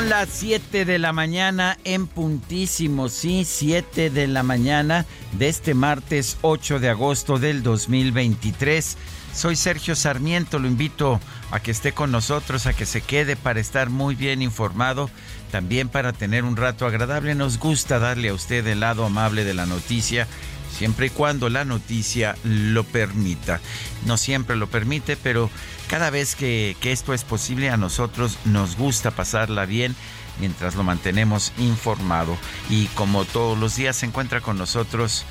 Son las 7 de la mañana en puntísimo, sí, 7 de la mañana de este martes 8 de agosto del 2023. Soy Sergio Sarmiento, lo invito a que esté con nosotros, a que se quede para estar muy bien informado, también para tener un rato agradable. Nos gusta darle a usted el lado amable de la noticia, siempre y cuando la noticia lo permita. No siempre lo permite, pero cada vez que, que esto es posible a nosotros nos gusta pasarla bien mientras lo mantenemos informado. Y como todos los días se encuentra con nosotros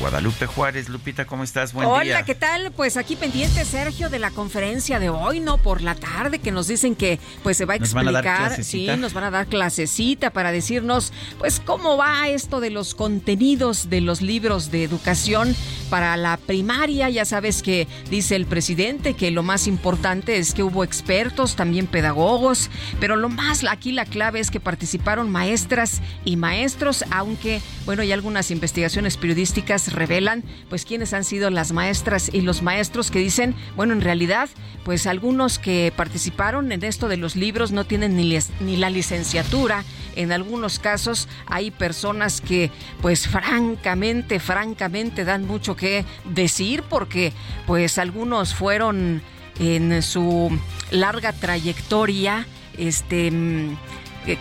Guadalupe Juárez. Lupita, ¿cómo estás? Buen Hola, día. ¿qué tal? Pues aquí pendiente, Sergio, de la conferencia de hoy, ¿no? Por la tarde, que nos dicen que pues se va a ¿Nos van a dar explicar. sí, nos van a dar clasecita para decirnos, pues, cómo va esto de los contenidos de los libros de educación para la primaria. Ya sabes que dice el presidente que lo más importante es que hubo expertos, también pedagogos, pero lo más aquí la clave es que participaron maestras y maestros, aunque, bueno, hay algunas investigaciones periodísticas revelan, pues, quiénes han sido las maestras y los maestros que dicen, bueno, en realidad, pues, algunos que participaron en esto de los libros no tienen ni, les- ni la licenciatura. En algunos casos hay personas que, pues, francamente, francamente dan mucho que decir porque, pues, algunos fueron en su larga trayectoria, este... mm, eh,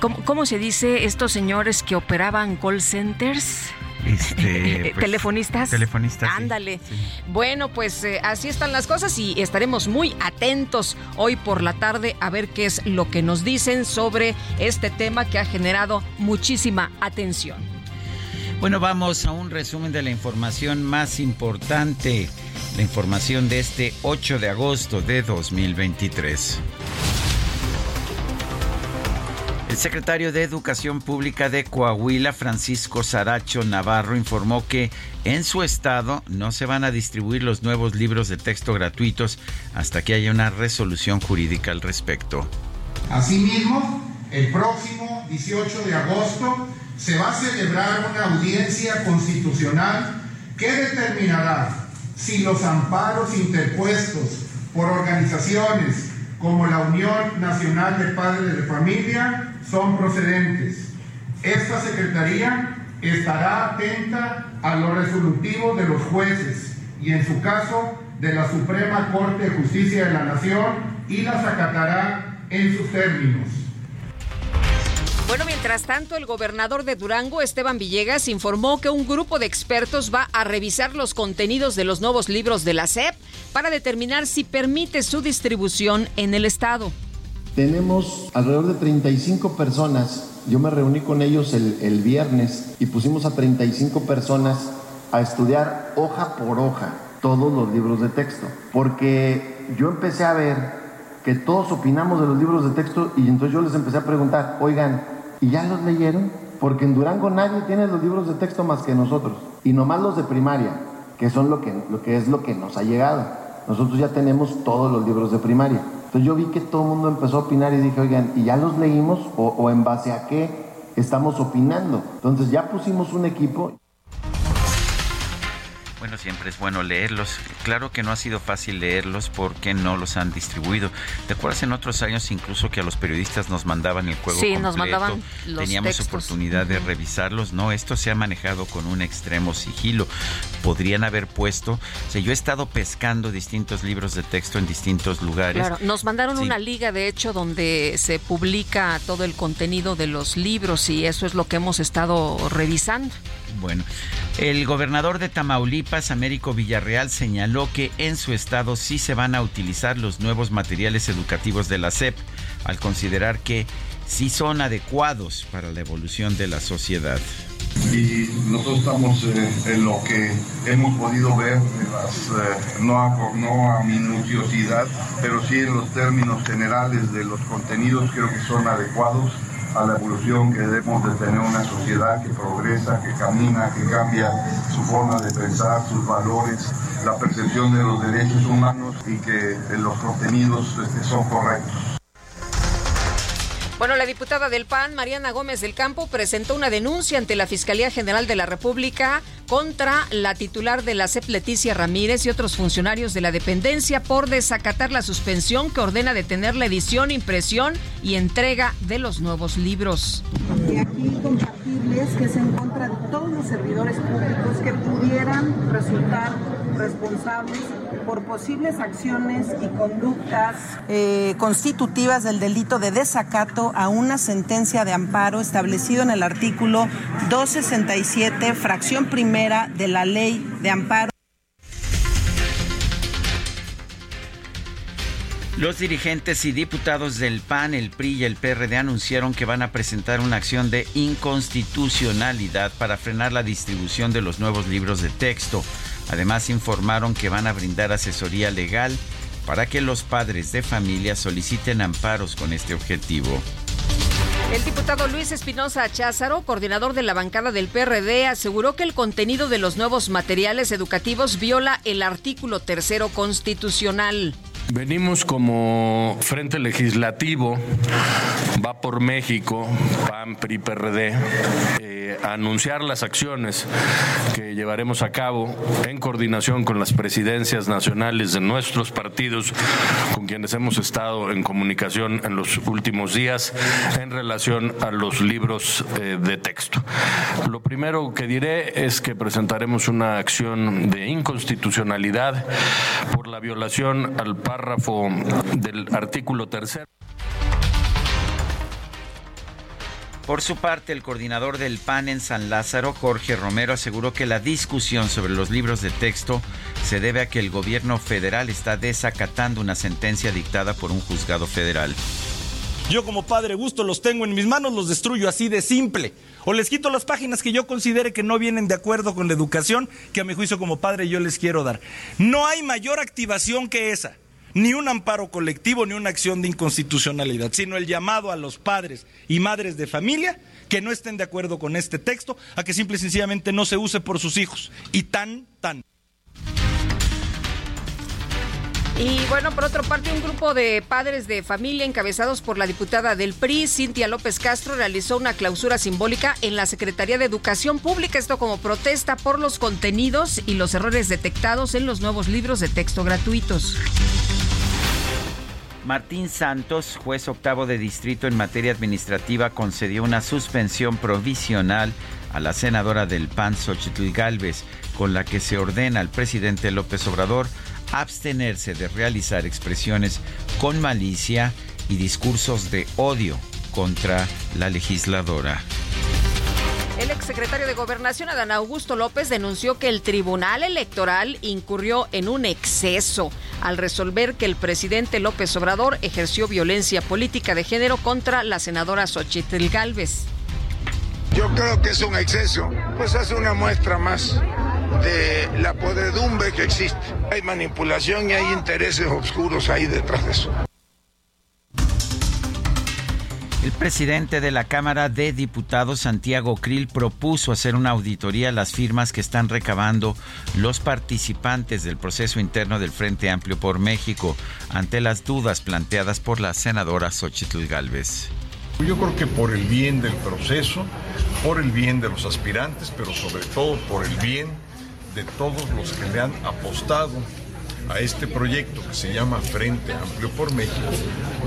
¿Cómo, cómo se dice estos señores que operaban call centers? Este, pues, telefonistas. telefonistas, sí, Ándale. sí. Bueno, pues eh, así están las cosas y estaremos muy atentos hoy por la tarde a ver qué es lo que nos dicen sobre este tema que ha generado muchísima atención. Bueno, vamos a un resumen de la información más importante, la información de este 8 de agosto de 2023. Secretario de Educación Pública de Coahuila, Francisco Saracho Navarro, informó que en su estado no se van a distribuir los nuevos libros de texto gratuitos hasta que haya una resolución jurídica al respecto. Asimismo, el próximo 18 de agosto se va a celebrar una audiencia constitucional que determinará si los amparos interpuestos por organizaciones como la Unión Nacional de Padres de Familia son procedentes. Esta Secretaría estará atenta a los resolutivos de los jueces y en su caso de la Suprema Corte de Justicia de la Nación y las acatará en sus términos. Bueno, mientras tanto, el gobernador de Durango, Esteban Villegas, informó que un grupo de expertos va a revisar los contenidos de los nuevos libros de la SEP para determinar si permite su distribución en el estado. Tenemos alrededor de 35 personas. Yo me reuní con ellos el, el viernes y pusimos a 35 personas a estudiar hoja por hoja todos los libros de texto. Porque yo empecé a ver que todos opinamos de los libros de texto y entonces yo les empecé a preguntar, oigan, ¿y ya los leyeron? Porque en Durango nadie tiene los libros de texto más que nosotros. Y nomás los de primaria, que son lo que, lo que es lo que nos ha llegado. Nosotros ya tenemos todos los libros de primaria. Entonces yo vi que todo el mundo empezó a opinar y dije, oigan, ¿y ya los leímos? ¿O, o en base a qué estamos opinando? Entonces ya pusimos un equipo. Bueno, siempre es bueno leerlos. Claro que no ha sido fácil leerlos porque no los han distribuido. ¿Te acuerdas en otros años incluso que a los periodistas nos mandaban el juego sí, nos mandaban los Teníamos oportunidad de revisarlos. No, esto se ha manejado con un extremo sigilo. Podrían haber puesto... O sea, yo he estado pescando distintos libros de texto en distintos lugares. Claro, nos mandaron una liga, de hecho, donde se publica todo el contenido de los libros y eso es lo que hemos estado revisando. Bueno, el gobernador de Tamaulipas, Américo Villarreal, señaló que en su estado sí se van a utilizar los nuevos materiales educativos de la SEP, al considerar que sí son adecuados para la evolución de la sociedad. Y nosotros estamos eh, en lo que hemos podido ver, eh, no, a, no a minuciosidad, pero sí en los términos generales de los contenidos, creo que son adecuados a la evolución que debemos de tener una sociedad que progresa, que camina, que cambia su forma de pensar, sus valores, la percepción de los derechos humanos y que los contenidos este, son correctos. Bueno, la diputada del PAN, Mariana Gómez del Campo, presentó una denuncia ante la Fiscalía General de la República contra la titular de la CEP Leticia Ramírez y otros funcionarios de la dependencia por desacatar la suspensión que ordena detener la edición, impresión y entrega de los nuevos libros. Y aquí compartirles que es en contra de todos los servidores públicos que pudieran resultar responsables por posibles acciones y conductas eh, constitutivas del delito de desacato a una sentencia de amparo establecido en el artículo 267, fracción primera de la ley de amparo. Los dirigentes y diputados del PAN, el PRI y el PRD anunciaron que van a presentar una acción de inconstitucionalidad para frenar la distribución de los nuevos libros de texto. Además informaron que van a brindar asesoría legal para que los padres de familia soliciten amparos con este objetivo. El diputado Luis Espinosa Cházaro, coordinador de la bancada del PRD, aseguró que el contenido de los nuevos materiales educativos viola el artículo tercero constitucional. Venimos como Frente Legislativo, va por México, PAN, PRI, PRD, eh, a anunciar las acciones que llevaremos a cabo en coordinación con las presidencias nacionales de nuestros partidos, con quienes hemos estado en comunicación en los últimos días en relación a los libros eh, de texto. Lo primero que diré es que presentaremos una acción de inconstitucionalidad por la violación al párrafo del artículo tercero. Por su parte, el coordinador del PAN en San Lázaro, Jorge Romero, aseguró que la discusión sobre los libros de texto se debe a que el gobierno federal está desacatando una sentencia dictada por un juzgado federal. Yo como padre gusto los tengo en mis manos, los destruyo así de simple. O les quito las páginas que yo considere que no vienen de acuerdo con la educación que a mi juicio como padre yo les quiero dar. No hay mayor activación que esa ni un amparo colectivo, ni una acción de inconstitucionalidad, sino el llamado a los padres y madres de familia que no estén de acuerdo con este texto, a que simple y sencillamente no se use por sus hijos. Y tan, tan. Y bueno, por otra parte, un grupo de padres de familia encabezados por la diputada del PRI, Cintia López Castro, realizó una clausura simbólica en la Secretaría de Educación Pública, esto como protesta por los contenidos y los errores detectados en los nuevos libros de texto gratuitos. Martín Santos, juez octavo de distrito en materia administrativa, concedió una suspensión provisional a la senadora del PAN, Xochitl Galvez, con la que se ordena al presidente López Obrador abstenerse de realizar expresiones con malicia y discursos de odio contra la legisladora. El exsecretario de Gobernación, Adán Augusto López, denunció que el Tribunal Electoral incurrió en un exceso al resolver que el presidente López Obrador ejerció violencia política de género contra la senadora Xochitl Gálvez. Yo creo que es un exceso, pues hace una muestra más de la podredumbre que existe. Hay manipulación y hay intereses oscuros ahí detrás de eso. El presidente de la Cámara de Diputados, Santiago Krill, propuso hacer una auditoría a las firmas que están recabando los participantes del proceso interno del Frente Amplio por México ante las dudas planteadas por la senadora Xochitl Gálvez. Yo creo que por el bien del proceso, por el bien de los aspirantes, pero sobre todo por el bien de todos los que le han apostado a este proyecto que se llama Frente Amplio por México,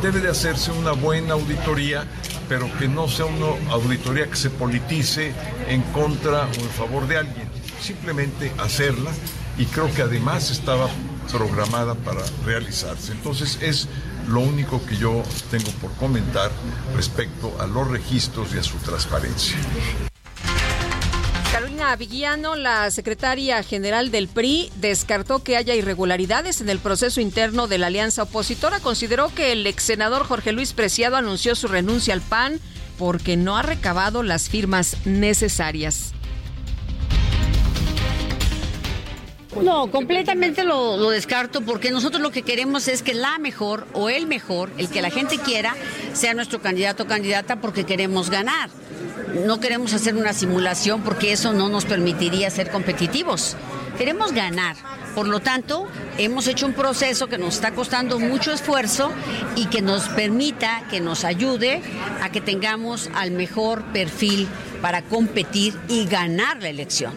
debe de hacerse una buena auditoría, pero que no sea una auditoría que se politice en contra o en favor de alguien, simplemente hacerla y creo que además estaba programada para realizarse. Entonces es lo único que yo tengo por comentar respecto a los registros y a su transparencia. Viguiano, la secretaria general del PRI, descartó que haya irregularidades en el proceso interno de la alianza opositora. Consideró que el ex senador Jorge Luis Preciado anunció su renuncia al PAN porque no ha recabado las firmas necesarias. No, completamente lo, lo, descarto porque nosotros lo que queremos es que la mejor o el mejor, el que la gente quiera, sea nuestro candidato o candidata porque queremos ganar. No queremos hacer una simulación porque eso no nos permitiría ser competitivos. Queremos ganar. Por lo tanto, hemos hecho un proceso que nos está costando mucho esfuerzo y que nos permita, que nos ayude a que tengamos al mejor perfil para competir y ganar la elección.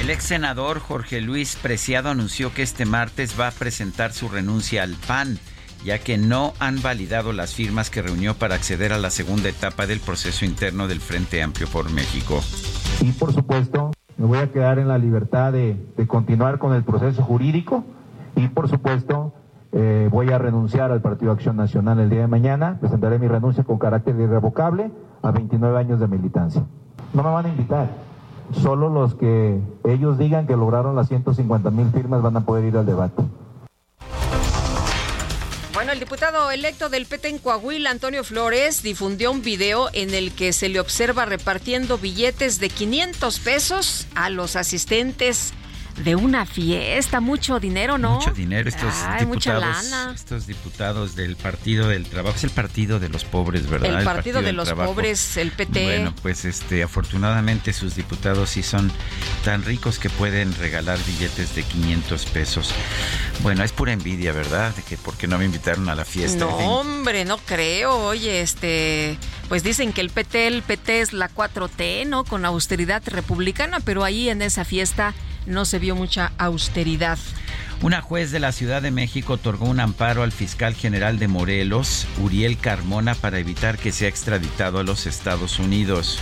El ex senador Jorge Luis Preciado anunció que este martes va a presentar su renuncia al PAN, ya que no han validado las firmas que reunió para acceder a la segunda etapa del proceso interno del Frente Amplio por México. Y por supuesto, me voy a quedar en la libertad de, continuar con el proceso jurídico y por supuesto eh, voy a renunciar al Partido Acción Nacional el día de mañana, presentaré mi renuncia con carácter irrevocable a 29 años de militancia. No me van a invitar solo los que ellos digan que lograron las 150 mil firmas van a poder ir al debate. Bueno, el diputado electo del PT en Coahuila, Antonio Flores, difundió un video en el que se le observa repartiendo billetes de 500 pesos a los asistentes de una fiesta, mucho dinero, ¿no? Mucho dinero, estos diputados, estos diputados del Partido del Trabajo, es el Partido de los Pobres, ¿verdad? El Partido, de los Pobres, el PT. Bueno, pues este, afortunadamente sus diputados sí son tan ricos que pueden regalar billetes de 500 pesos. Bueno, es pura envidia, ¿verdad? De que porque no me invitaron a la fiesta. No, hombre, no creo. Oye, este, pues dicen que el PT, el PT es la 4T, ¿no? Con austeridad republicana, pero ahí en esa fiesta no se vio mucha austeridad. Una juez de la Ciudad de México otorgó un amparo al fiscal general de Morelos, Uriel Carmona, para evitar que sea extraditado a los Estados Unidos.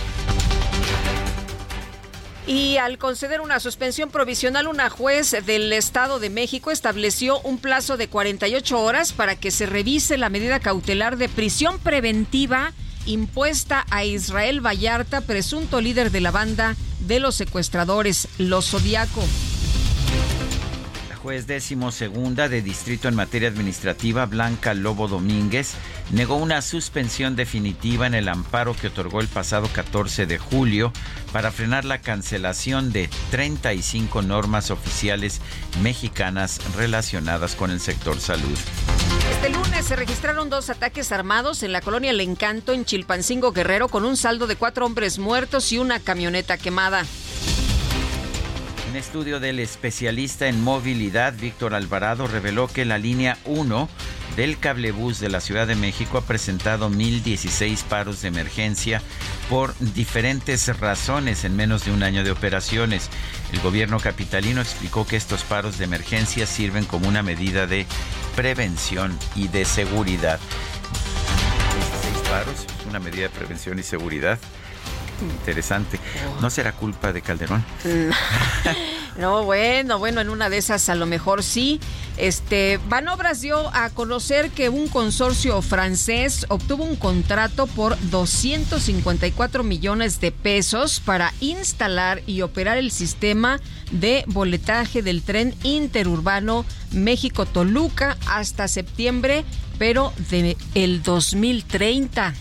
Y al conceder una suspensión provisional, una juez del Estado de México estableció un plazo de 48 horas para que se revise la medida cautelar de prisión preventiva impuesta a Israel Vallarta, presunto líder de la banda de los secuestradores, los Zodiaco. Juez décimo segunda de distrito en materia administrativa, Blanca Lobo Domínguez, negó una suspensión definitiva en el amparo que otorgó el pasado 14 de julio para frenar la cancelación de 35 normas oficiales mexicanas relacionadas con el sector salud. Este lunes se registraron dos ataques armados en la colonia El Encanto, en Chilpancingo Guerrero, con un saldo de cuatro hombres muertos y una camioneta quemada. Un estudio del especialista en movilidad, Víctor Alvarado, reveló que la línea 1 del cablebús de la Ciudad de México ha presentado 1.016 paros de emergencia por diferentes razones en menos de un año de operaciones. El gobierno capitalino explicó que estos paros de emergencia sirven como una medida de prevención y de seguridad. 16 paros, una medida de prevención y seguridad. Interesante. ¿No será culpa de Calderón? No, bueno, bueno, en una de esas a lo mejor sí. Este, Banobras dio a conocer que un consorcio francés obtuvo un contrato por 254 millones de pesos para instalar y operar el sistema de boletaje del tren interurbano México-Toluca hasta septiembre, pero de el 2030.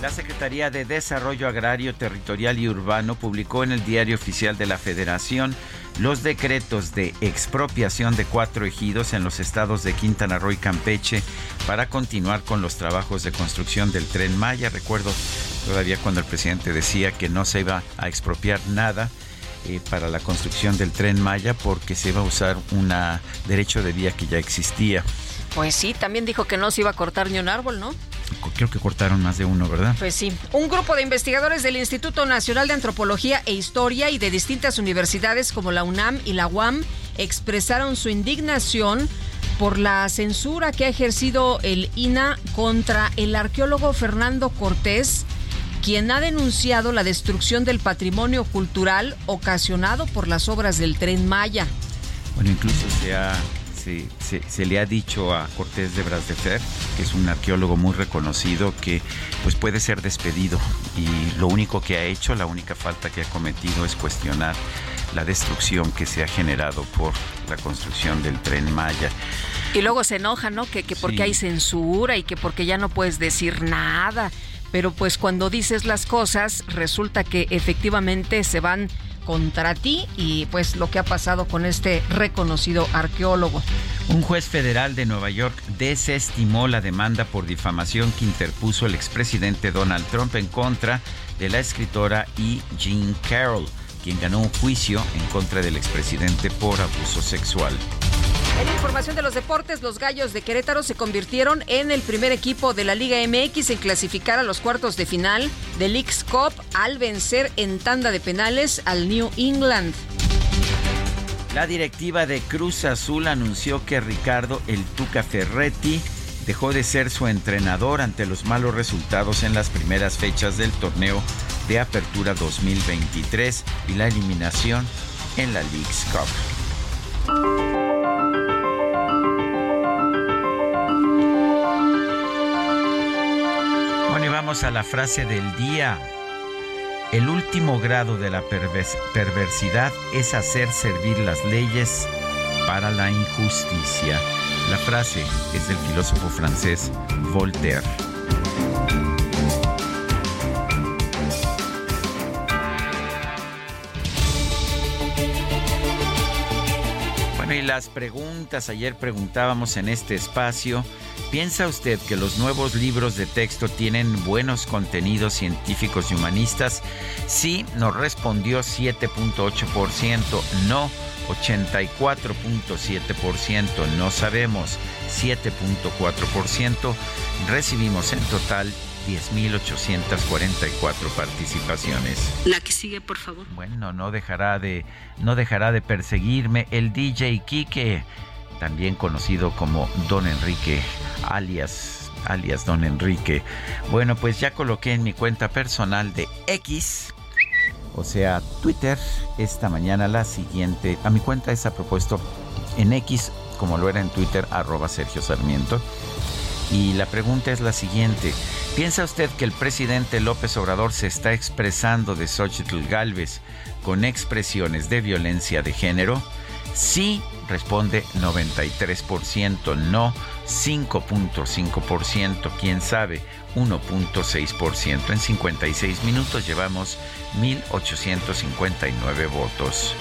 La Secretaría de Desarrollo Agrario, Territorial y Urbano publicó en el Diario Oficial de la Federación los decretos de expropiación de cuatro ejidos en los estados de Quintana Roo y Campeche para continuar con los trabajos de construcción del tren Maya. Recuerdo todavía cuando el presidente decía que no se iba a expropiar nada eh, para la construcción del tren Maya porque se iba a usar un derecho de vía que ya existía. Pues sí, también dijo que no se iba a cortar ni un árbol, ¿no? Creo que cortaron más de uno, ¿verdad? Pues sí. Un grupo de investigadores del Instituto Nacional de Antropología e Historia y de distintas universidades como la UNAM y la UAM expresaron su indignación por la censura que ha ejercido el INA contra el arqueólogo Fernando Cortés, quien ha denunciado la destrucción del patrimonio cultural ocasionado por las obras del tren Maya. Bueno, incluso se ha se, le ha dicho a Cortés de Brasdefer, que es un arqueólogo muy reconocido, que pues puede ser despedido y lo único que ha hecho, la única falta que ha cometido es cuestionar la destrucción que se ha generado por la construcción del tren Maya. Y luego se enoja, ¿no? Que, que porque hay censura y que porque ya no puedes decir nada. Pero pues cuando dices las cosas, resulta que efectivamente se van contra ti y pues lo que ha pasado con este reconocido arqueólogo. Un juez federal de Nueva York desestimó la demanda por difamación que interpuso el expresidente Donald Trump en contra de la escritora E. Jean Carroll, quien ganó un juicio en contra del expresidente por abuso sexual. En información de los deportes, los Gallos de Querétaro se convirtieron en el primer equipo de la Liga MX en clasificar a los cuartos de final del Leagues Cup al vencer en tanda de penales al New England. La directiva de Cruz Azul anunció que Ricardo El Tuca Ferretti dejó de ser su entrenador ante los malos resultados en las primeras fechas del torneo de Apertura 2023 y la eliminación en la Leagues Cup. vamos a la frase del día. El último grado de la perversidad es hacer servir las leyes para la injusticia. La frase es del filósofo francés Voltaire. Las preguntas, ayer preguntábamos en este espacio ¿Piensa usted que los nuevos libros de texto tienen buenos contenidos científicos y humanistas? Sí, nos respondió 7.8%, no 84.7%, no sabemos 7.4%. Recibimos en total 10.844 participaciones. La que sigue, por favor. Bueno, no dejará de no dejará de perseguirme el DJ Kike también conocido como Don Enrique, alias, alias Don Enrique. Bueno, pues ya coloqué en mi cuenta personal de X, o sea, Twitter, esta mañana la siguiente. A mi cuenta ha propuesto en X, como lo era en Twitter, arroba Sergio Sarmiento. Y la pregunta es la siguiente. ¿Piensa usted que el presidente López Obrador se está expresando de Xochitl Galvez con expresiones de violencia de género? Sí responde 93%, no 5.5%, quién sabe 1.6%. En 56 minutos llevamos 1.859 votos.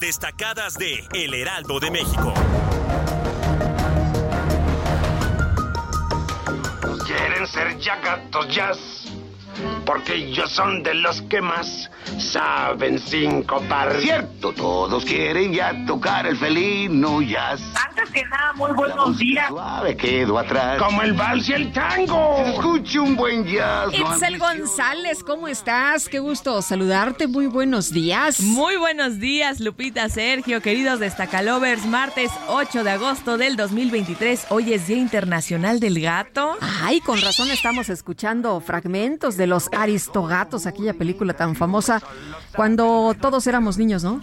Destacadas de El Heraldo de México. ¿Quieren ser ya gatos jazz? Porque ellos son de los que más saben par. Cierto, todos quieren ya tocar el felino jazz. Antes que nada, muy buenos días. Suave quedo atrás. Como el vals y el tango. Escuche un buen jazz. Itzel González, ¿cómo estás? Qué gusto saludarte. Muy buenos días. Muy buenos días, Lupita, Sergio, queridos Destacalovers. Martes 8 de agosto del 2023. Hoy es Día Internacional del Gato. Ay, con razón estamos escuchando fragmentos de los Aristogatos, aquella película tan famosa cuando todos éramos niños, ¿no?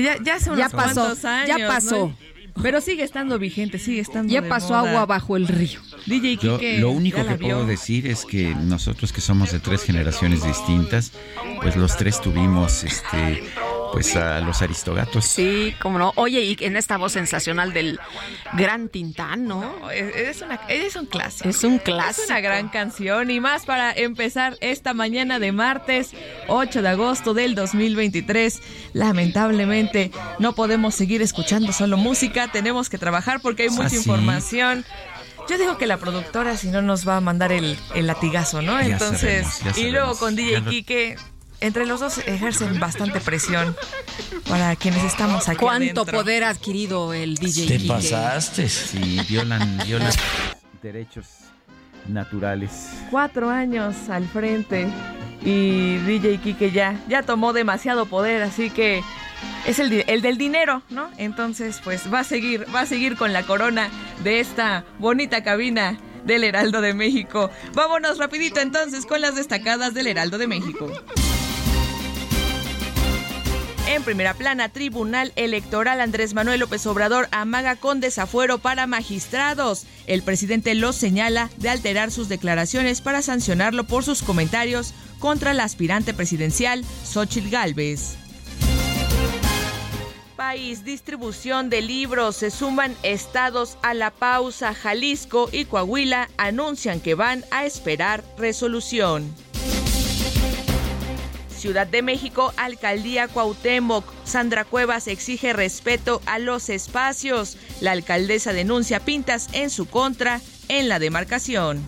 Ya, ya hace unos pasó, años. Ya pasó. Pero sigue estando vigente, sigue estando. Ya pasó agua bajo el río. DJ Kike, lo único que puedo decir es que nosotros que somos de tres generaciones distintas, pues los tres tuvimos este pues a los aristogatos. Sí, como no. Oye, y en esta voz sensacional del gran Tintán, ¿no? es, una, es un clásico. Es un clásico. Es una gran canción y más para empezar esta mañana de martes 8 de agosto del 2023. Lamentablemente no podemos seguir escuchando solo música, tenemos que trabajar porque hay mucha información. Yo digo que la productora si no nos va a mandar el, latigazo, ¿no? Entonces, y luego con DJ Kike entre los dos ejercen bastante presión para quienes estamos aquí. ¿Cuánto poder ha adquirido el DJ? Te pasaste. Sí, violan, violan derechos naturales. Cuatro años al frente y DJ Kike ya, ya tomó demasiado poder, así que es el, el, del dinero, ¿no? Entonces, pues va a seguir, va a seguir con la corona de esta bonita cabina del Heraldo de México. Vámonos rapidito entonces con las destacadas del Heraldo de México. En primera plana, Tribunal Electoral Andrés Manuel López Obrador amaga con desafuero para magistrados. El presidente los señala de alterar sus declaraciones para sancionarlo por sus comentarios contra la aspirante presidencial Xochitl Gálvez. País, distribución de libros. Se suman estados a la pausa. Jalisco y Coahuila anuncian que van a esperar resolución. Ciudad de México, Alcaldía Cuauhtémoc. Sandra Cuevas exige respeto a los espacios. La alcaldesa denuncia pintas en su contra en la demarcación.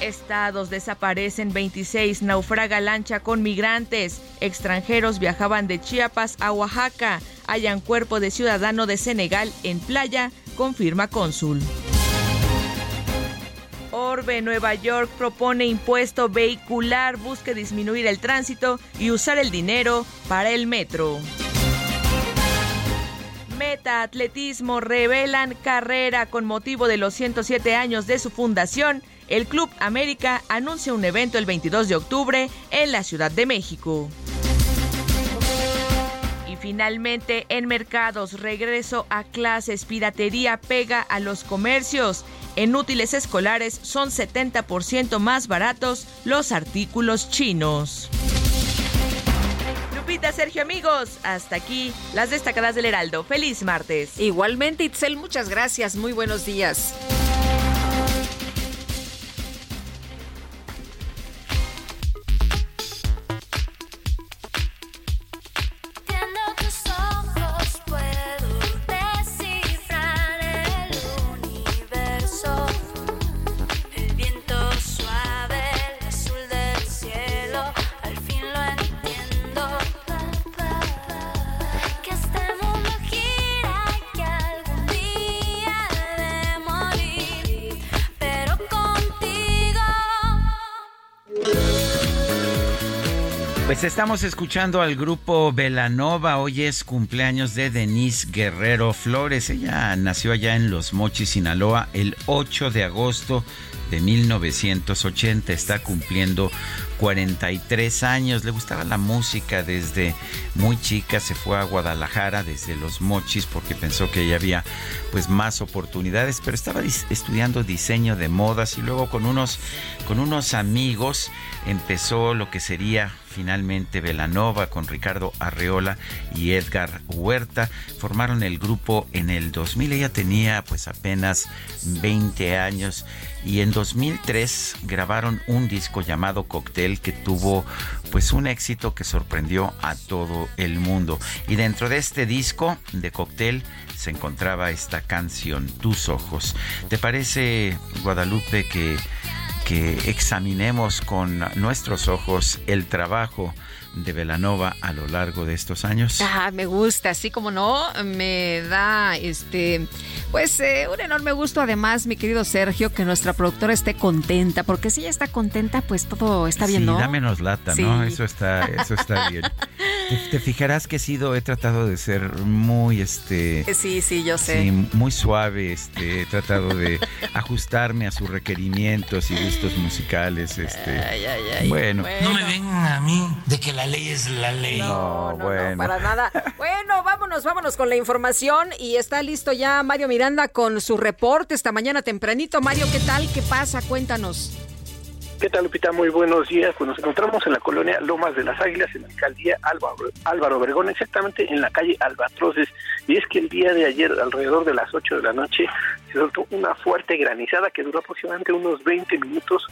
Estados desaparecen 26, naufraga lancha con migrantes. Extranjeros viajaban de Chiapas a Oaxaca. Hayan cuerpo de ciudadano de Senegal en playa, confirma cónsul. Orbe, Nueva York propone impuesto vehicular, busca disminuir el tránsito y usar el dinero para el metro. Meta Atletismo revelan carrera con motivo de los 107 años de su fundación. El Club América anuncia un evento el 22 de octubre en la Ciudad de México. Finalmente, en mercados, regreso a clases, piratería pega a los comercios. En útiles escolares son 70% más baratos los artículos chinos. Lupita, Sergio, amigos, hasta aquí las destacadas del Heraldo. Feliz martes. Igualmente, Itzel, muchas gracias. Muy buenos días. Estamos escuchando al grupo Velanova. Hoy es cumpleaños de Denise Guerrero Flores. Ella nació allá en Los Mochis, Sinaloa, el 8 de agosto de 1980. Está cumpliendo 43 años. Le gustaba la música desde muy chica. Se fue a Guadalajara desde Los Mochis porque pensó que ya había pues más oportunidades, pero estaba estudiando diseño de modas y luego con unos con unos amigos empezó lo que sería finalmente Velanova con Ricardo Arreola y Edgar Huerta. Formaron el grupo en el 2000. Ella tenía pues apenas 20 años y en 2003 grabaron un disco llamado Cocktail que tuvo pues un éxito que sorprendió a todo el mundo. Y dentro de este disco de Cocktail se encontraba esta canción, Tus Ojos. ¿Te parece, Guadalupe, que que examinemos con nuestros ojos el trabajo de Velanova a lo largo de estos años. Ah, me gusta, así como no, me da este, pues eh, un enorme gusto además, mi querido Sergio, que nuestra productora esté contenta, porque si ella está contenta, pues todo está bien, sí, ¿no? da menos lata, ¿no? Eso está, eso está bien. Te, fijarás que he sido, he tratado de ser muy, este... Sí, sí, yo sé. muy suave, este, he tratado de ajustarme a sus requerimientos y gustos musicales, este... Ay, ay, ay. Bueno. bueno. No me vengan a mí de que la ley es la ley. No, no, bueno. no, para nada. Bueno, vámonos, vámonos con la información y está listo ya Mario Miranda con su reporte esta mañana tempranito. Mario, ¿qué tal? ¿Qué pasa? Cuéntanos. ¿Qué tal, Lupita? Muy buenos días. Pues nos encontramos en la colonia Lomas de las Águilas, en la alcaldía Álvaro, Álvaro Obregón, exactamente en la calle Albatroces. Y es que el día de ayer, alrededor de las 8 de la noche, se soltó una fuerte granizada que duró aproximadamente unos 20 minutos.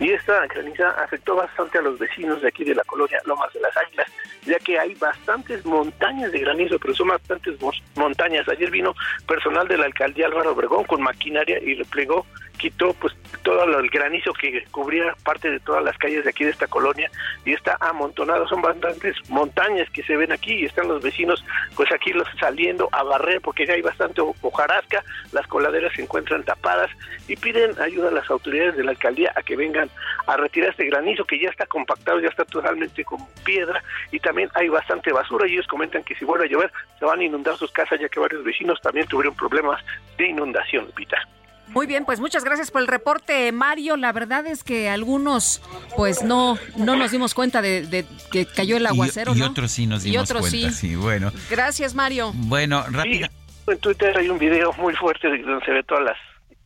Y esta granizada afectó bastante a los vecinos de aquí de la colonia Lomas de las Águilas, ya que hay bastantes montañas de granizo, pero son bastantes montañas. Ayer vino personal de la alcaldía Álvaro Obregón con maquinaria y replegó quitó pues todo el granizo que cubría parte de todas las calles de aquí de esta colonia y está amontonado, son bastantes montañas que se ven aquí y están los vecinos pues aquí los saliendo a barrer porque ya hay bastante hojarasca, las coladeras se encuentran tapadas y piden ayuda a las autoridades de la alcaldía a que vengan a retirar este granizo que ya está compactado, ya está totalmente como piedra y también hay bastante basura. Y ellos comentan que si vuelve a llover se van a inundar sus casas ya que varios vecinos también tuvieron problemas de inundación, Pita. Muy bien, pues muchas gracias por el reporte, Mario. La verdad es que algunos, pues no, no nos dimos cuenta de, que cayó el aguacero. Y, otros sí nos dimos cuenta. Sí. bueno. Gracias, Mario. Bueno, rápido. en Twitter hay un video muy fuerte donde se ve todas las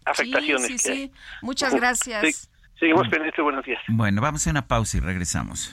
afectaciones. Sí, sí, sí. Muchas gracias. seguimos pendientes. Buenos días. Bueno, vamos a una pausa y regresamos.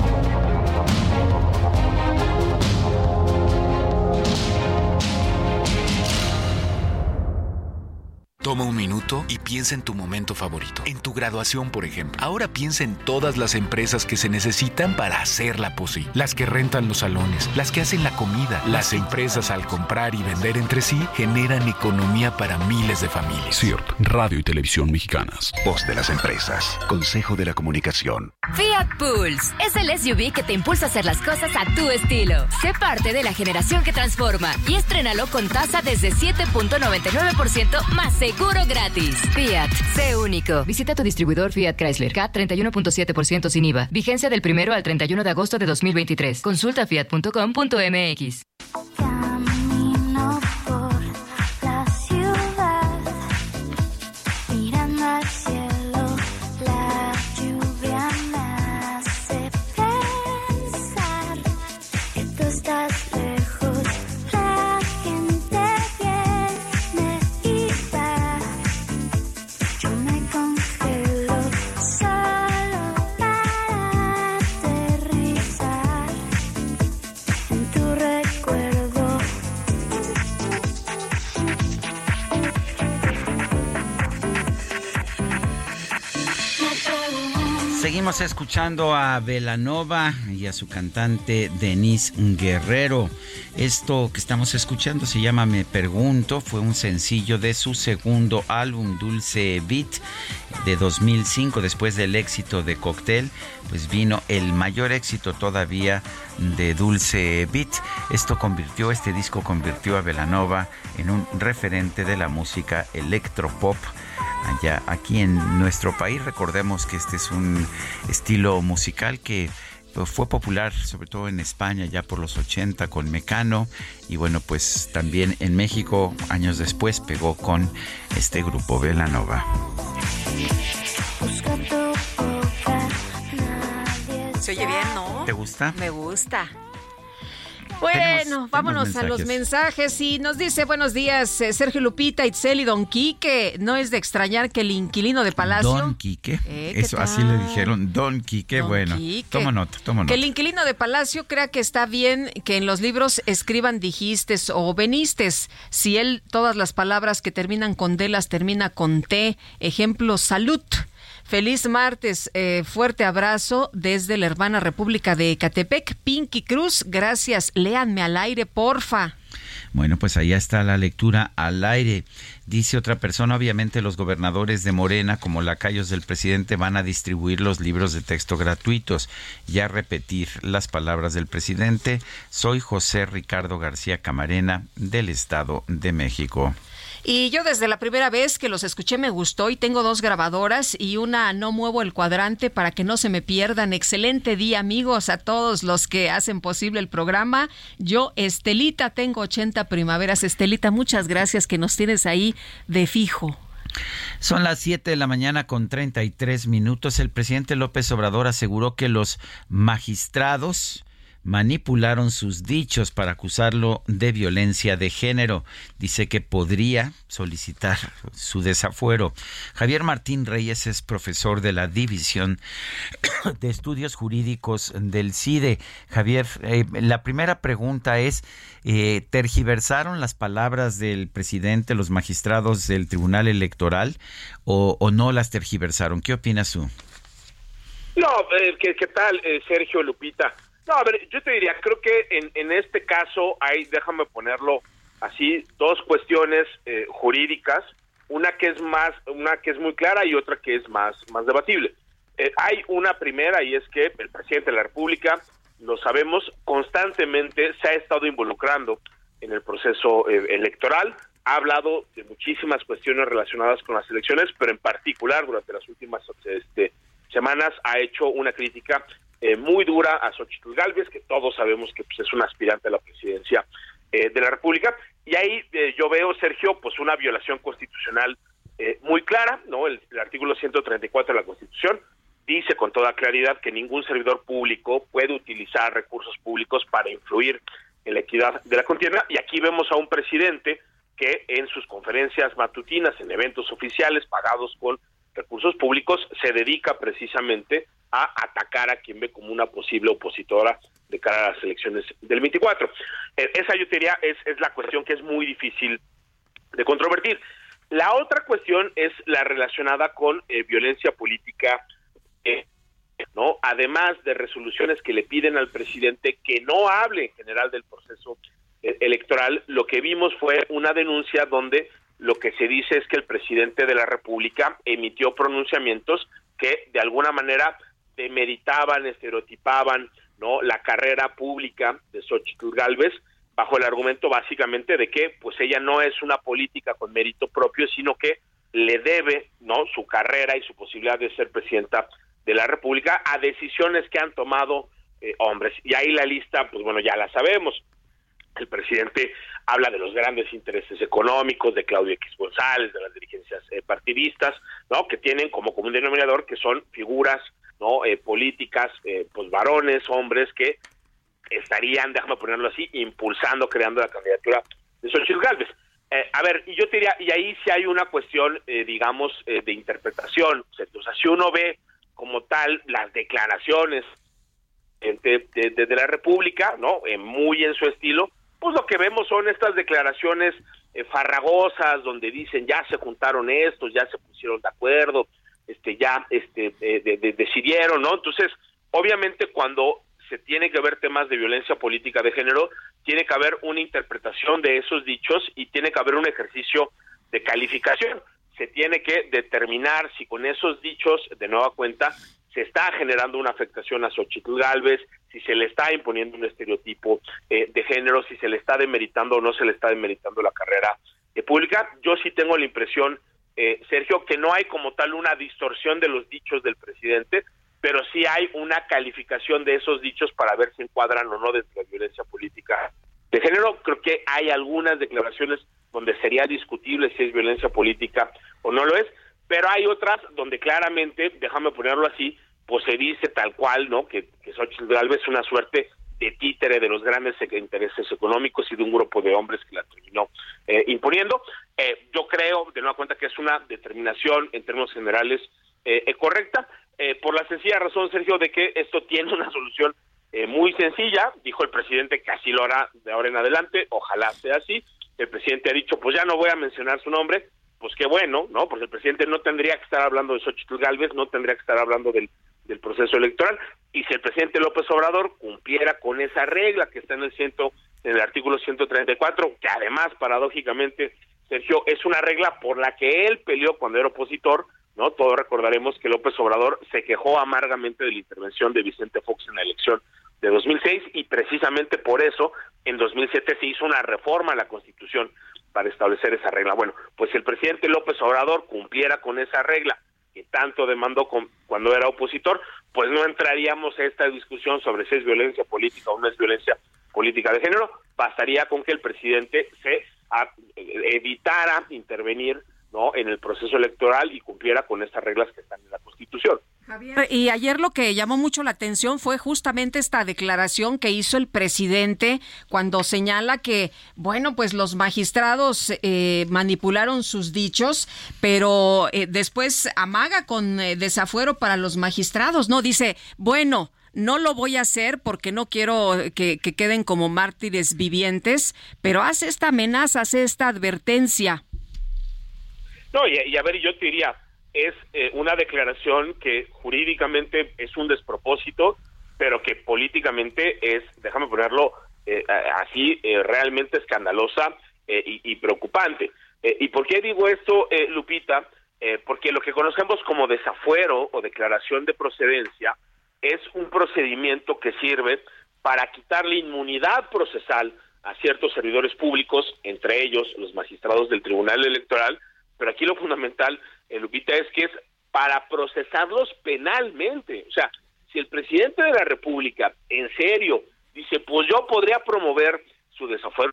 Toma un minuto y piensa en tu momento favorito. En tu graduación, por ejemplo. Ahora piensa en todas las empresas que se necesitan para hacerla posible. Las que rentan los salones, las que hacen la comida. Las empresas al comprar y vender entre sí generan economía para miles de familias. CIRT, Radio y Televisión Mexicanas. Voz de las empresas. Consejo de la Comunicación. Fiat Pulse es el SUV que te impulsa a hacer las cosas a tu estilo. Sé parte de la generación que transforma y estrénalo con tasa desde 7.99% más seguro gratis. Fiat, sé único. Visita tu distribuidor Fiat Chrysler K 31.7% sin IVA. Vigencia del primero al 31 de agosto de 2023. Consulta fiat.com.mx. Seguimos escuchando a Velanova y a su cantante Denise Guerrero. Esto que estamos escuchando se llama Me Pregunto, fue un sencillo de su segundo álbum Dulce Beat de 2005, después del éxito de Cocktail, pues vino el mayor éxito todavía de Dulce Beat. Esto convirtió, este disco convirtió a Velanova en un referente de la música electropop allá aquí en nuestro país. Recordemos que este es un estilo musical que pues, fue popular sobre todo en España ya por los 80 con Mecano y bueno pues también en México años después pegó con este grupo Velanova. Se oye bien, ¿no? ¿Te gusta? Me gusta. Bueno, vámonos a los mensajes. Y nos dice, buenos días, eh, Sergio Lupita, Itzel y Don Quique. No es de extrañar que el inquilino de Palacio... Don Quique. Eh, Eso, así le dijeron. Don Quique, bueno. Toma nota, toma nota. Que el inquilino de Palacio crea que está bien que en los libros escriban dijistes o venistes. Si él todas las palabras que terminan con D las termina con T. Ejemplo, salud. Feliz martes, eh, fuerte abrazo desde la hermana República de Ecatepec, Pinky Cruz. Gracias, léanme al aire, porfa. Bueno, pues allá está la lectura al aire. Dice otra persona, obviamente los gobernadores de Morena, como lacayos del presidente, van a distribuir los libros de texto gratuitos. Ya repetir las palabras del presidente. Soy José Ricardo García Camarena del Estado de México. Y yo desde la primera vez que los escuché me gustó y tengo dos grabadoras y una no muevo el cuadrante para que no se me pierdan. Excelente día amigos a todos los que hacen posible el programa. Yo, Estelita, tengo 80 primaveras. Estelita, muchas gracias que nos tienes ahí de fijo. Son las 7 de la mañana con 33 minutos. El presidente López Obrador aseguró que los magistrados manipularon sus dichos para acusarlo de violencia de género. Dice que podría solicitar su desafuero. Javier Martín Reyes es profesor de la División de Estudios Jurídicos del CIDE. Javier, eh, la primera pregunta es, eh, ¿tergiversaron las palabras del presidente, los magistrados del Tribunal Electoral o, no las tergiversaron? ¿Qué opinas tú? No, eh, ¿qué, ¿qué, tal, Sergio Lupita? No, a ver, yo te diría, creo que en, en este caso hay, déjame ponerlo así, dos cuestiones eh, jurídicas, una que es más, una que es muy clara y otra que es más, más debatible. Eh, hay una primera y es que el presidente de la República, lo sabemos, constantemente se ha estado involucrando en el proceso eh, electoral, ha hablado de muchísimas cuestiones relacionadas con las elecciones, pero en particular durante las últimas este, semanas ha hecho una crítica eh, muy dura a Xochitl Galvez, que todos sabemos que pues, es un aspirante a la presidencia eh, de la República. Y ahí eh, yo veo, Sergio, pues una violación constitucional eh, muy clara, ¿no? El, el, artículo 134 de la Constitución dice con toda claridad que ningún servidor público puede utilizar recursos públicos para influir en la equidad de la contienda. Y aquí vemos a un presidente que en sus conferencias matutinas, en eventos oficiales pagados con recursos públicos, se dedica precisamente a atacar a quien ve como una posible opositora de cara a las elecciones del 24. Eh, esa yo diría es, es la cuestión que es muy difícil de controvertir. La otra cuestión es la relacionada con eh, violencia política, eh, no, además de resoluciones que le piden al presidente que no hable en general del proceso eh, electoral. Lo que vimos fue una denuncia donde lo que se dice es que el presidente de la República emitió pronunciamientos que de alguna manera demeritaban, estereotipaban no la carrera pública de Xochitl Galvez bajo el argumento básicamente de que pues ella no es una política con mérito propio, sino que le debe no su carrera y su posibilidad de ser presidenta de la República a decisiones que han tomado eh, hombres. Y ahí la lista, pues bueno, ya la sabemos. El presidente habla de los grandes intereses económicos de Claudio X González, de las dirigencias eh, partidistas, ¿no? Que tienen como común denominador que son figuras, ¿no? Eh, políticas, eh, pues varones, hombres que estarían, déjame ponerlo así, impulsando, creando la candidatura de Xochitl Gálvez. Eh, a ver, y yo te diría, y ahí sí hay una cuestión, eh, digamos, eh, de interpretación. O sea, sea, si uno ve como tal las declaraciones de, de, la República, ¿no? muy en su estilo, pues lo que vemos son estas declaraciones eh, farragosas donde dicen ya se juntaron estos, ya se pusieron de acuerdo, este ya este eh, de, de, decidieron, ¿no? Entonces, obviamente cuando se tiene que ver temas de violencia política de género, tiene que haber una interpretación de esos dichos y tiene que haber un ejercicio de calificación. Se tiene que determinar si con esos dichos, de nueva cuenta, se está generando una afectación a Xochitl Galvez, si se le está imponiendo un estereotipo eh, de género, si se le está demeritando o no se le está demeritando la carrera pública. Yo sí tengo la impresión, eh, Sergio, que no hay como tal una distorsión de los dichos del presidente, pero sí hay una calificación de esos dichos para ver si encuadran o no dentro de la violencia política de género. Creo que hay algunas declaraciones donde sería discutible si es violencia política o no lo es, pero hay otras donde claramente, déjame ponerlo así, pues se dice tal cual, ¿no? Que, que Xochitl Galvez es una suerte de títere de los grandes intereses económicos y de un grupo de hombres que la terminó eh, imponiendo. Eh, yo creo, de nueva cuenta, que es una determinación en términos generales eh, correcta, por la sencilla razón, Sergio, de que esto tiene una solución muy sencilla. Dijo el presidente que así lo hará de ahora en adelante, ojalá sea así. El presidente ha dicho, pues ya no voy a mencionar su nombre, pues qué bueno, ¿no? Porque el presidente no tendría que estar hablando de Xochitl Galvez, no tendría que estar hablando del, proceso electoral. Y si el presidente López Obrador cumpliera con esa regla que está en el ciento, en el artículo 134, que además, paradójicamente, Sergio, es una regla por la que él peleó cuando era opositor, ¿no? Todos recordaremos que López Obrador se quejó amargamente de la intervención de Vicente Fox en la elección de 2006 y precisamente por eso en 2007 se hizo una reforma a la Constitución para establecer esa regla. Bueno, pues si el presidente López Obrador cumpliera con esa regla que tanto demandó con, cuando era opositor, pues no entraríamos a esta discusión sobre si es violencia política o no es violencia política de género, bastaría con que el presidente se evitara intervenir no en el proceso electoral y cumpliera con estas reglas que están en la Constitución. Y ayer lo que llamó mucho la atención fue justamente esta declaración que hizo el presidente cuando señala que, bueno, pues los magistrados eh, manipularon sus dichos, pero eh, después amaga con eh, desafuero para los magistrados, ¿no? Dice, bueno, no lo voy a hacer porque no quiero que, queden como mártires vivientes, pero hace esta amenaza, hace esta advertencia. No, y, y a ver, yo te diría, es eh, una declaración que jurídicamente es un despropósito, pero que políticamente es, déjame ponerlo eh, así, eh, realmente escandalosa y, y, preocupante. ¿Y por qué digo esto, Lupita? porque lo que conocemos como desafuero o declaración de procedencia es un procedimiento que sirve para quitar la inmunidad procesal a ciertos servidores públicos, entre ellos los magistrados del Tribunal Electoral, pero aquí lo fundamental Lupita, es que es para procesarlos penalmente. O sea, si el presidente de la República en serio dice, pues yo podría promover su desafuero,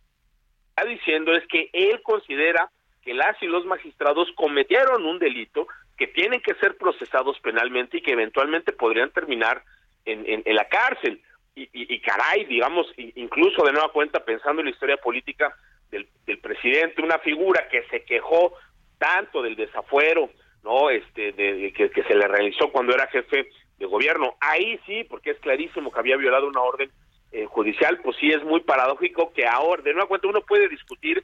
está diciendo es que él considera que las y los magistrados cometieron un delito, que tienen que ser procesados penalmente y que eventualmente podrían terminar en, en, la cárcel. Y, y, caray, digamos, incluso de nueva cuenta, pensando en la historia política del, del presidente, una figura que se quejó tanto del desafuero, ¿no? Este, de, que, se le realizó cuando era jefe de gobierno. Ahí sí, porque es clarísimo que había violado una orden eh, judicial, pues sí es muy paradójico que ahora, de nueva cuenta, uno puede discutir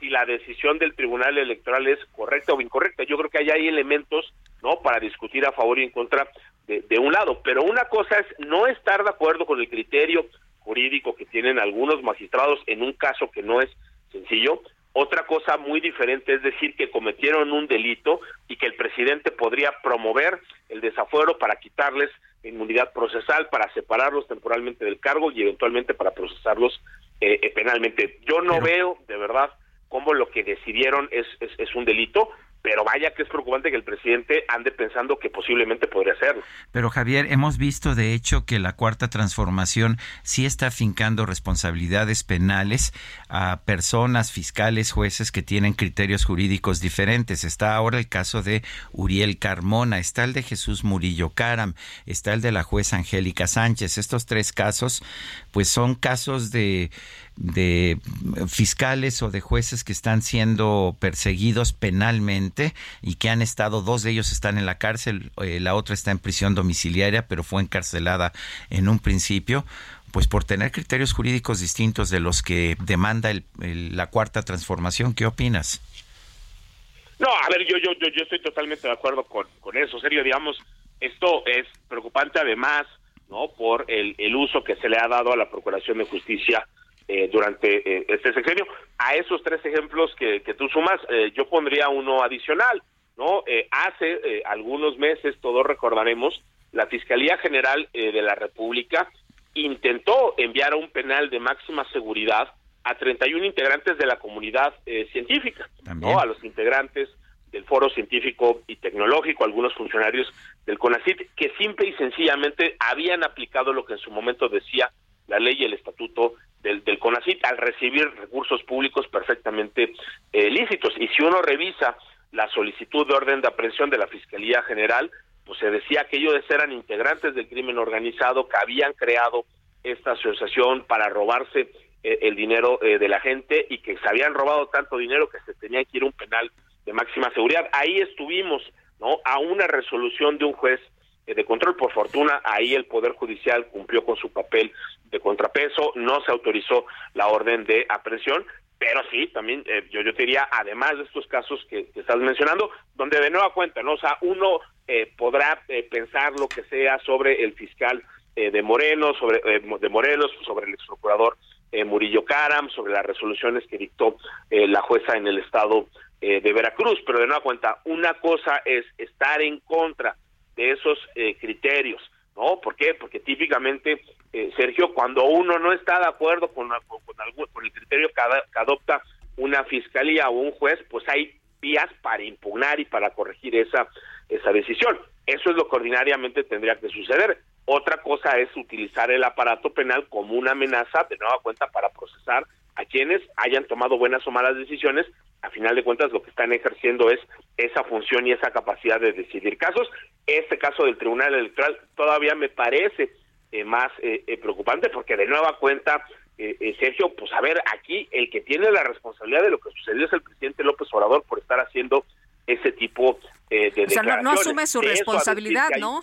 si la decisión del Tribunal Electoral es correcta o incorrecta. Yo creo que hay elementos, ¿no? Para discutir a favor y en contra de un lado. Pero una cosa es no estar de acuerdo con el criterio jurídico que tienen algunos magistrados en un caso que no es sencillo, otra cosa muy diferente es decir que cometieron un delito y que el presidente podría promover el desafuero para quitarles inmunidad procesal, para separarlos temporalmente del cargo y eventualmente para procesarlos eh, eh, penalmente. Yo no veo, de verdad, cómo lo que decidieron es, es, es un delito pero vaya que es preocupante que el presidente ande pensando que posiblemente podría hacerlo. Pero Javier, hemos visto de hecho que la cuarta transformación sí está fincando responsabilidades penales a personas, fiscales, jueces que tienen criterios jurídicos diferentes. Está ahora el caso de Uriel Carmona, está el de Jesús Murillo Caram, está el de la jueza Angélica Sánchez. Estos tres casos, pues son casos de de fiscales o de jueces que están siendo perseguidos penalmente y que han estado, dos de ellos están en la cárcel, eh, la otra está en prisión domiciliaria, pero fue encarcelada en un principio, pues por tener criterios jurídicos distintos de los que demanda la cuarta transformación. ¿Qué opinas? No, a ver, yo, yo, yo, yo estoy totalmente de acuerdo con, con eso. Serio, digamos, esto es preocupante además, ¿no? Por el, el uso que se le ha dado a la Procuración de Justicia eh, durante eh, este sexenio. A esos tres ejemplos que, que tú sumas, eh, yo pondría uno adicional, ¿no? hace algunos meses, todos recordaremos, la Fiscalía General de la República intentó enviar a un penal de máxima seguridad a 31 integrantes de la comunidad científica, ¿no? A los integrantes del Foro Científico y Tecnológico, algunos funcionarios del CONACIT, que simple y sencillamente habían aplicado lo que en su momento decía la ley y el estatuto del, del CONACIT al recibir recursos públicos perfectamente eh, lícitos. Y si uno revisa la solicitud de orden de aprehensión de la Fiscalía General, pues se decía que ellos eran integrantes del crimen organizado, que habían creado esta asociación para robarse eh, el dinero eh, de la gente y que se habían robado tanto dinero que se tenía que ir a un penal de máxima seguridad. Ahí estuvimos, ¿no? A una resolución de un juez de control. Por fortuna, ahí el Poder Judicial cumplió con su papel de contrapeso, no se autorizó la orden de aprehensión, pero sí, también eh, yo, yo te diría, además de estos casos que, estás mencionando, donde de nueva cuenta, ¿no? Sea, uno eh, podrá pensar lo que sea sobre el fiscal de Moreno, sobre de Morelos, sobre el ex procurador Murillo Caram, sobre las resoluciones que dictó la jueza en el estado de Veracruz, pero de nueva cuenta, una cosa es estar en contra de esos eh, criterios, ¿no? ¿Por qué? Porque típicamente, eh, Sergio, cuando uno no está de acuerdo con, con, con el criterio que, adopta una fiscalía o un juez, pues hay vías para impugnar y para corregir esa, esa decisión. Eso es lo que ordinariamente tendría que suceder. Otra cosa es utilizar el aparato penal como una amenaza, de nueva cuenta, para procesar a quienes hayan tomado buenas o malas decisiones a final de cuentas lo que están ejerciendo es esa función y esa capacidad de decidir casos. Este caso del Tribunal Electoral todavía me parece eh, más eh, eh, preocupante porque de nueva cuenta, Sergio, pues a ver, aquí el que tiene la responsabilidad de lo que sucedió es el presidente López Obrador por estar haciendo ese tipo eh, de o sea, no, asume su responsabilidad, ¿no?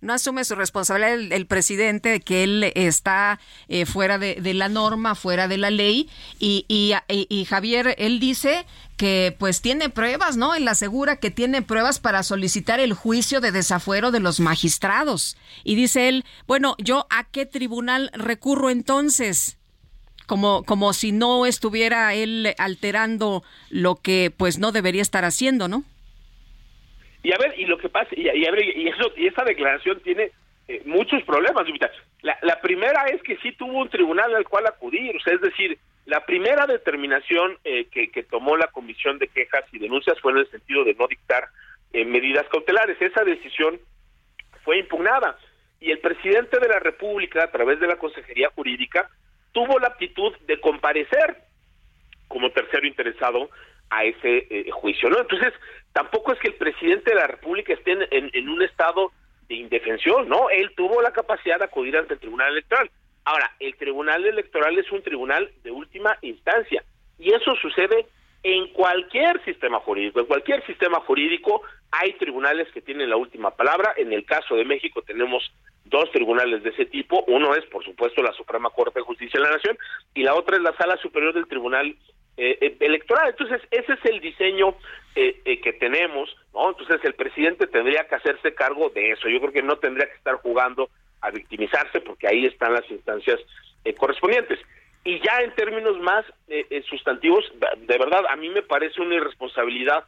No asume su responsabilidad el, presidente de que él está eh, fuera de, la norma, fuera de la ley. Y, y, y, Javier, él dice que pues tiene pruebas, ¿no? Él asegura que tiene pruebas para solicitar el juicio de desafuero de los magistrados. Y dice él, bueno, ¿yo a qué tribunal recurro entonces? Como, como si no estuviera él alterando lo que pues no debería estar haciendo, ¿no? Y a ver, y lo que pasa, y, y, y eso, y esa declaración tiene eh, muchos problemas, la, la primera es que sí tuvo un tribunal al cual acudir, es decir, la primera determinación eh, que, que, tomó la Comisión de Quejas y Denuncias fue en el sentido de no dictar eh, medidas cautelares. Esa decisión fue impugnada y el presidente de la República, a través de la Consejería Jurídica, tuvo la aptitud de comparecer como tercero interesado a ese eh, juicio, ¿no? Entonces, tampoco es que el presidente de la República esté en, en, un estado de indefensión, ¿no? Él tuvo la capacidad de acudir ante el Tribunal Electoral. Ahora, el Tribunal Electoral es un tribunal de última instancia y eso sucede en cualquier sistema jurídico. En cualquier sistema jurídico hay tribunales que tienen la última palabra. En el caso de México tenemos dos tribunales de ese tipo. Uno es, por supuesto, la Suprema Corte de Justicia de la Nación y la otra es la Sala Superior del Tribunal eh, eh, Electoral. Entonces, ese es el diseño eh, que tenemos, ¿no? Entonces, el presidente tendría que hacerse cargo de eso. Yo creo que no tendría que estar jugando a victimizarse porque ahí están las instancias correspondientes. Y ya en términos más sustantivos, de verdad, a mí me parece una irresponsabilidad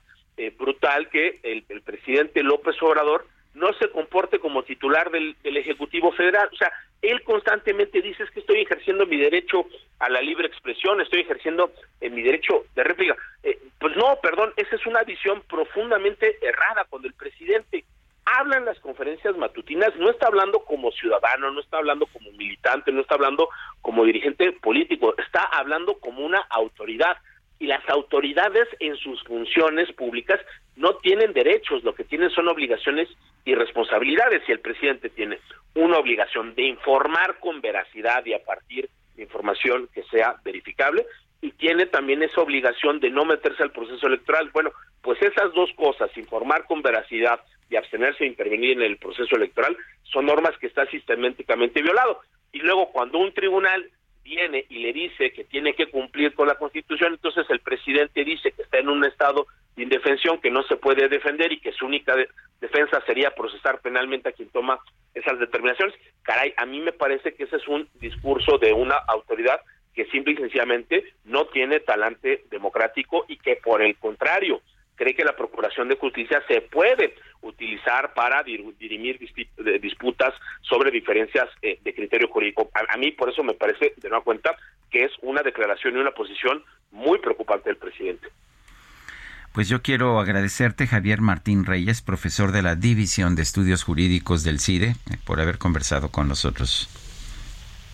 brutal que el, el presidente López Obrador no se comporte como titular del, Ejecutivo Federal. O sea, él constantemente dice que estoy ejerciendo mi derecho a la libre expresión, estoy ejerciendo eh, mi derecho de réplica. Eh, pues no, perdón, esa es una visión profundamente errada cuando el presidente habla en las conferencias matutinas, no está hablando como ciudadano, no está hablando como militante, no está hablando como dirigente político, está hablando como una autoridad y las autoridades en sus funciones públicas no tienen derechos, lo que tienen son obligaciones y responsabilidades. Y el presidente tiene una obligación de informar con veracidad y a partir de información que sea verificable, y tiene también esa obligación de no meterse al proceso electoral. Bueno, pues esas dos cosas, informar con veracidad y abstenerse de intervenir en el proceso electoral, son normas que está sistemáticamente violado. Y luego cuando un tribunal viene y le dice que tiene que cumplir con la Constitución, entonces el presidente dice que está en un estado de indefensión, que no se puede defender y que su única defensa sería procesar penalmente a quien toma esas determinaciones. Caray, a mí me parece que ese es un discurso de una autoridad que simple y sencillamente no tiene talante democrático y que por el contrario cree que la Procuración de Justicia se puede utilizar para dirimir disputas sobre diferencias eh, de criterio jurídico. A, mí por eso me parece, de nueva cuenta, que es una declaración y una posición muy preocupante del presidente. Pues yo quiero agradecerte, Javier Martín Reyes, profesor de la División de Estudios Jurídicos del CIDE, eh, por haber conversado con nosotros.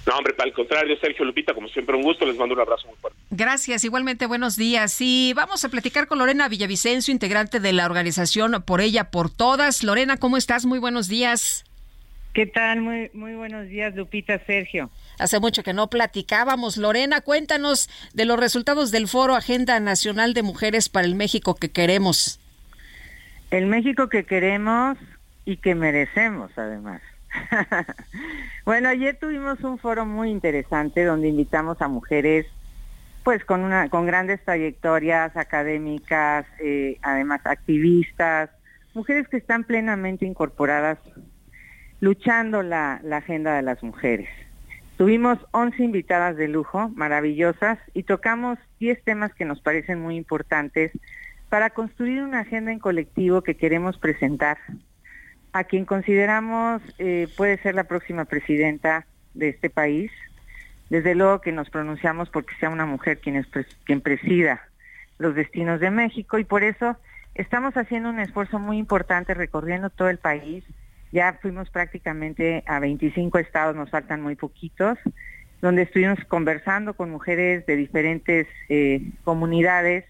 No, hombre, al contrario, Sergio Lupita, como siempre, un gusto, les mando un abrazo muy fuerte. Gracias, igualmente buenos días. Y vamos a platicar con Lorena Villavicencio, integrante de la organización Por Ella, por Todas. Lorena, ¿cómo estás? Muy buenos días. ¿Qué tal? Muy, muy buenos días, Lupita, Sergio. Hace mucho que no platicábamos. Lorena, cuéntanos de los resultados del foro Agenda Nacional de Mujeres para el México que queremos. El México que queremos y que merecemos, además. bueno, ayer tuvimos un foro muy interesante donde invitamos a mujeres pues con una con grandes trayectorias académicas, eh, además activistas, mujeres que están plenamente incorporadas luchando la, la agenda de las mujeres. Tuvimos 11 invitadas de lujo, maravillosas, y tocamos 10 temas que nos parecen muy importantes para construir una agenda en colectivo que queremos presentar a quien consideramos eh, puede ser la próxima presidenta de este país. Desde luego que nos pronunciamos porque sea una mujer quien, es quien presida los destinos de México y por eso estamos haciendo un esfuerzo muy importante recorriendo todo el país. Ya fuimos prácticamente a 25 estados, nos faltan muy poquitos, donde estuvimos conversando con mujeres de diferentes eh, comunidades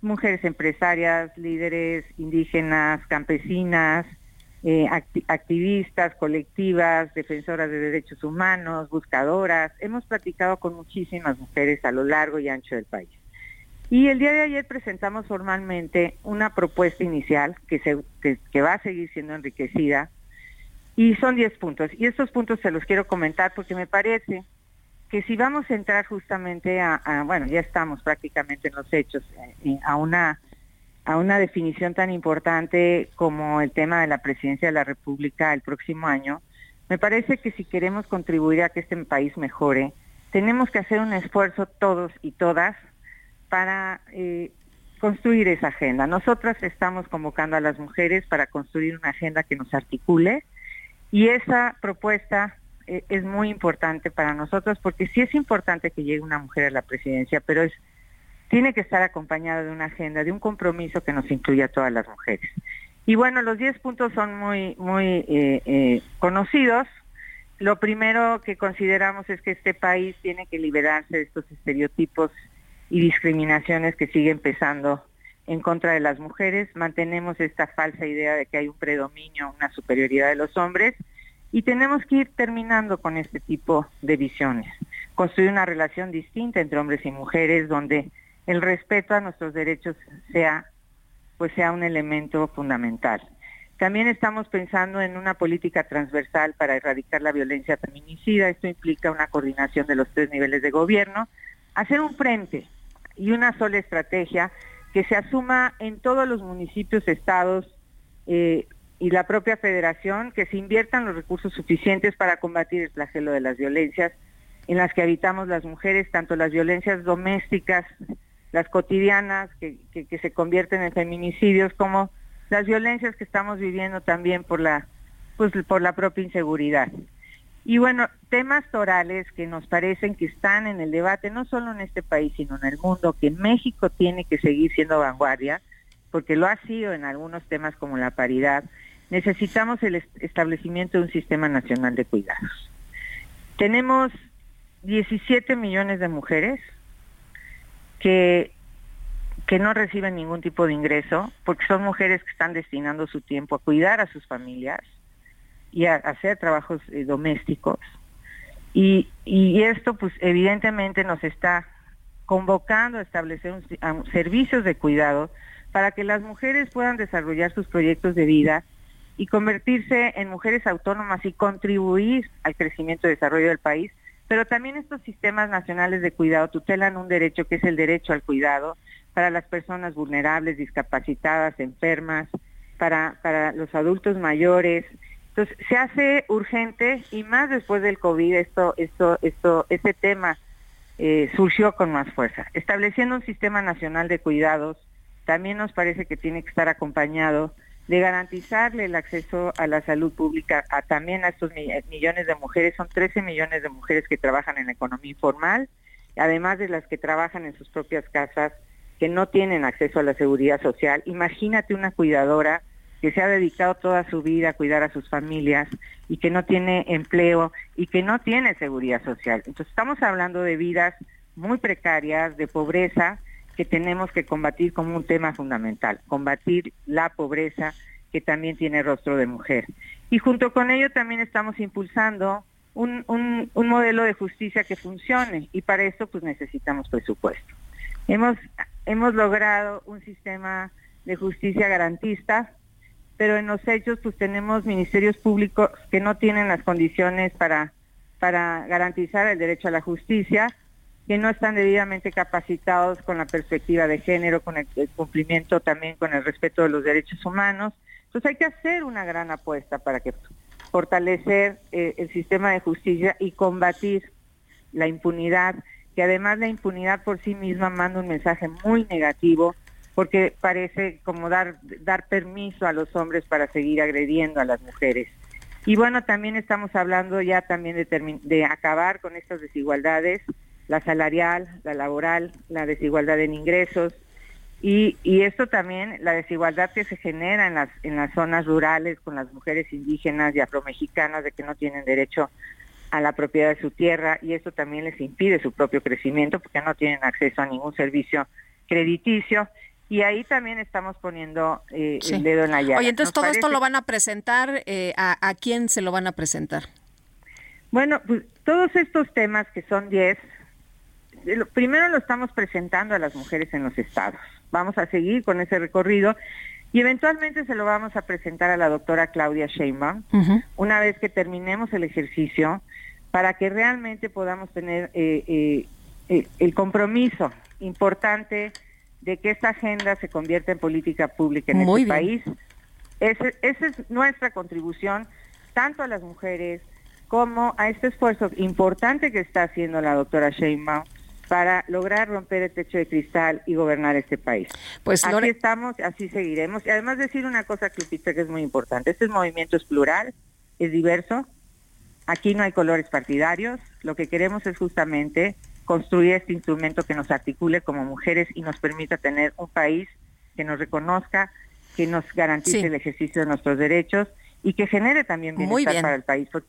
mujeres empresarias, líderes indígenas, campesinas, eh, activistas, colectivas, defensoras de derechos humanos, buscadoras. Hemos platicado con muchísimas mujeres a lo largo y ancho del país. Y el día de ayer presentamos formalmente una propuesta inicial que, se, que, va a seguir siendo enriquecida y son 10 puntos. Y estos puntos se los quiero comentar porque me parece que si vamos a entrar justamente a, bueno, ya estamos prácticamente en los hechos, eh, a una a una definición tan importante como el tema de la presidencia de la República el próximo año, me parece que si queremos contribuir a que este país mejore, tenemos que hacer un esfuerzo todos y todas para eh, construir esa agenda. Nosotras estamos convocando a las mujeres para construir una agenda que nos articule y esa propuesta eh, es muy importante para nosotros porque sí es importante que llegue una mujer a la presidencia, pero es tiene que estar acompañada de una agenda, de un compromiso que nos incluya a todas las mujeres. Y bueno, los 10 puntos son muy, muy eh, conocidos. Lo primero que consideramos es que este país tiene que liberarse de estos estereotipos y discriminaciones que siguen pesando en contra de las mujeres. Mantenemos esta falsa idea de que hay un predominio, una superioridad de los hombres y tenemos que ir terminando con este tipo de visiones. Construir una relación distinta entre hombres y mujeres donde el respeto a nuestros derechos sea pues sea un elemento fundamental. También estamos pensando en una política transversal para erradicar la violencia feminicida. Esto implica una coordinación de los tres niveles de gobierno, hacer un frente y una sola estrategia que se asuma en todos los municipios, estados eh, y la propia federación, que se inviertan los recursos suficientes para combatir el flagelo de las violencias en las que habitamos las mujeres, tanto las violencias domésticas, las cotidianas, que, que se convierten en feminicidios, como las violencias que estamos viviendo también por la, pues, por la propia inseguridad. Y bueno, temas torales que nos parecen que están en el debate, no solo en este país, sino en el mundo, que México tiene que seguir siendo vanguardia, porque lo ha sido en algunos temas como la paridad, necesitamos el establecimiento de un sistema nacional de cuidados. Tenemos 17 millones de mujeres que, que no reciben ningún tipo de ingreso, porque son mujeres que están destinando su tiempo a cuidar a sus familias, y a, hacer trabajos eh, domésticos. Y, y, esto pues evidentemente nos está convocando a establecer servicios de cuidado para que las mujeres puedan desarrollar sus proyectos de vida y convertirse en mujeres autónomas y contribuir al crecimiento y desarrollo del país. Pero también estos sistemas nacionales de cuidado tutelan un derecho que es el derecho al cuidado para las personas vulnerables, discapacitadas, enfermas, para, para los adultos mayores, entonces, se hace urgente y más después del COVID, esto, esto, esto, este tema eh, surgió con más fuerza. Estableciendo un sistema nacional de cuidados, también nos parece que tiene que estar acompañado de garantizarle el acceso a la salud pública también a estos millones de mujeres, son 13 millones de mujeres que trabajan en la economía informal, además de las que trabajan en sus propias casas, que no tienen acceso a la seguridad social. Imagínate una cuidadora que se ha dedicado toda su vida a cuidar a sus familias y que no tiene empleo y que no tiene seguridad social. Entonces estamos hablando de vidas muy precarias, de pobreza, que tenemos que combatir como un tema fundamental, combatir la pobreza que también tiene rostro de mujer. Y junto con ello también estamos impulsando un, un, modelo de justicia que funcione y para eso pues necesitamos presupuesto. Hemos, hemos logrado un sistema de justicia garantista pero en los hechos pues tenemos ministerios públicos que no tienen las condiciones para, para garantizar el derecho a la justicia, que no están debidamente capacitados con la perspectiva de género, con el, cumplimiento también con el respeto de los derechos humanos. Entonces hay que hacer una gran apuesta para que fortalecer eh, el sistema de justicia y combatir la impunidad, que además la impunidad por sí misma manda un mensaje muy negativo porque parece como dar, dar permiso a los hombres para seguir agrediendo a las mujeres. Y bueno, también estamos hablando ya también de, de acabar con estas desigualdades, la salarial, la laboral, la desigualdad en ingresos, y, y, esto también, la desigualdad que se genera en las, en las zonas rurales con las mujeres indígenas y afromexicanas de que no tienen derecho a la propiedad de su tierra y esto también les impide su propio crecimiento porque no tienen acceso a ningún servicio crediticio y ahí también estamos poniendo eh, el dedo en la llaga. Oye, entonces todo esto lo van a presentar, eh, a, a, quién se lo van a presentar? Bueno, pues todos estos temas que son 10, primero lo estamos presentando a las mujeres en los estados. Vamos a seguir con ese recorrido y eventualmente se lo vamos a presentar a la doctora Claudia Sheinbaum una vez que terminemos el ejercicio para que realmente podamos tener eh, eh, eh, el compromiso importante de que esta agenda se convierta en política pública en este país. Esa es nuestra contribución tanto a las mujeres como a este esfuerzo importante que está haciendo la doctora Sheinbaum para lograr romper el techo de cristal y gobernar este país. Pues así estamos, así seguiremos. Y además decir una cosa, que es muy importante. Este movimiento es plural, es diverso. Aquí no hay colores partidarios. Lo que queremos es justamente construir este instrumento que nos articule como mujeres y nos permita tener un país que nos reconozca, que nos garantice el ejercicio de nuestros derechos y que genere también bienestar para el país porque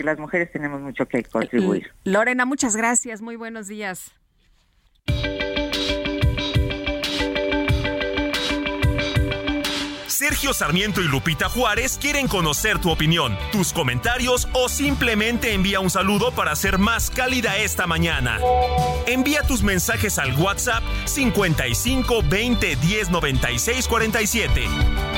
las mujeres tenemos mucho que contribuir. Lorena, muchas gracias, muy buenos días. Sergio Sarmiento y Lupita Juárez quieren conocer tu opinión, tus comentarios o simplemente envía un saludo para ser más cálida esta mañana. Envía tus mensajes al WhatsApp 55 20 10 96 47.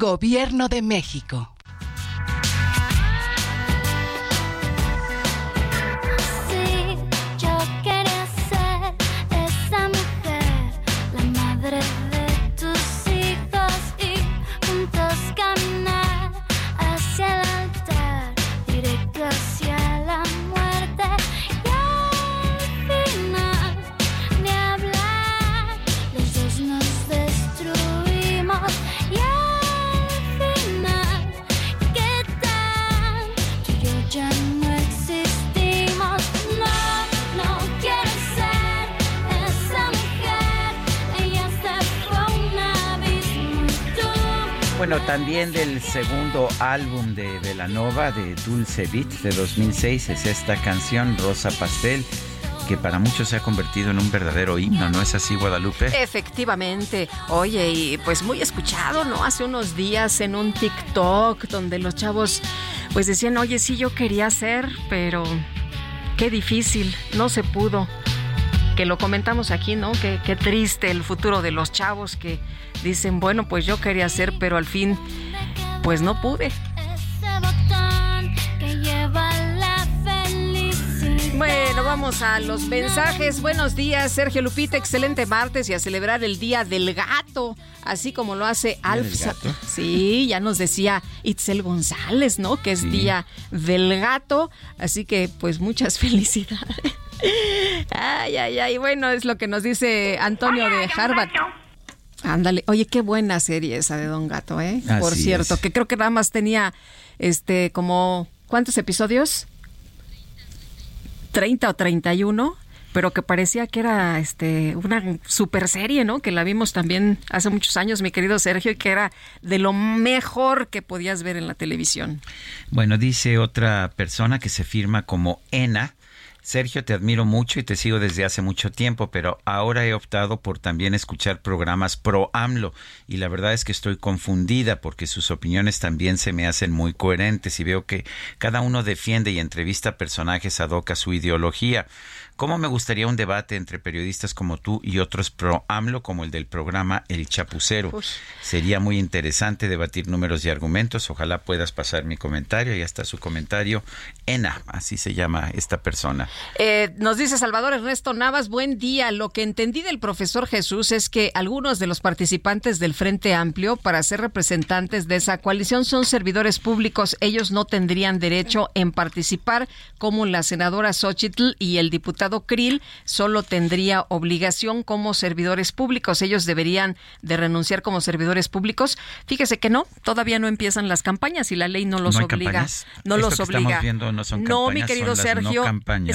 Gobierno de México. Bueno, también del segundo álbum de Velanova, de Dulce Beat, de 2006, es esta canción, Rosa Pastel, que para muchos se ha convertido en un verdadero himno, ¿no es así, Guadalupe? Efectivamente. Oye, y pues muy escuchado, ¿no? Hace unos días en un TikTok donde los chavos pues decían, oye, sí, yo quería hacer, pero qué difícil, no se pudo. Que lo comentamos aquí, ¿no? Qué, qué triste el futuro de los chavos que dicen, bueno, pues yo quería hacer, pero al fin, pues no pude. Bueno, vamos a los mensajes. Buenos días, Sergio Lupita. Excelente martes y a celebrar el Día del Gato, así como lo hace Alfa. Sí, ya nos decía Itzel González, ¿no? Que es Día del Gato. Así que, pues, muchas felicidades. Ay, ay, ay. Bueno, es lo que nos dice Antonio de Harvard. Ándale, oye, qué buena serie esa de Don Gato, ¿eh? Por cierto, que creo que nada más tenía, este, como, ¿cuántos episodios? 30 o 31, pero que parecía que era, este, una super serie, ¿no? Que la vimos también hace muchos años, mi querido Sergio, y que era de lo mejor que podías ver en la televisión. Bueno, dice otra persona que se firma como Ena Sergio, te admiro mucho y te sigo desde hace mucho tiempo, pero ahora he optado por también escuchar programas pro AMLO y la verdad es que estoy confundida porque sus opiniones también se me hacen muy coherentes y veo que cada uno defiende y entrevista personajes ad hoc su ideología. ¿Cómo me gustaría un debate entre periodistas como tú y otros pro AMLO como el del programa El Chapucero? Sería muy interesante debatir números y argumentos. Ojalá puedas pasar mi comentario. Ya está su comentario. Ena, así se llama esta persona. Eh, nos dice Salvador Ernesto Navas, buen día. Lo que entendí del profesor Jesús es que algunos de los participantes del Frente Amplio para ser representantes de esa coalición son servidores públicos. Ellos no tendrían derecho en participar como la senadora Xochitl y el diputado Krill solo tendría obligación como servidores públicos. Ellos deberían de renunciar como servidores públicos. Fíjese que no, todavía no empiezan las campañas y la ley no los obliga. No los obliga. no, son no mi querido Sergio,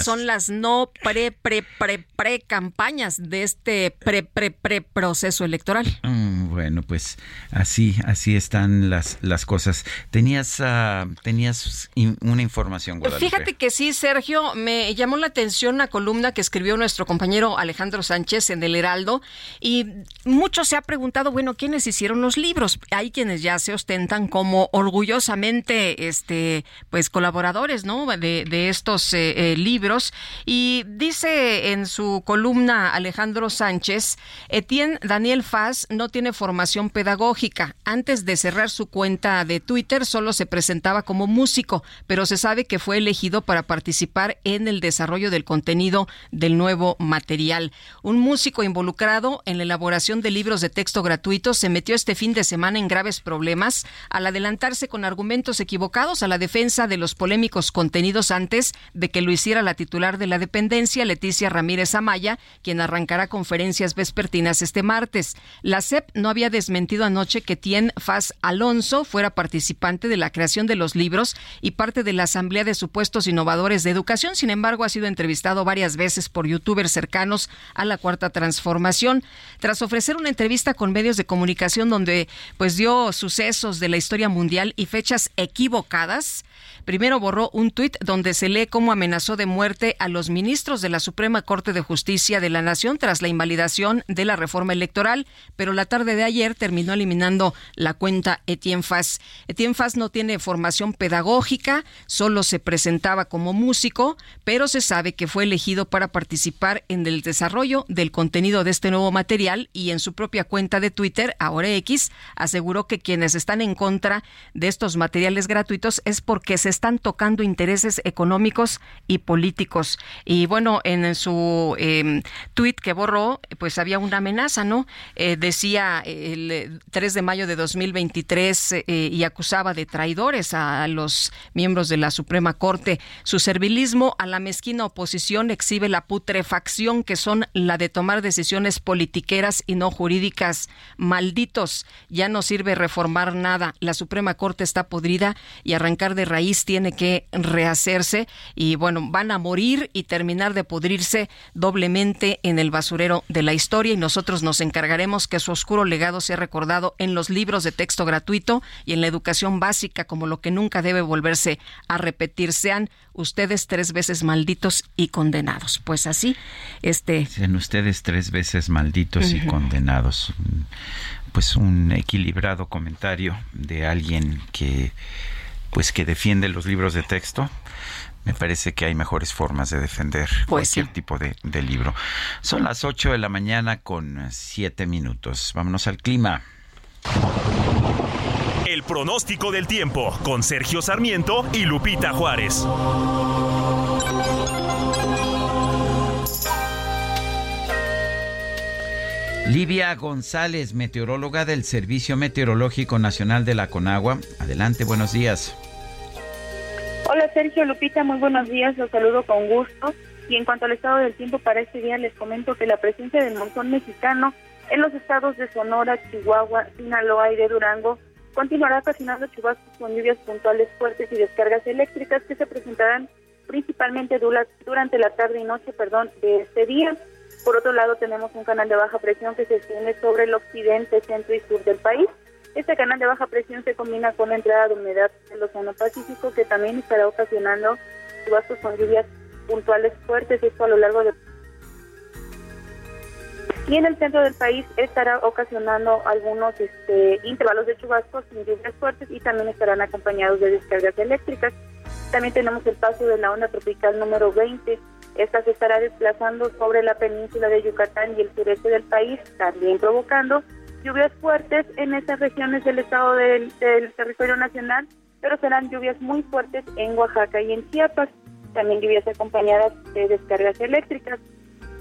son las no pre, pre, pre, pre campañas de este pre, pre, pre proceso electoral. Mm, bueno, pues así, así están las, las cosas. Tenías, uh, tenías una información, Guadalupe. Fíjate que sí, Sergio, me llamó la atención una columna que escribió nuestro compañero Alejandro Sánchez en El Heraldo y mucho se ha preguntado, bueno, ¿quiénes hicieron los libros? Hay quienes ya se ostentan como orgullosamente, este, pues colaboradores, ¿no? De, estos eh, eh, libros y dice en su columna Alejandro Sánchez, Etienne Daniel Faz no tiene formación pedagógica. Antes de cerrar su cuenta de Twitter solo se presentaba como músico, pero se sabe que fue elegido para participar en el desarrollo del contenido del nuevo material. Un músico involucrado en la elaboración de libros de texto gratuitos se metió este fin de semana en graves problemas al adelantarse con argumentos equivocados a la defensa de los polémicos contenidos antes de que lo hiciera la titular de la dependencia, Leticia Ramírez Amaya, quien arrancará conferencias vespertinas este martes. La CEP no había desmentido anoche que Tien Faz Alonso fuera participante de la creación de los libros y parte de la Asamblea de Supuestos Innovadores de Educación. Sin embargo, ha sido entrevistado varias veces por youtubers cercanos a la Cuarta Transformación. Tras ofrecer una entrevista con medios de comunicación donde pues dio sucesos de la historia mundial y fechas equivocadas, Primero borró un tuit donde se lee cómo amenazó de muerte a los ministros de la Suprema Corte de Justicia de la Nación tras la invalidación de la reforma electoral, pero la tarde de ayer terminó eliminando la cuenta Etienne Faz. Etienne no tiene formación pedagógica, solo se presentaba como músico, pero se sabe que fue elegido para participar en el desarrollo del contenido de este nuevo material y en su propia cuenta de Twitter, ahora X, aseguró que quienes están en contra de estos materiales gratuitos es porque se están tocando intereses económicos y políticos. Y bueno, en su eh, tuit que borró, pues había una amenaza, ¿no? Eh, decía el 3 de mayo de 2023 eh, y acusaba de traidores a los miembros de la Suprema Corte. Su servilismo a la mezquina oposición exhibe la putrefacción que son la de tomar decisiones politiqueras y no jurídicas. Malditos, ya no sirve reformar nada. La Suprema Corte está podrida y arrancar de raíz tiene que rehacerse y bueno, van a morir y terminar de pudrirse doblemente en el basurero de la historia y nosotros nos encargaremos que su oscuro legado sea recordado en los libros de texto gratuito y en la educación básica como lo que nunca debe volverse a repetir. Sean ustedes tres veces malditos y condenados. Pues así, este... Sean ustedes tres veces malditos y condenados. Pues un equilibrado comentario de alguien que pues que defiende los libros de texto, me parece que hay mejores formas de defender pues cualquier tipo de, de, libro. Son las 8 de la mañana con 7 minutos. Vámonos al clima. El pronóstico del tiempo con Sergio Sarmiento y Lupita Juárez. Livia González, meteoróloga del Servicio Meteorológico Nacional de la Conagua. Adelante, buenos días. Hola Sergio Lupita, muy buenos días, los saludo con gusto. Y en cuanto al estado del tiempo para este día, les comento que la presencia del monzón mexicano en los estados de Sonora, Chihuahua, Sinaloa y de Durango continuará ocasionando chubascos con lluvias puntuales fuertes y descargas eléctricas que se presentarán principalmente durante la tarde y noche perdón, de este día. Por otro lado, tenemos un canal de baja presión que se extiende sobre el occidente, centro y sur del país. Este canal de baja presión se combina con la entrada de humedad del Océano Pacífico, que también estará ocasionando chubascos con lluvias puntuales fuertes, esto a lo largo de... Y en el centro del país estará ocasionando algunos este, intervalos de chubascos sin lluvias fuertes y también estarán acompañados de descargas eléctricas. También tenemos el paso de la onda tropical número 20, esta se estará desplazando sobre la península de Yucatán y el sureste del país, también provocando lluvias fuertes en esas regiones del estado del, territorio nacional, pero serán lluvias muy fuertes en Oaxaca y en Chiapas. también lluvias acompañadas de descargas eléctricas.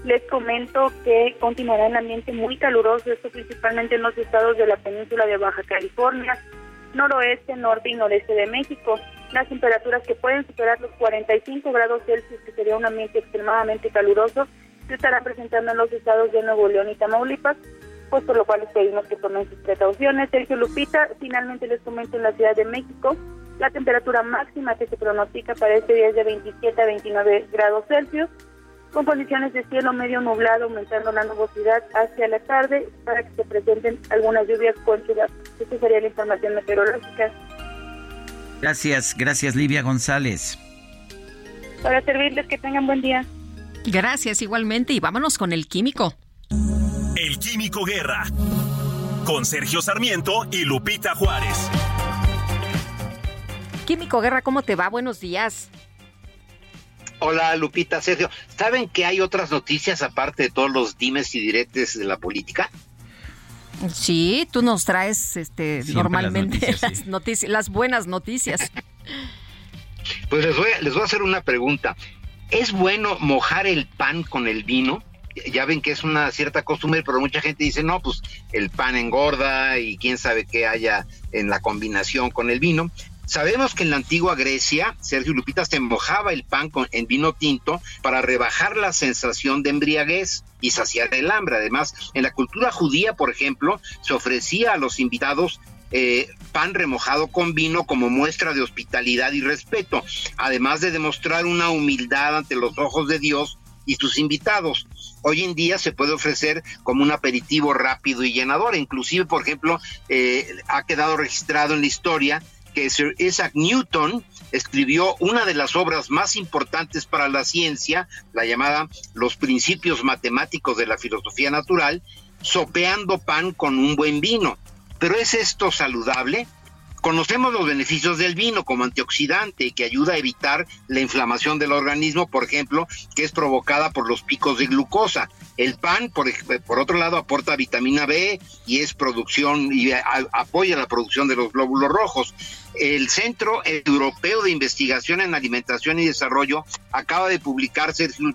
Les comento que continuará el ambiente muy caluroso, esto principalmente en los estados de la península de Baja California, noroeste, norte y noreste de México. Las temperaturas que pueden superar los 45 grados Celsius, que sería un ambiente extremadamente caluroso, se estará presentando en los estados de Nuevo León y Tamaulipas, pues por lo cual les pedimos que tomen sus precauciones. Sergio Lupita, finalmente les comento en la Ciudad de México, la temperatura máxima que se pronostica para este día es de 27 a 29 grados Celsius, con condiciones de cielo medio nublado, aumentando la nubosidad hacia la tarde para que se presenten algunas lluvias con ciudad. Esta sería la información meteorológica. Gracias, gracias Livia González. Para servirles, que tengan buen día. Gracias igualmente y vámonos con el químico. El Químico Guerra. Con Sergio Sarmiento y Lupita Juárez. Químico Guerra, ¿cómo te va? Buenos días. Hola Lupita, Sergio. ¿Saben que hay otras noticias aparte de todos los dimes y diretes de la política? Sí, tú nos traes este normalmente las noticias, las, buenas noticias. Pues les voy, a, les voy a hacer una pregunta. ¿Es bueno mojar el pan con el vino? Ya ven que es una cierta costumbre, pero mucha gente dice, no, pues el pan engorda y quién sabe qué haya en la combinación con el vino. Sabemos que en la antigua Grecia, Sergio Lupita se mojaba el pan con, en vino tinto para rebajar la sensación de embriaguez y saciar el hambre. Además, en la cultura judía, por ejemplo, se ofrecía a los invitados eh, pan remojado con vino como muestra de hospitalidad y respeto, además de demostrar una humildad ante los ojos de Dios y sus invitados. Hoy en día se puede ofrecer como un aperitivo rápido y llenador. Inclusive, por ejemplo, eh, ha quedado registrado en la historia que Sir Isaac Newton escribió una de las obras más importantes para la ciencia, la llamada Los principios matemáticos de la filosofía natural, sopeando pan con un buen vino. Pero ¿es esto saludable? Conocemos los beneficios del vino como antioxidante que ayuda a evitar la inflamación del organismo, por ejemplo, que es provocada por los picos de glucosa. El pan, por, por otro lado, aporta vitamina B y es producción y apoya la producción de los glóbulos rojos. El Centro Europeo de Investigación en Alimentación y Desarrollo acaba de publicar, Sergio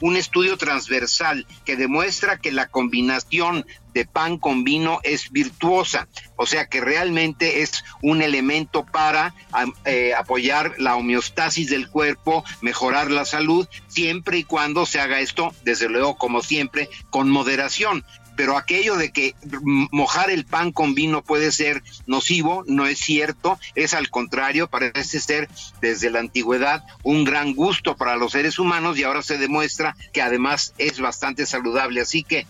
un estudio transversal que demuestra que la combinación de pan con vino es virtuosa, o sea que realmente es un elemento para eh, apoyar la homeostasis del cuerpo, mejorar la salud, siempre y cuando se haga esto, desde luego, como siempre, con moderación. Pero aquello de que mojar el pan con vino puede ser nocivo, no es cierto, es al contrario, parece ser desde la antigüedad un gran gusto para los seres humanos y ahora se demuestra que además es bastante saludable. Así que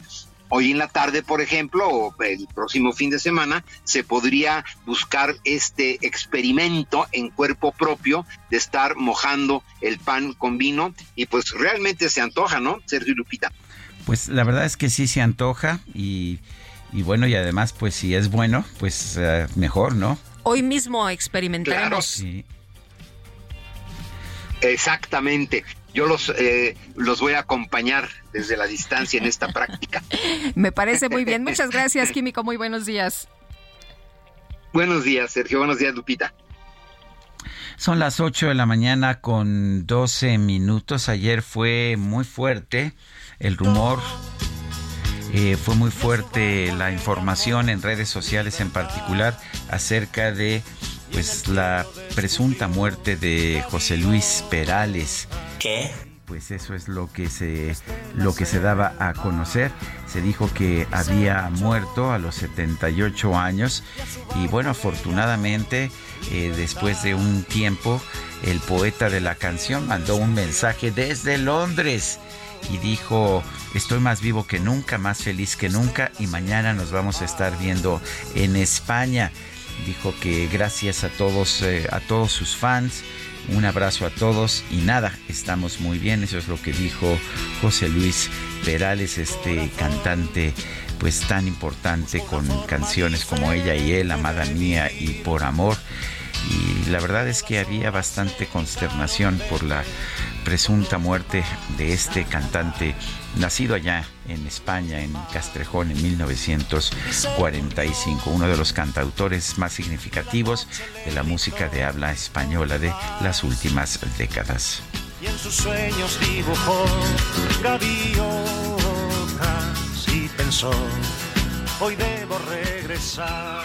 hoy en la tarde, por ejemplo, o el próximo fin de semana, se podría buscar este experimento en cuerpo propio de estar mojando el pan con vino y pues realmente se antoja, ¿no? Sergio Lupita. Pues la verdad es que sí se antoja y, bueno, y además pues si es bueno, pues eh, mejor, ¿no? Hoy mismo experimentaremos. Sí. Exactamente. Yo los, eh, los voy a acompañar desde la distancia en esta práctica. Me parece muy bien. Muchas gracias, Químico. Muy buenos días. Buenos días, Sergio. Buenos días, Lupita. Son las 8 de la mañana con 12 minutos. Ayer fue muy fuerte el rumor. Eh, fue muy fuerte la información en redes sociales en particular acerca de pues la presunta muerte de José Luis Perales. ¿Qué? Pues eso es lo que se lo que se daba a conocer. Se dijo que había muerto a los 78 años y bueno, afortunadamente eh, después de un tiempo el poeta de la canción mandó un mensaje desde Londres y dijo, estoy más vivo que nunca, más feliz que nunca y mañana nos vamos a estar viendo en España. Dijo que gracias a todos, eh, a todos sus fans, un abrazo a todos y nada, estamos muy bien, eso es lo que dijo José Luis Perales, este cantante pues tan importante con canciones como ella y él, Amada Mía y Por Amor. Y la verdad es que había bastante consternación por la presunta muerte de este cantante nacido allá en España, en Castrejón, en 1945, uno de los cantautores más significativos de la música de habla española de las últimas décadas. y en sus sueños dibujó gaviotas y pensó, hoy debo regresar.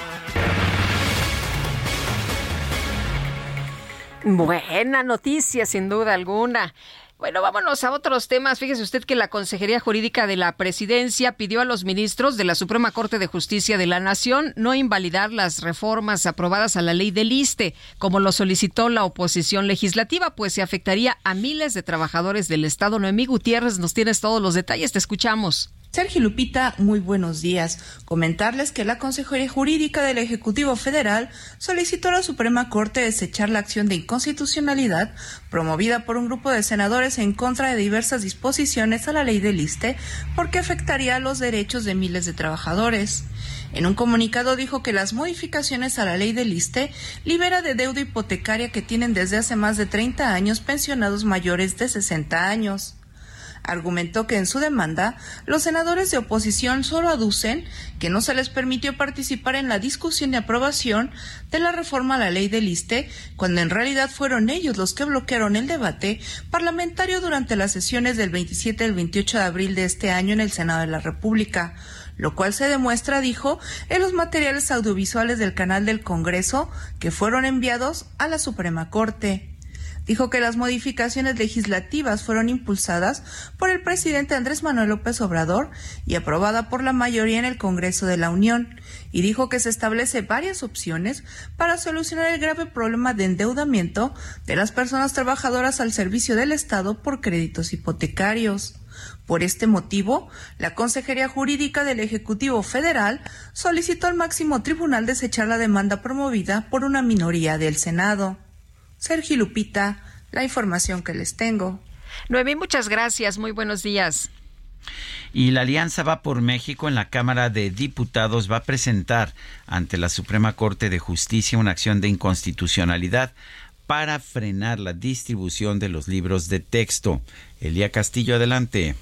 Buena noticia, sin duda alguna. Bueno, vámonos a otros temas. Fíjese usted que la Consejería Jurídica de la Presidencia pidió a los ministros de la Suprema Corte de Justicia de la Nación no invalidar las reformas aprobadas a la ley del ISTE, como lo solicitó la oposición legislativa, pues se afectaría a miles de trabajadores del Estado. Noemí Gutiérrez, nos tienes todos los detalles. Te escuchamos. Sergio Lupita, muy buenos días. Comentarles que la Consejería Jurídica del Ejecutivo Federal solicitó a la Suprema Corte desechar la acción de inconstitucionalidad promovida por un grupo de senadores en contra de diversas disposiciones a la ley del ISTE porque afectaría los derechos de miles de trabajadores. En un comunicado dijo que las modificaciones a la ley del ISTE libera de deuda hipotecaria que tienen desde hace más de 30 años pensionados mayores de 60 años argumentó que en su demanda los senadores de oposición solo aducen que no se les permitió participar en la discusión de aprobación de la reforma a la ley del ISTE, cuando en realidad fueron ellos los que bloquearon el debate parlamentario durante las sesiones del 27 y el 28 de abril de este año en el Senado de la República lo cual se demuestra, dijo, en los materiales audiovisuales del canal del Congreso que fueron enviados a la Suprema Corte. Dijo que las modificaciones legislativas fueron impulsadas por el presidente Andrés Manuel López Obrador y aprobada por la mayoría en el Congreso de la Unión, y dijo que se establece varias opciones para solucionar el grave problema de endeudamiento de las personas trabajadoras al servicio del Estado por créditos hipotecarios. Por este motivo, la Consejería Jurídica del Ejecutivo Federal solicitó al máximo tribunal desechar la demanda promovida por una minoría del Senado. Sergio Lupita, la información que les tengo. Nueve, muchas gracias. Muy buenos días. Y la Alianza Va por México en la Cámara de Diputados va a presentar ante la Suprema Corte de Justicia una acción de inconstitucionalidad para frenar la distribución de los libros de texto. Elía Castillo, adelante.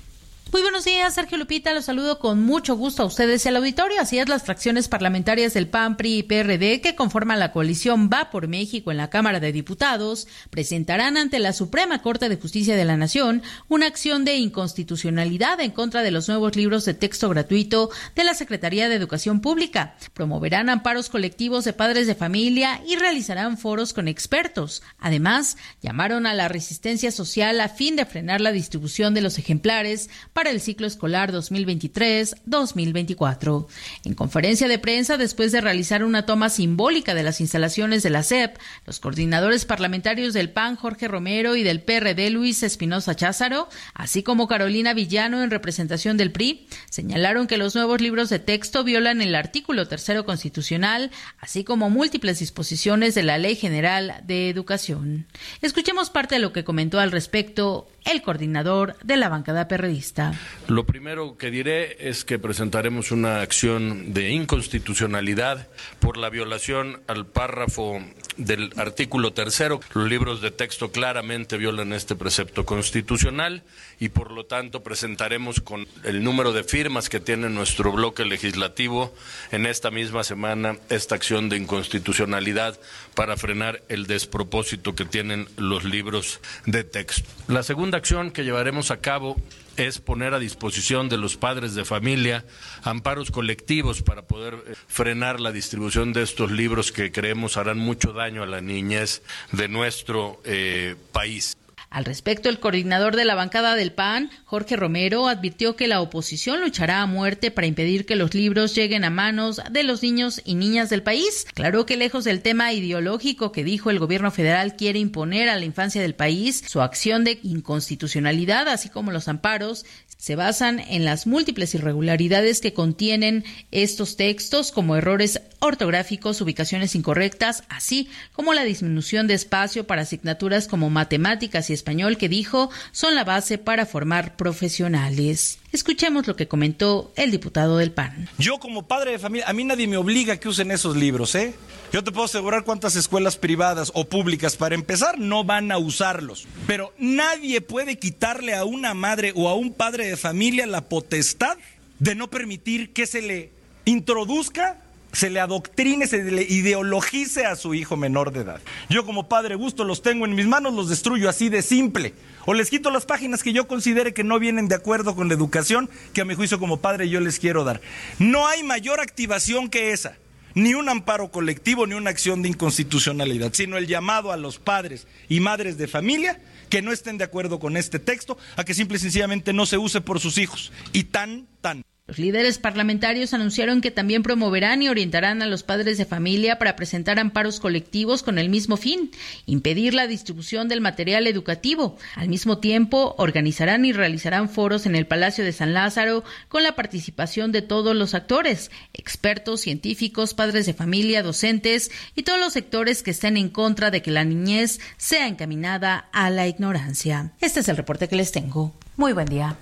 Muy buenos días, Sergio Lupita. Los saludo con mucho gusto a ustedes y al auditorio. Así es, las fracciones parlamentarias del PAN, PRI y PRD que conforman la coalición Va por México en la Cámara de Diputados presentarán ante la Suprema Corte de Justicia de la Nación una acción de inconstitucionalidad en contra de los nuevos libros de texto gratuito de la Secretaría de Educación Pública. Promoverán amparos colectivos de padres de familia y realizarán foros con expertos. Además, llamaron a la resistencia social a fin de frenar la distribución de los ejemplares para el ciclo escolar 2023-2024. En conferencia de prensa, después de realizar una toma simbólica de las instalaciones de la SEP, los coordinadores parlamentarios del PAN, Jorge Romero, y del PRD, Luis Espinosa Cházaro, así como Carolina Villano en representación del PRI, señalaron que los nuevos libros de texto violan el artículo tercero constitucional, así como múltiples disposiciones de la Ley General de Educación. Escuchemos parte de lo que comentó al respecto el coordinador de la bancada perredista. Lo primero que diré es que presentaremos una acción de inconstitucionalidad por la violación al párrafo del artículo tercero. Los libros de texto claramente violan este precepto constitucional y por lo tanto presentaremos con el número de firmas que tiene nuestro bloque legislativo en esta misma semana esta acción de inconstitucionalidad para frenar el despropósito que tienen los libros de texto. La segunda acción que llevaremos a cabo es poner a disposición de los padres de familia amparos colectivos para poder eh, frenar la distribución de estos libros que creemos harán mucho daño a la niñez de nuestro eh, país. Al respecto, el coordinador de la bancada del PAN, Jorge Romero, advirtió que la oposición luchará a muerte para impedir que los libros lleguen a manos de los niños y niñas del país. Claro que lejos del tema ideológico que dijo el gobierno federal quiere imponer a la infancia del país, su acción de inconstitucionalidad, así como los amparos, se basan en las múltiples irregularidades que contienen estos textos, como errores ortográficos, ubicaciones incorrectas, así como la disminución de espacio para asignaturas como matemáticas y español que dijo son la base para formar profesionales. Escuchemos lo que comentó el diputado del PAN. Yo como padre de familia, a mí nadie me obliga a que usen esos libros, ¿eh? Yo te puedo asegurar cuántas escuelas privadas o públicas, para empezar, no van a usarlos. Pero nadie puede quitarle a una madre o a un padre de familia la potestad de no permitir que se le introduzca se le adoctrine, se le ideologice a su hijo menor de edad. Yo como padre gusto los tengo en mis manos, los destruyo así de simple. O les quito las páginas que yo considere que no vienen de acuerdo con la educación que a mi juicio como padre yo les quiero dar. No hay mayor activación que esa ni un amparo colectivo ni una acción de inconstitucionalidad, sino el llamado a los padres y madres de familia que no estén de acuerdo con este texto a que simple y sencillamente no se use por sus hijos. Y tan, tan. Los líderes parlamentarios anunciaron que también promoverán y orientarán a los padres de familia para presentar amparos colectivos con el mismo fin, impedir la distribución del material educativo. Al mismo tiempo, organizarán y realizarán foros en el Palacio de San Lázaro con la participación de todos los actores, expertos, científicos, padres de familia, docentes y todos los sectores que estén en contra de que la niñez sea encaminada a la ignorancia. Este es el reporte que les tengo. Muy buen día.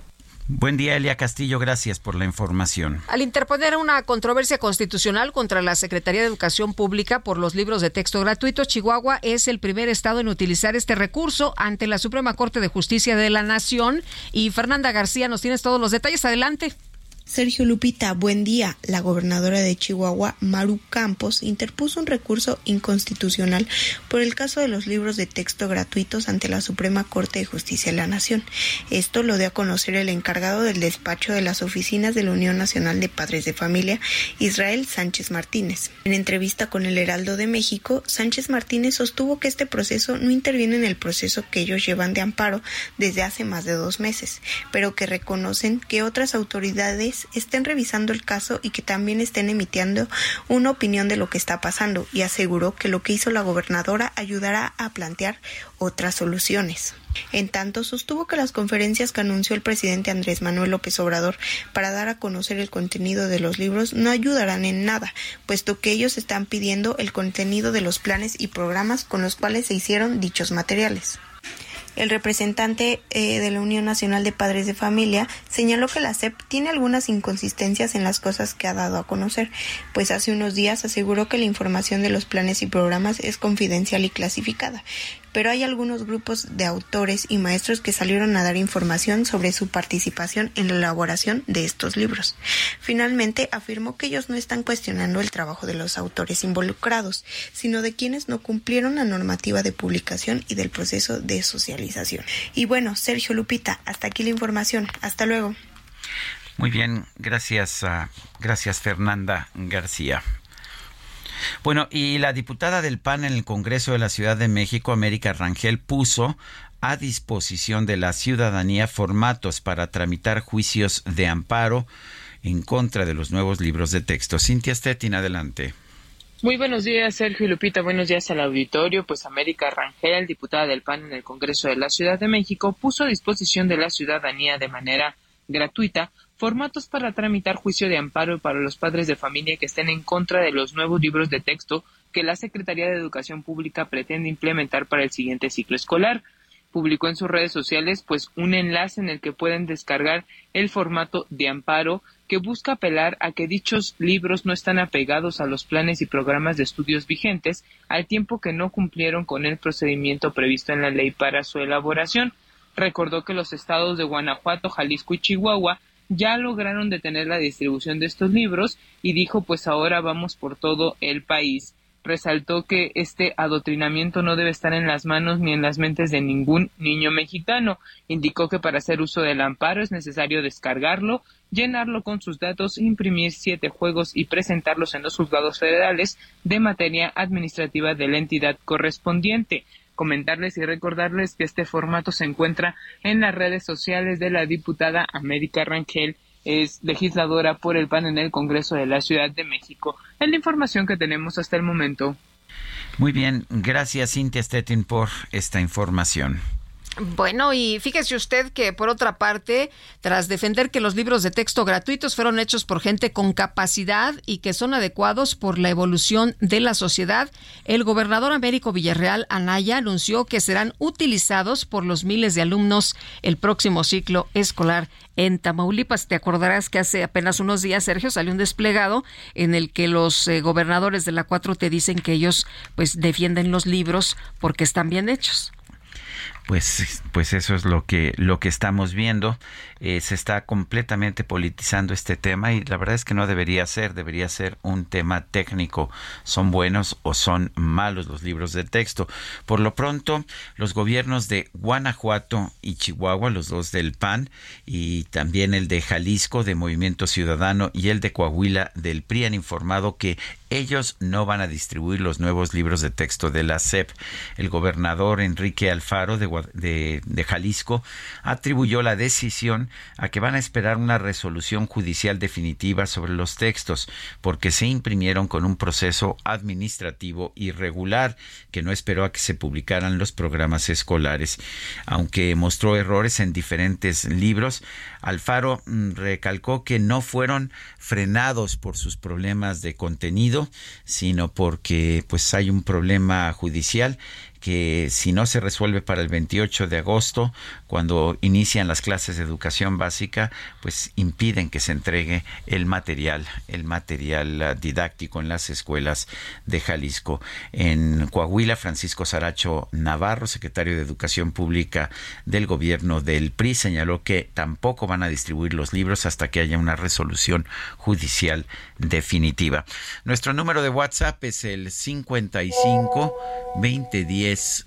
Buen día, Elia Castillo. Gracias por la información. Al interponer una controversia constitucional contra la Secretaría de Educación Pública por los libros de texto gratuitos, Chihuahua es el primer estado en utilizar este recurso ante la Suprema Corte de Justicia de la Nación. Y Fernanda García, nos tienes todos los detalles. Adelante. Sergio Lupita, buen día. La gobernadora de Chihuahua, Maru Campos, interpuso un recurso inconstitucional por el caso de los libros de texto gratuitos ante la Suprema Corte de Justicia de la Nación. Esto lo dio a conocer el encargado del despacho de las oficinas de la Unión Nacional de Padres de Familia, Israel Sánchez Martínez. En entrevista con el Heraldo de México, Sánchez Martínez sostuvo que este proceso no interviene en el proceso que ellos llevan de amparo desde hace más de dos meses, pero que reconocen que otras autoridades estén revisando el caso y que también estén emitiendo una opinión de lo que está pasando y aseguró que lo que hizo la gobernadora ayudará a plantear otras soluciones. En tanto, sostuvo que las conferencias que anunció el presidente Andrés Manuel López Obrador para dar a conocer el contenido de los libros no ayudarán en nada, puesto que ellos están pidiendo el contenido de los planes y programas con los cuales se hicieron dichos materiales. El representante eh, de la Unión Nacional de Padres de Familia señaló que la SEP tiene algunas inconsistencias en las cosas que ha dado a conocer, pues hace unos días aseguró que la información de los planes y programas es confidencial y clasificada, pero hay algunos grupos de autores y maestros que salieron a dar información sobre su participación en la elaboración de estos libros. Finalmente, afirmó que ellos no están cuestionando el trabajo de los autores involucrados, sino de quienes no cumplieron la normativa de publicación y del proceso de socialización. Y bueno, Sergio Lupita, hasta aquí la información. Hasta luego. Muy bien, gracias, uh, gracias Fernanda García. Bueno, y la diputada del PAN en el Congreso de la Ciudad de México, América Rangel, puso a disposición de la ciudadanía formatos para tramitar juicios de amparo en contra de los nuevos libros de texto. Cintia Stettin, adelante. Muy buenos días, Sergio y Lupita. Buenos días al auditorio. Pues América Rangel, diputada del PAN en el Congreso de la Ciudad de México, puso a disposición de la ciudadanía de manera gratuita formatos para tramitar juicio de amparo para los padres de familia que estén en contra de los nuevos libros de texto que la Secretaría de Educación Pública pretende implementar para el siguiente ciclo escolar. Publicó en sus redes sociales pues un enlace en el que pueden descargar el formato de amparo que busca apelar a que dichos libros no están apegados a los planes y programas de estudios vigentes al tiempo que no cumplieron con el procedimiento previsto en la ley para su elaboración. Recordó que los estados de Guanajuato, Jalisco y Chihuahua ya lograron detener la distribución de estos libros y dijo pues ahora vamos por todo el país. Resaltó que este adoctrinamiento no debe estar en las manos ni en las mentes de ningún niño mexicano. Indicó que para hacer uso del amparo es necesario descargarlo, llenarlo con sus datos, imprimir siete juegos y presentarlos en los juzgados federales de materia administrativa de la entidad correspondiente comentarles y recordarles que este formato se encuentra en las redes sociales de la diputada América Rangel es legisladora por el PAN en el Congreso de la Ciudad de México. Es la información que tenemos hasta el momento. Muy bien, gracias Cintia Stettin por esta información. Bueno, y fíjese usted que por otra parte, tras defender que los libros de texto gratuitos fueron hechos por gente con capacidad y que son adecuados por la evolución de la sociedad, el gobernador Américo Villarreal Anaya anunció que serán utilizados por los miles de alumnos el próximo ciclo escolar en Tamaulipas. Te acordarás que hace apenas unos días, Sergio, salió un desplegado en el que los eh, gobernadores de la 4 te dicen que ellos pues defienden los libros porque están bien hechos. Pues, pues eso es lo que, lo que estamos viendo. Eh, se está completamente politizando este tema y la verdad es que no debería ser, debería ser un tema técnico. ¿Son buenos o son malos los libros de texto? Por lo pronto, los gobiernos de Guanajuato y Chihuahua, los dos del PAN, y también el de Jalisco de Movimiento Ciudadano y el de Coahuila del PRI han informado que ellos no van a distribuir los nuevos libros de texto de la SEP. El gobernador Enrique Alfaro de, de, Jalisco atribuyó la decisión a que van a esperar una resolución judicial definitiva sobre los textos, porque se imprimieron con un proceso administrativo irregular que no esperó a que se publicaran los programas escolares. Aunque mostró errores en diferentes libros, Alfaro mm, recalcó que no fueron frenados por sus problemas de contenido, sino porque pues hay un problema judicial que si no se resuelve para el 28 de agosto, cuando inician las clases de educación básica, pues impiden que se entregue el material, el material ah, didáctico en las escuelas de Jalisco. En Coahuila, Francisco Saracho Navarro, secretario de Educación Pública del gobierno del PRI, señaló que tampoco van a distribuir los libros hasta que haya una resolución judicial definitiva. Nuestro número de WhatsApp es el 55 2010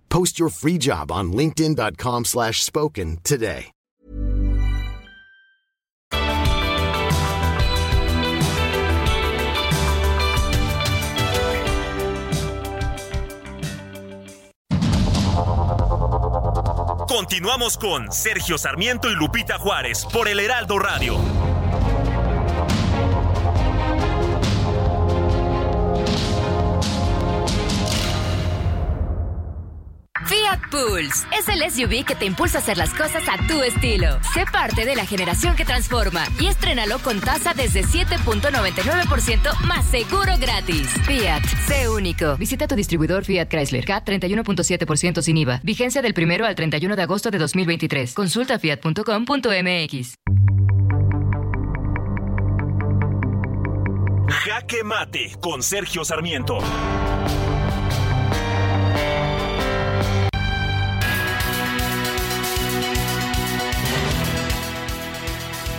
Post your free job on linkedin.com/spoken today. Continuamos con Sergio Sarmiento y Lupita Juárez por el Heraldo Radio. Fiat Pulse es el SUV que te impulsa a hacer las cosas a tu estilo. Sé parte de la generación que transforma y estrénalo con tasa desde 7.99% más seguro gratis. Fiat, sé único. Visita tu distribuidor Fiat Chrysler. CAT 31.7% sin IVA. Vigencia del 1 al 31 de agosto de 2023. Consulta fiat.com.mx. Jaque Mate con Sergio Sarmiento.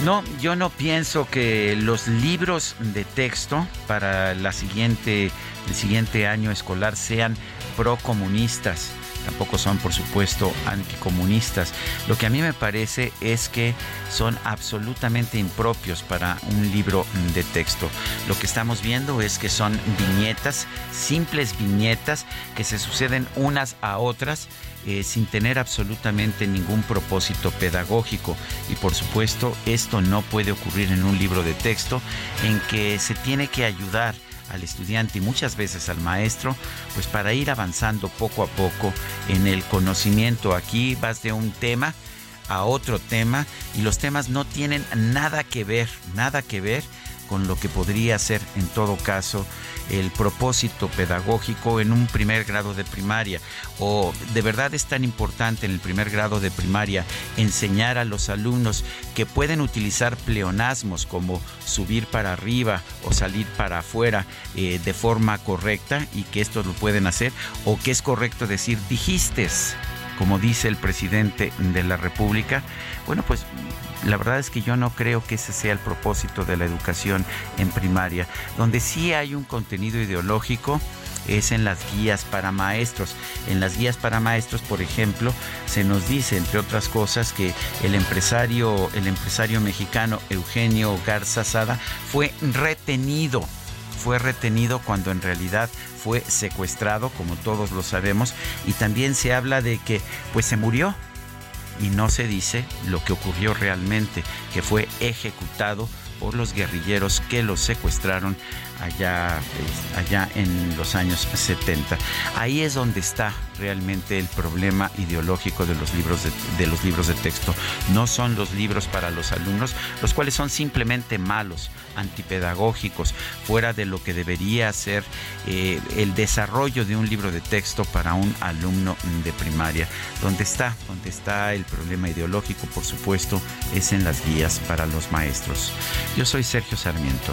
No, yo no pienso que los libros de texto para la siguiente, el siguiente año escolar sean procomunistas. Tampoco son, por supuesto, anticomunistas. Lo que a mí me parece es que son absolutamente impropios para un libro de texto. Lo que estamos viendo es que son viñetas, simples viñetas que se suceden unas a otras eh, sin tener absolutamente ningún propósito pedagógico. Y por supuesto, esto no puede ocurrir en un libro de texto en que se tiene que ayudar al estudiante y muchas veces al maestro, pues para ir avanzando poco a poco en el conocimiento. Aquí vas de un tema a otro tema y los temas no tienen nada que ver, nada que ver con lo que podría ser en todo caso el propósito pedagógico en un primer grado de primaria. O de verdad es tan importante en el primer grado de primaria enseñar a los alumnos que pueden utilizar pleonasmos como subir para arriba o salir para afuera eh, de forma correcta y que esto lo pueden hacer o que es correcto decir dijistes como dice el presidente de la República, bueno, pues la verdad es que yo no creo que ese sea el propósito de la educación en primaria, donde sí hay un contenido ideológico es en las guías para maestros. En las guías para maestros, por ejemplo, se nos dice, entre otras cosas, que el empresario, el empresario mexicano Eugenio Garza Sada fue retenido fue retenido cuando en realidad fue secuestrado, como todos lo sabemos, y también se habla de que pues se murió y no se dice lo que ocurrió realmente, que fue ejecutado por los guerrilleros que los secuestraron allá, eh, allá en los años 70. Ahí es donde está realmente el problema ideológico de los libros de, de, los libros de texto. No son los libros para los alumnos, los cuales son simplemente malos, antipedagógicos, fuera de lo que debería ser eh, el desarrollo de un libro de texto para un alumno de primaria. Donde está, donde está el problema ideológico, por supuesto, es en las guías para los maestros. Yo soy Sergio Sarmiento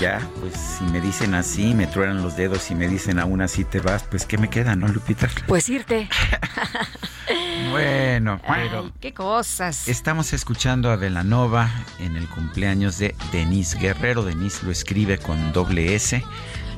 Ya, pues si me dicen así, me truenan los dedos y me dicen aún así te vas, pues ¿qué me queda, no, Lupita? Pues irte. bueno, pero... qué cosas. Estamos escuchando a Velanova en el cumpleaños de Denise Guerrero. Denise lo escribe con doble S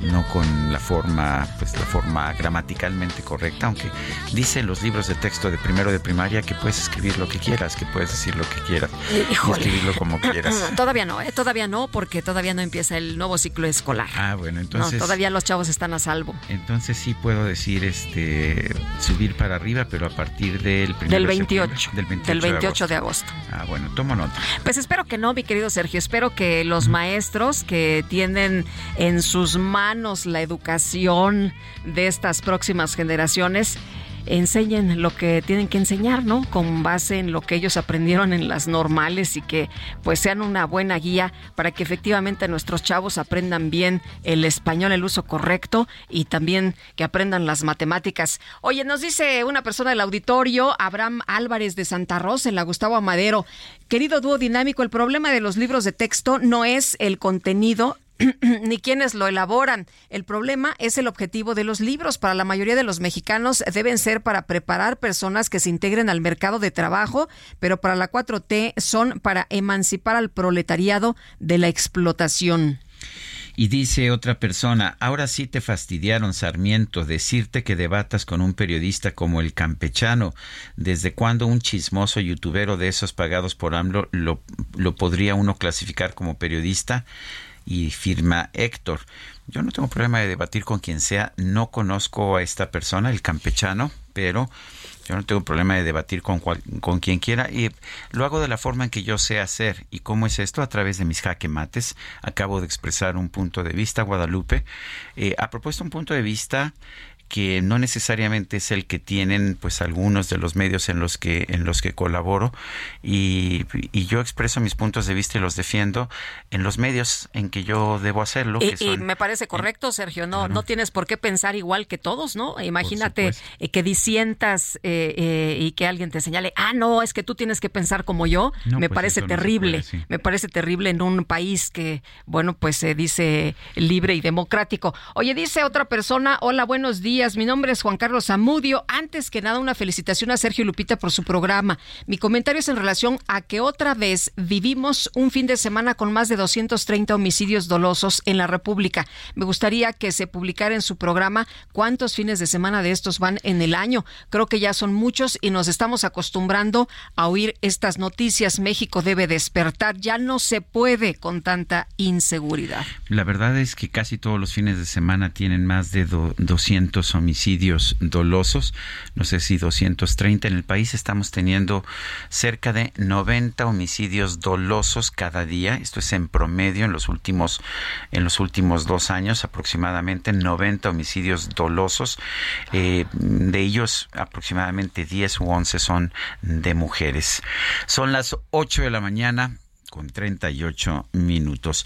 no con la forma, pues la forma gramaticalmente correcta, aunque dicen los libros de texto de primero de primaria que puedes escribir lo que quieras, que puedes decir lo que quieras, y escribirlo como quieras. Todavía no, ¿eh? todavía no, porque todavía no empieza el nuevo ciclo escolar. Ah, bueno, entonces. No, todavía los chavos están a salvo. Entonces sí puedo decir, este, subir para arriba, pero a partir del del 28, del 28, del 28 de, agosto. de, agosto. Ah, bueno, tomo nota. Pues espero que no, mi querido Sergio. Espero que los maestros que tienen en sus manos la educación de estas próximas generaciones enseñen lo que tienen que enseñar, ¿no? Con base en lo que ellos aprendieron en las normales y que pues sean una buena guía para que efectivamente nuestros chavos aprendan bien el español, el uso correcto y también que aprendan las matemáticas. Oye, nos dice una persona del auditorio, Abraham Álvarez de Santa Rosa, en la Gustavo Amadero, querido dúo dinámico, el problema de los libros de texto no es el contenido ni quienes lo elaboran. El problema es el objetivo de los libros. Para la mayoría de los mexicanos deben ser para preparar personas que se integren al mercado de trabajo, pero para la 4T son para emancipar al proletariado de la explotación. Y dice otra persona, ahora sí te fastidiaron, Sarmiento, decirte que debatas con un periodista como el campechano. ¿Desde cuándo un chismoso youtubero de esos pagados por AMLO lo, lo podría uno clasificar como periodista? Y firma Héctor. Yo no tengo problema de debatir con quien sea, no conozco a esta persona, el campechano, pero yo no tengo problema de debatir con, con quien quiera y lo hago de la forma en que yo sé hacer. ¿Y cómo es esto? A través de mis jaque mates. Acabo de expresar un punto de vista, Guadalupe. Eh, ha propuesto un punto de vista que no necesariamente es el que tienen pues algunos de los medios en los que en los que colaboro y, yo expreso mis puntos de vista y los defiendo en los medios en que yo debo hacerlo y, me parece correcto Sergio no no tienes por qué pensar igual que todos no imagínate eh, que disientas eh, eh, y que alguien te señale ah no es que tú tienes que pensar como yo me pues parece terrible me parece terrible en un país que bueno pues se dice libre y democrático. Oye dice otra persona hola buenos días Mi nombre es Juan Carlos Zamudio. Antes que nada, una felicitación a Sergio Lupita por su programa. Mi comentario es en relación a que otra vez vivimos un fin de semana con más de 230 homicidios dolosos en la República. Me gustaría que se publicara en su programa cuántos fines de semana de estos van en el año. Creo que ya son muchos y nos estamos acostumbrando a oír estas noticias. México debe despertar. Ya no se puede con tanta inseguridad. La verdad es que casi todos los fines de semana tienen más de 200 homicidios dolosos, no sé si 230 en el país. Estamos teniendo cerca de 90 homicidios dolosos cada día. Esto es en promedio en los últimos en los últimos dos años aproximadamente 90 homicidios dolosos. Eh, de ellos aproximadamente 10 u 11 son de mujeres. Son las 8 de la mañana con 38 minutos.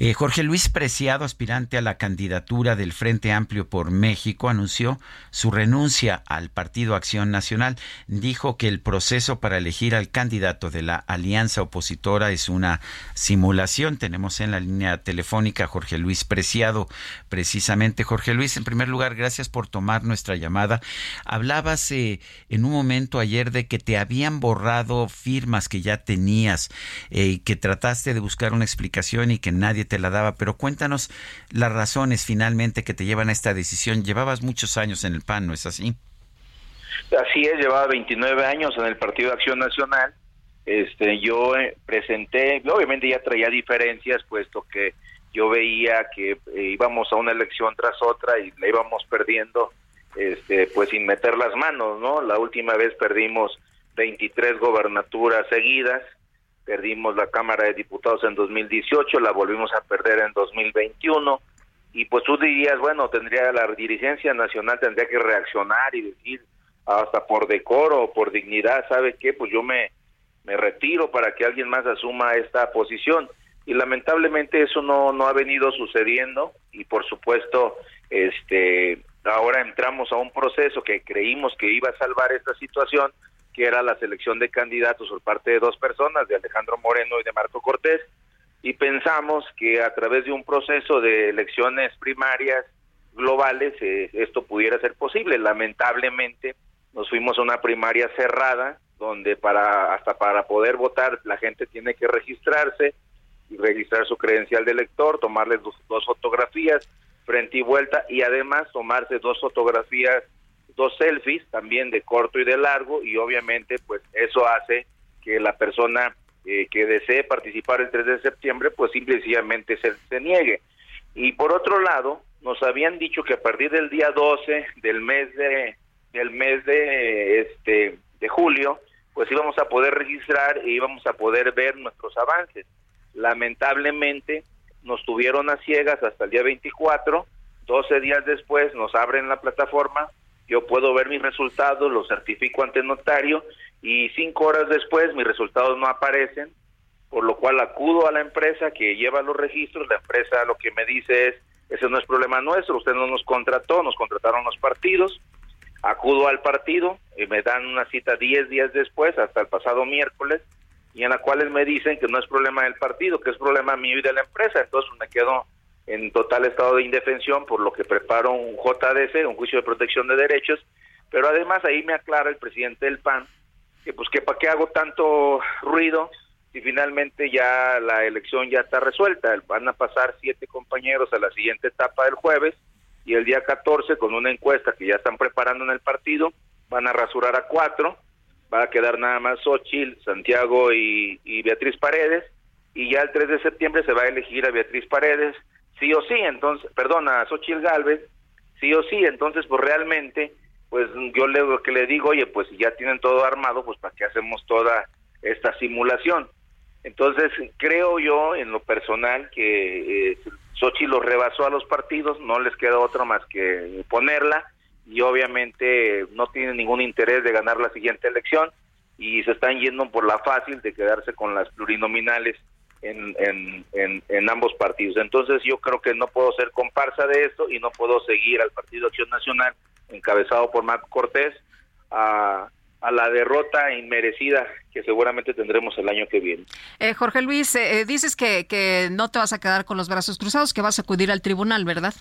Eh, Jorge Luis Preciado, aspirante a la candidatura del Frente Amplio por México, anunció su renuncia al Partido Acción Nacional. Dijo que el proceso para elegir al candidato de la alianza opositora es una simulación. Tenemos en la línea telefónica a Jorge Luis Preciado. Precisamente, Jorge Luis, en primer lugar, gracias por tomar nuestra llamada. Hablabas eh, en un momento ayer de que te habían borrado firmas que ya tenías eh, y que trataste de buscar una explicación y que nadie te la daba, pero cuéntanos las razones finalmente que te llevan a esta decisión. Llevabas muchos años en el PAN, ¿no es así? Así es, llevaba 29 años en el Partido de Acción Nacional. Este, yo eh, presenté, obviamente ya traía diferencias, puesto que yo veía que eh, íbamos a una elección tras otra y la íbamos perdiendo, este, pues sin meter las manos, ¿no? La última vez perdimos 23 gobernaturas seguidas, perdimos la Cámara de Diputados en 2018, la volvimos a perder en 2021 y pues tú dirías, bueno, tendría la dirigencia nacional tendría que reaccionar y decir hasta por decoro por dignidad, ¿sabe qué? Pues yo me me retiro para que alguien más asuma esta posición y lamentablemente eso no no ha venido sucediendo y por supuesto este ahora entramos a un proceso que creímos que iba a salvar esta situación que era la selección de candidatos por parte de dos personas, de Alejandro Moreno y de Marco Cortés, y pensamos que a través de un proceso de elecciones primarias globales eh, esto pudiera ser posible. Lamentablemente nos fuimos a una primaria cerrada donde para hasta para poder votar la gente tiene que registrarse y registrar su credencial de elector, tomarle dos fotografías frente y vuelta y además tomarse dos fotografías dos selfies también de corto y de largo y obviamente pues eso hace que la persona eh, que desee participar el 3 de septiembre pues simplemente se, se niegue. Y por otro lado, nos habían dicho que a partir del día 12 del mes de del mes de este de julio, pues íbamos a poder registrar e íbamos a poder ver nuestros avances. Lamentablemente nos tuvieron a ciegas hasta el día 24, 12 días después nos abren la plataforma, yo puedo ver mis resultados, los certifico ante notario y cinco horas después mis resultados no aparecen, por lo cual acudo a la empresa que lleva los registros, la empresa lo que me dice es, ese no es problema nuestro, usted no nos contrató, nos contrataron los partidos, acudo al partido, y me dan una cita diez días después, hasta el pasado miércoles, y en la cual me dicen que no es problema del partido, que es problema mío y de la empresa, entonces me quedo en total estado de indefensión, por lo que preparo un JDC, un juicio de protección de derechos, pero además ahí me aclara el presidente del PAN que pues que para qué hago tanto ruido si finalmente ya la elección ya está resuelta, van a pasar siete compañeros a la siguiente etapa del jueves y el día 14 con una encuesta que ya están preparando en el partido, van a rasurar a cuatro, va a quedar nada más Xochitl, Santiago y, y Beatriz Paredes, y ya el 3 de septiembre se va a elegir a Beatriz Paredes, sí o sí, entonces, perdona, a Xochitl Galvez, sí o sí, entonces pues realmente, pues yo le, que le digo, oye, pues ya tienen todo armado, pues para qué hacemos toda esta simulación. Entonces creo yo en lo personal que eh, Xochitl lo rebasó a los partidos, no les queda otro más que ponerla y obviamente no tienen ningún interés de ganar la siguiente elección y se están yendo por la fácil de quedarse con las plurinominales en, en, en, ambos partidos. Entonces yo creo que no puedo ser comparsa de esto y no puedo seguir al Partido Acción Nacional encabezado por Marco Cortés a, a la derrota inmerecida que seguramente tendremos el año que viene. Eh, Jorge Luis, eh, dices que, que no te vas a quedar con los brazos cruzados, que vas a acudir al tribunal, ¿verdad?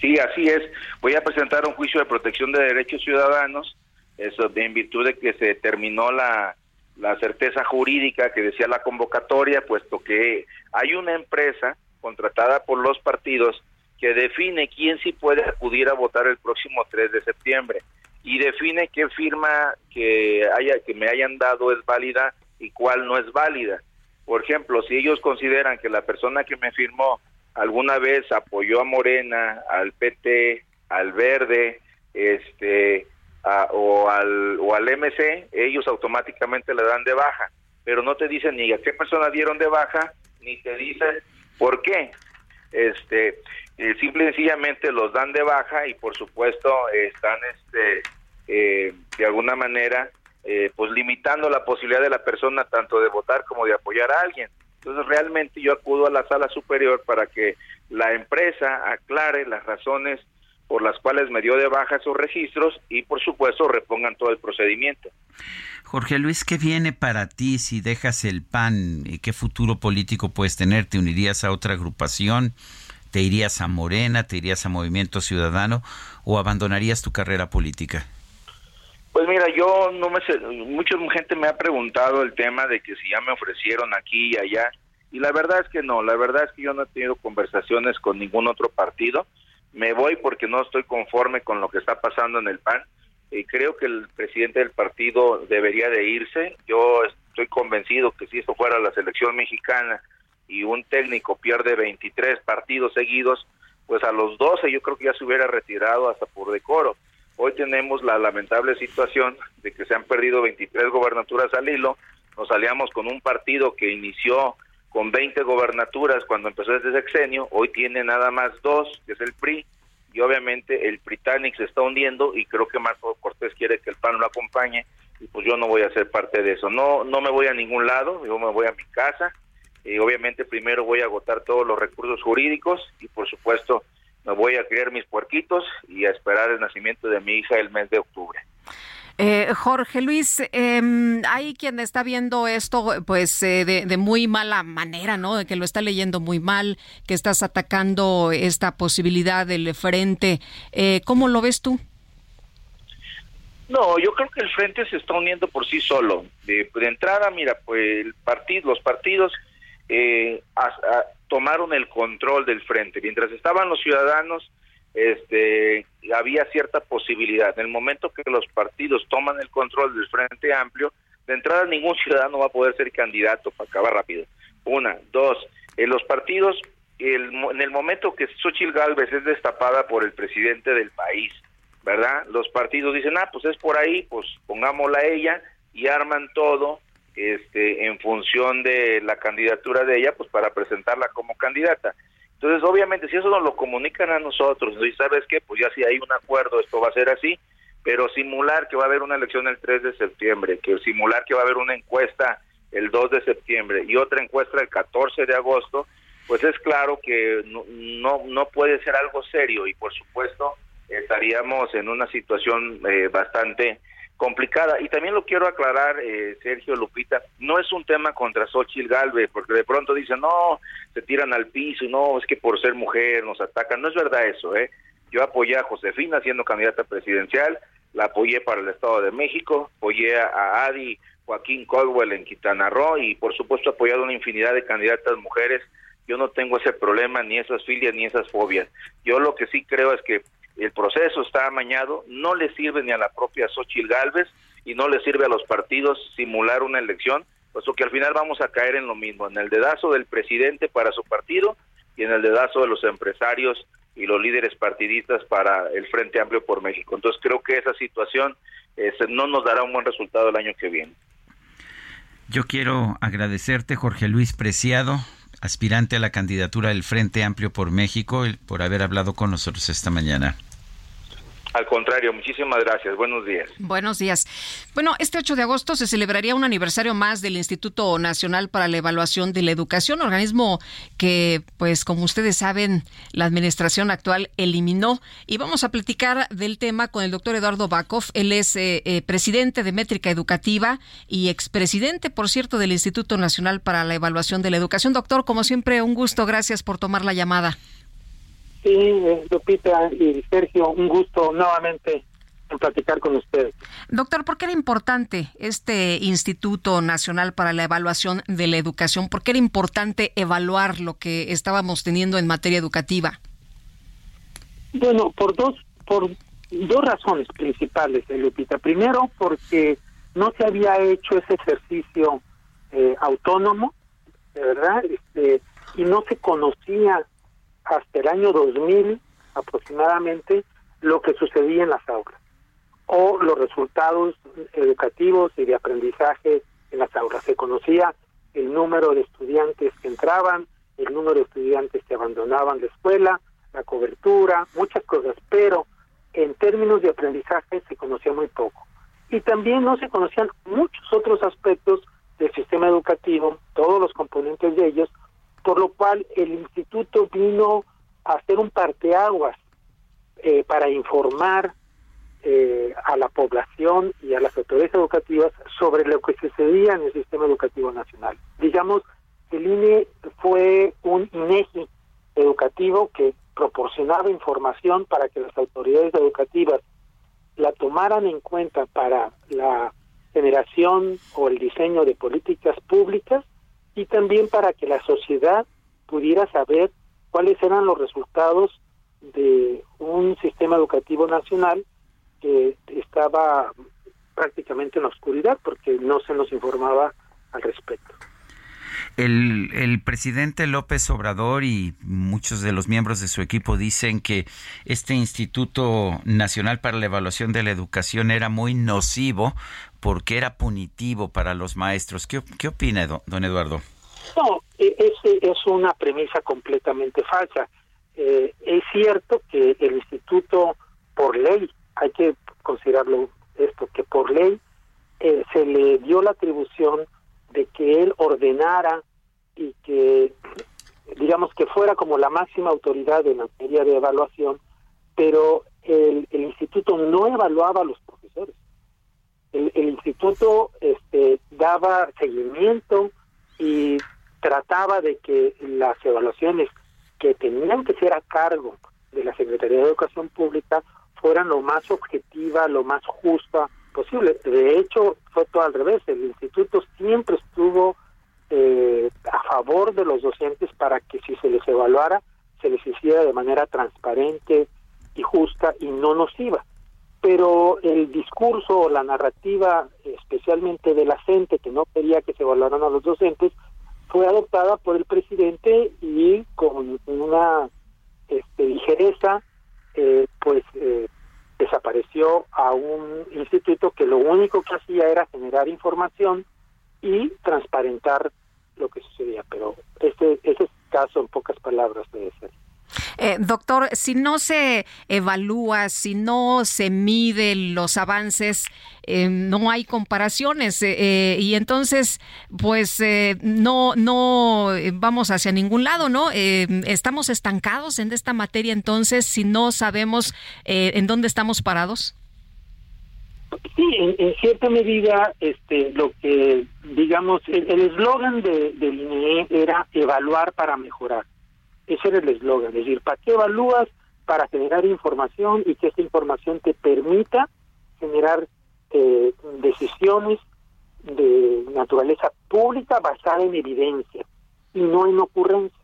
Sí, así es. Voy a presentar un juicio de protección de derechos ciudadanos, eso en virtud de que se terminó la, la certeza jurídica que decía la convocatoria, puesto que hay una empresa contratada por los partidos que define quién sí puede acudir a votar el próximo 3 de septiembre y define qué firma que haya que me hayan dado es válida y cuál no es válida. Por ejemplo, si ellos consideran que la persona que me firmó alguna vez apoyó a Morena, al PT, al Verde, este o al o al MC, ellos automáticamente le dan de baja, pero no te dicen ni a qué persona dieron de baja ni te dicen por qué. Este, eh, simple y sencillamente los dan de baja y por supuesto están este eh, de alguna manera eh, pues limitando la posibilidad de la persona tanto de votar como de apoyar a alguien. Entonces realmente yo acudo a la sala superior para que la empresa aclare las razones por las cuales me dio de baja esos registros y por supuesto repongan todo el procedimiento. Jorge Luis, ¿qué viene para ti si dejas el PAN? ¿Qué futuro político puedes tener? ¿Te unirías a otra agrupación? ¿Te irías a Morena? ¿Te irías a Movimiento Ciudadano? ¿O abandonarías tu carrera política? Pues mira, yo no me sé, mucha gente me ha preguntado el tema de que si ya me ofrecieron aquí y allá, y la verdad es que no, la verdad es que yo no he tenido conversaciones con ningún otro partido, me voy porque no estoy conforme con lo que está pasando en el PAN, y creo que el presidente del partido debería de irse, yo estoy convencido que si esto fuera la selección mexicana, y un técnico pierde 23 partidos seguidos, pues a los 12 yo creo que ya se hubiera retirado hasta por decoro. Hoy tenemos la lamentable situación de que se han perdido 23 gobernaturas al hilo, nos aliamos con un partido que inició con 20 gobernaturas cuando empezó este sexenio, hoy tiene nada más dos, que es el PRI, y obviamente el Britannic se está hundiendo y creo que Marco Cortés quiere que el PAN lo acompañe y pues yo no voy a ser parte de eso. No no me voy a ningún lado, yo me voy a mi casa y obviamente primero voy a agotar todos los recursos jurídicos y por supuesto me voy a criar mis puerquitos y a esperar el nacimiento de mi hija el mes de octubre. Eh, Jorge Luis, eh, hay quien está viendo esto pues eh, de, de, muy mala manera, ¿no? Que lo está leyendo muy mal, que estás atacando esta posibilidad del frente. Eh, ¿Cómo lo ves tú? No, yo creo que el frente se está uniendo por sí solo. De, de entrada, mira, pues el partido, los partidos eh, tomaron el control del frente. Mientras estaban los ciudadanos, este, había cierta posibilidad. En el momento que los partidos toman el control del frente amplio, de entrada ningún ciudadano va a poder ser candidato para acabar rápido. Una, dos, en los partidos, el, en el momento que Xochitl Galvez es destapada por el presidente del país, ¿verdad? Los partidos dicen, ah, pues es por ahí, pues pongámosla ella y arman todo este, en función de la candidatura de ella, pues para presentarla como candidata. Entonces, obviamente, si eso nos lo comunican a nosotros, y sabes qué, pues ya si hay un acuerdo, esto va a ser así, pero simular que va a haber una elección el 3 de septiembre, que simular que va a haber una encuesta el 2 de septiembre y otra encuesta el 14 de agosto, pues es claro que no, no, no puede ser algo serio y por supuesto estaríamos en una situación eh, bastante complicada. Y también lo quiero aclarar, eh, Sergio Lupita, no es un tema contra Xochitl Galvez, porque de pronto dicen, no, se tiran al piso, no, es que por ser mujer nos atacan. No es verdad eso, ¿eh? Yo apoyé a Josefina siendo candidata presidencial, la apoyé para el Estado de México, apoyé a Adi Joaquín Caldwell en Quintana Roo y por supuesto apoyado una infinidad de candidatas mujeres. Yo no tengo ese problema, ni esas filias, ni esas fobias. Yo lo que sí creo es que el proceso está amañado, no le sirve ni a la propia Xochitl Galvez y no le sirve a los partidos simular una elección, puesto que al final vamos a caer en lo mismo, en el dedazo del presidente para su partido y en el dedazo de los empresarios y los líderes partidistas para el Frente Amplio por México. Entonces creo que esa situación eh, no nos dará un buen resultado el año que viene. Yo quiero agradecerte, Jorge Luis Preciado, aspirante a la candidatura del Frente Amplio por México, por haber hablado con nosotros esta mañana. Al contrario, muchísimas gracias. Buenos días. Buenos días. Bueno, este 8 de agosto se celebraría un aniversario más del Instituto Nacional para la Evaluación de la Educación, organismo que, pues, como ustedes saben, la administración actual eliminó. Y vamos a platicar del tema con el doctor Eduardo Bakov. Él es eh, eh, presidente de Métrica Educativa y expresidente, por cierto, del Instituto Nacional para la Evaluación de la Educación. Doctor, como siempre, un gusto. Gracias por tomar la llamada. Sí, eh, Lupita y Sergio, un gusto nuevamente en platicar con ustedes. Doctor, ¿por qué era importante este Instituto Nacional para la Evaluación de la Educación? ¿Por qué era importante evaluar lo que estábamos teniendo en materia educativa? Bueno, por dos, por dos razones principales, eh, Lupita. Primero, porque no se había hecho ese ejercicio eh, autónomo, verdad, este, y no se conocía hasta el año 2000 aproximadamente lo que sucedía en las aulas o los resultados educativos y de aprendizaje en las aulas. Se conocía el número de estudiantes que entraban, el número de estudiantes que abandonaban la escuela, la cobertura, muchas cosas, pero en términos de aprendizaje se conocía muy poco. Y también no se conocían muchos otros aspectos del sistema educativo, todos los componentes de ellos, por lo cual el instituto vino a hacer un parteaguas eh, para informar eh, a la población y a las autoridades educativas sobre lo que sucedía en el sistema educativo nacional. Digamos, el INE fue un INEGI educativo que proporcionaba información para que las autoridades educativas la tomaran en cuenta para la generación o el diseño de políticas públicas y también para que la sociedad pudiera saber cuáles eran los resultados de un sistema educativo nacional que estaba prácticamente en la oscuridad porque no se nos informaba al respecto. El, el, presidente López Obrador y muchos de los miembros de su equipo dicen que este Instituto Nacional para la Evaluación de la Educación era muy nocivo porque era punitivo para los maestros. ¿Qué, opina, don, Eduardo? No, e, es, es una premisa completamente falsa. Eh, es cierto que el instituto, por ley, hay que considerarlo esto, que por ley eh, se le dio la atribución de que él ordenara y que, digamos, que fuera como la máxima autoridad en materia de evaluación, pero el, el instituto no evaluaba los. El, instituto este, daba seguimiento y trataba de que las evaluaciones que tenían que ser a cargo de la Secretaría de Educación Pública fueran lo más objetiva, lo más justa posible. De hecho, fue todo al revés. El instituto siempre estuvo eh, a favor de los docentes para que si se les evaluara, se les hiciera de manera transparente y justa y no nociva. Pero el discurso o la narrativa, especialmente de la gente que no quería que se evaluaran a los docentes, fue adoptada por el presidente y con una este, ligereza eh, pues eh, desapareció a un instituto que lo único que hacía era generar información y transparentar lo que sucedía. Pero ese, ese es caso, en pocas palabras, de ser. Eh, doctor, si no se evalúa, si no se miden los avances, eh, no hay comparaciones eh, y entonces, pues no, no vamos hacia ningún lado, ¿no? estamos estancados en esta materia, entonces, si no sabemos en dónde estamos parados. Sí, en, cierta medida, este, lo que digamos, el eslogan de, del INE era evaluar para mejorar. Ese era el eslogan, es decir, ¿para qué evalúas? Para generar información y que esa información te permita generar eh, decisiones de naturaleza pública basada en evidencia y no en ocurrencias.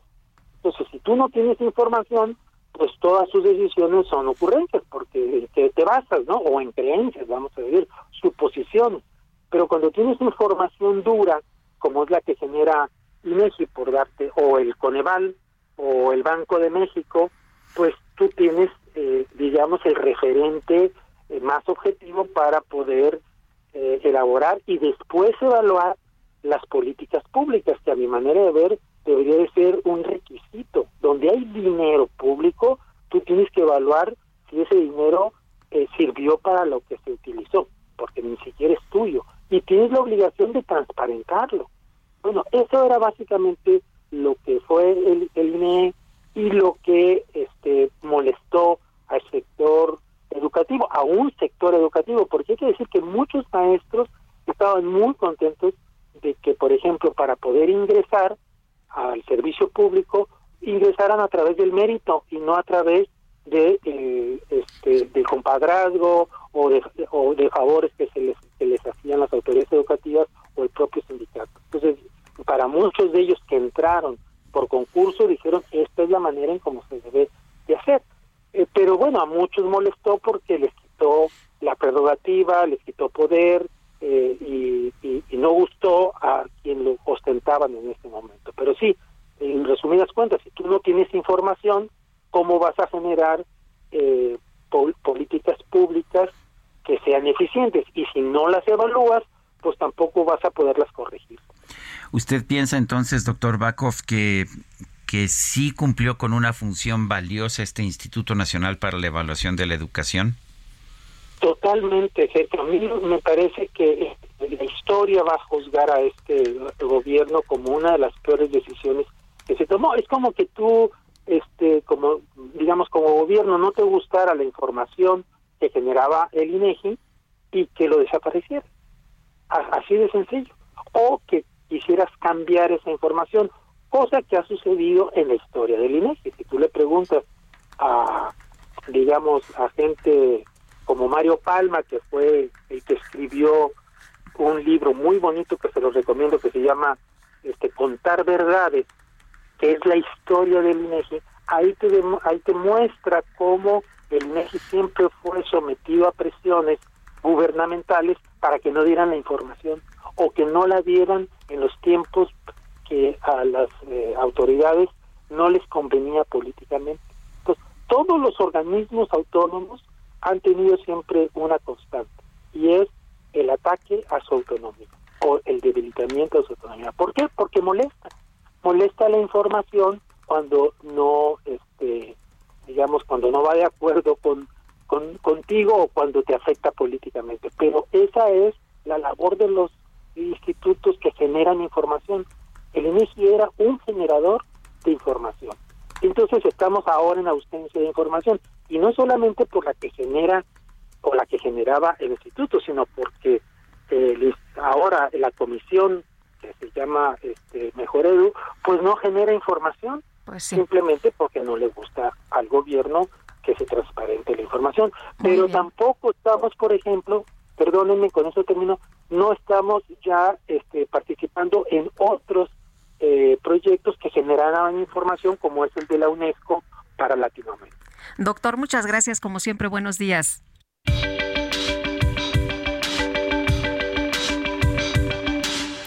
Entonces, si tú no tienes información, pues todas sus decisiones son ocurrencias, porque te, te basas, ¿no? O en creencias, vamos a decir, suposiciones. Pero cuando tienes información dura, como es la que genera INEGI, por darte, o el Coneval, o el Banco de México, pues tú tienes, eh, digamos, el referente eh, más objetivo para poder eh, elaborar y después evaluar las políticas públicas, que a mi manera de ver debería de ser un requisito. Donde hay dinero público, tú tienes que evaluar si ese dinero sirvió para lo que se utilizó, porque ni siquiera es tuyo. Y tienes la obligación de transparentarlo. Bueno, eso era básicamente lo que fue el, el INE y lo que este molestó al sector educativo, a un sector educativo, porque hay que decir que muchos maestros estaban muy contentos de que, por ejemplo, para poder ingresar al servicio público ingresaran a través del mérito y no a través de eh, este, del compadrazgo o de, o de favores que se les, que les hacían las autoridades educativas o el propio sindicato. Entonces, para muchos de ellos que entraron por concurso dijeron esta es la manera en cómo se debe de hacer. Eh, pero bueno, a muchos molestó porque les quitó la prerrogativa, les quitó poder eh, y, y, no gustó a quien lo ostentaban en este momento. Pero sí, en resumidas cuentas, si tú no tienes información, ¿cómo vas a generar eh, políticas públicas que sean eficientes? Y si no las evalúas, pues tampoco vas a poderlas corregir. ¿Usted piensa entonces, doctor Bakov, que, que sí cumplió con una función valiosa este Instituto Nacional para la Evaluación de la Educación? Totalmente, Sergio. A mí me parece que la historia va a juzgar a este gobierno como una de las peores decisiones que se tomó. Es como que tú, este, como digamos, como gobierno no te gustara la información que generaba el INEGI y que lo desapareciera. Así de sencillo. O que quisieras cambiar esa información, cosa que ha sucedido en la historia del INEGI. Si tú le preguntas a, digamos, a gente como Mario Palma, que fue el que escribió un libro muy bonito que se lo recomiendo, que se llama este Contar Verdades, que es la historia del INEGI, ahí te, ahí te muestra cómo el INEGI siempre fue sometido a presiones gubernamentales para que no dieran la información o que no la dieran en los tiempos que a las eh, autoridades no les convenía políticamente. Entonces, todos los organismos autónomos han tenido siempre una constante y es el ataque a su autonomía o el debilitamiento de su autonomía. ¿Por qué? Porque molesta. Molesta la información cuando no, este, digamos, cuando no va de acuerdo con, con contigo o cuando te afecta políticamente. Pero esa es la labor de los institutos que generan información. El INEGI era un generador de información. Entonces estamos ahora en ausencia de información y no solamente por la que genera o la que generaba el instituto, sino porque eh, ahora la comisión que se llama este, Mejor Edu, pues no genera información, pues sí. simplemente porque no le gusta al gobierno que se transparente la información. Pero tampoco estamos, por ejemplo, perdónenme, con eso termino, no estamos ya este, participando en otros eh, proyectos que generaran información como es el de la UNESCO para Latinoamérica. Doctor, muchas gracias, como siempre, buenos días.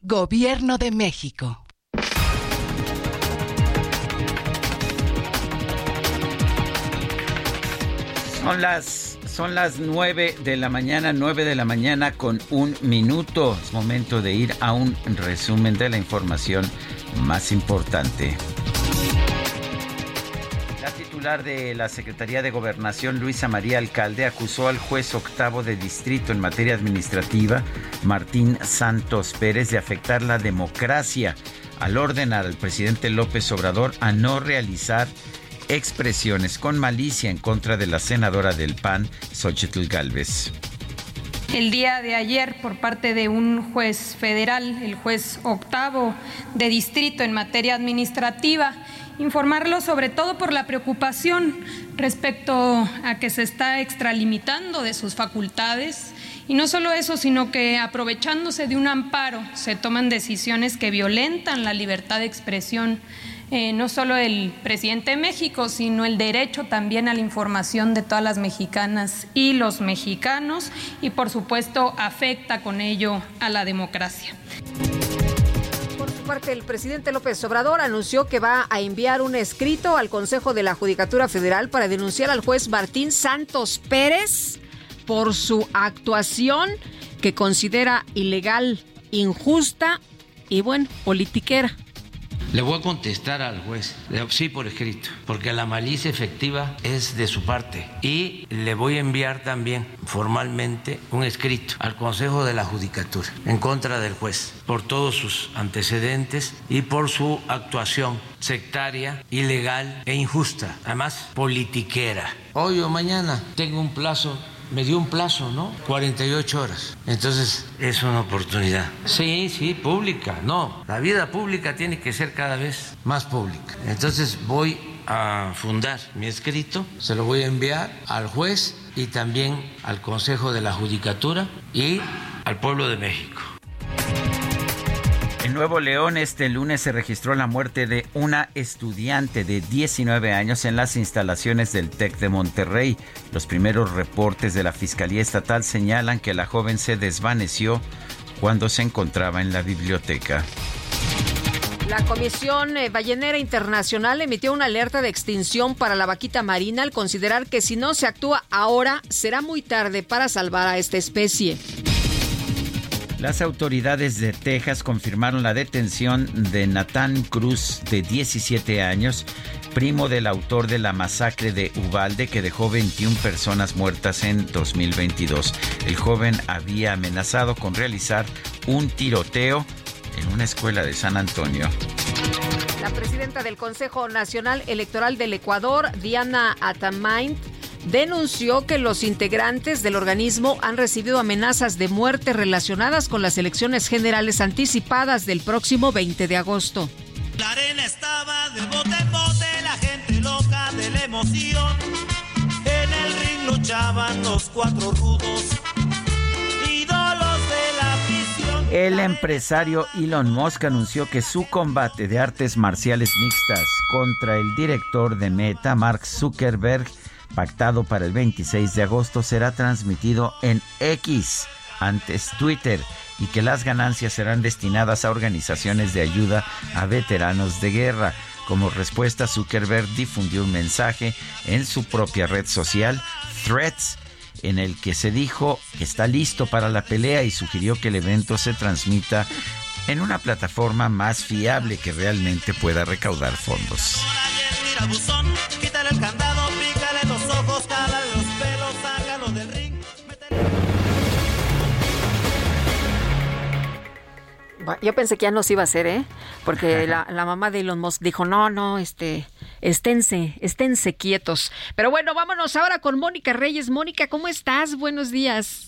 Gobierno de México. Son las, son las 9 de la mañana, 9 de la mañana con un minuto. Es momento de ir a un resumen de la información más importante. La titular de la Secretaría de Gobernación, Luisa María Alcalde, acusó al juez octavo de distrito en materia administrativa, Martín Santos Pérez, de afectar la democracia al ordenar al presidente López Obrador a no realizar expresiones con malicia en contra de la senadora del PAN, Xochitl Galvez. El día de ayer, por parte de un juez federal, el juez octavo de distrito en materia administrativa, informarlo sobre todo por la preocupación respecto a que se está extralimitando de sus facultades. Y no solo eso, sino que aprovechándose de un amparo se toman decisiones que violentan la libertad de expresión eh, no solo el presidente de México, sino el derecho también a la información de todas las mexicanas y los mexicanos y por supuesto afecta con ello a la democracia. Parte, el presidente López Obrador anunció que va a enviar un escrito al Consejo de la Judicatura Federal para denunciar al juez Martín Santos Pérez por su actuación que considera ilegal, injusta y, bueno, politiquera. Le voy a contestar al juez, sí por escrito, porque la malicia efectiva es de su parte. Y le voy a enviar también formalmente un escrito al Consejo de la Judicatura en contra del juez por todos sus antecedentes y por su actuación sectaria, ilegal e injusta, además politiquera. Hoy o mañana tengo un plazo me dio un plazo, ¿no? 48 horas. Entonces, es una oportunidad. Sí, sí, pública. No, la vida pública tiene que ser cada vez más pública. Entonces, voy a fundar mi escrito, se lo voy a enviar al juez y también al Consejo de la Judicatura y al pueblo de México. En Nuevo León este lunes se registró la muerte de una estudiante de 19 años en las instalaciones del TEC de Monterrey. Los primeros reportes de la Fiscalía Estatal señalan que la joven se desvaneció cuando se encontraba en la biblioteca. La Comisión eh, Ballenera Internacional emitió una alerta de extinción para la vaquita marina al considerar que si no se actúa ahora será muy tarde para salvar a esta especie. Las autoridades de Texas confirmaron la detención de Nathan Cruz, de 17 años, primo del autor de la masacre de Ubalde que dejó 21 personas muertas en 2022. El joven había amenazado con realizar un tiroteo en una escuela de San Antonio. La presidenta del Consejo Nacional Electoral del Ecuador, Diana Atamaint, denunció que los integrantes del organismo han recibido amenazas de muerte relacionadas con las elecciones generales anticipadas del próximo 20 de agosto. La arena estaba del bote en bote, la gente loca de la emoción. En el ring luchaban los cuatro rudos, ídolos de la afición. El empresario Elon Musk anunció que su combate de artes marciales mixtas contra el director de Meta, Mark Zuckerberg, pactado para el 26 de agosto será transmitido en X, antes Twitter, y que las ganancias serán destinadas a organizaciones de ayuda a veteranos de guerra. Como respuesta, Zuckerberg difundió un mensaje en su propia red social, Threads, en el que se dijo que está listo para la pelea y sugirió que el evento se transmita en una plataforma más fiable que realmente pueda recaudar fondos. Yo pensé que ya no se iba a hacer, ¿eh? Porque la, la, mamá de Elon Musk dijo, no, no, este, esténse, esténse quietos. Pero bueno, vámonos ahora con Mónica Reyes. Mónica, ¿cómo estás? Buenos días.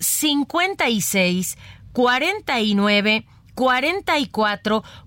56 49 44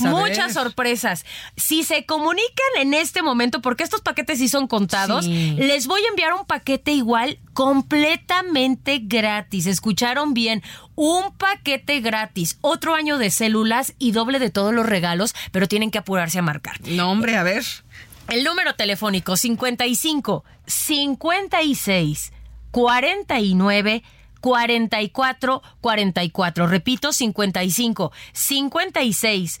A muchas ver. sorpresas. Si se comunican en este momento, porque estos paquetes sí son contados, Sí. les voy a enviar un paquete igual completamente gratis. Escucharon bien, un paquete gratis, otro año de células y doble de todos los regalos, pero tienen que apurarse a marcar. No, hombre, a ver. El número telefónico 55 56 49 44 44. Repito, 55 56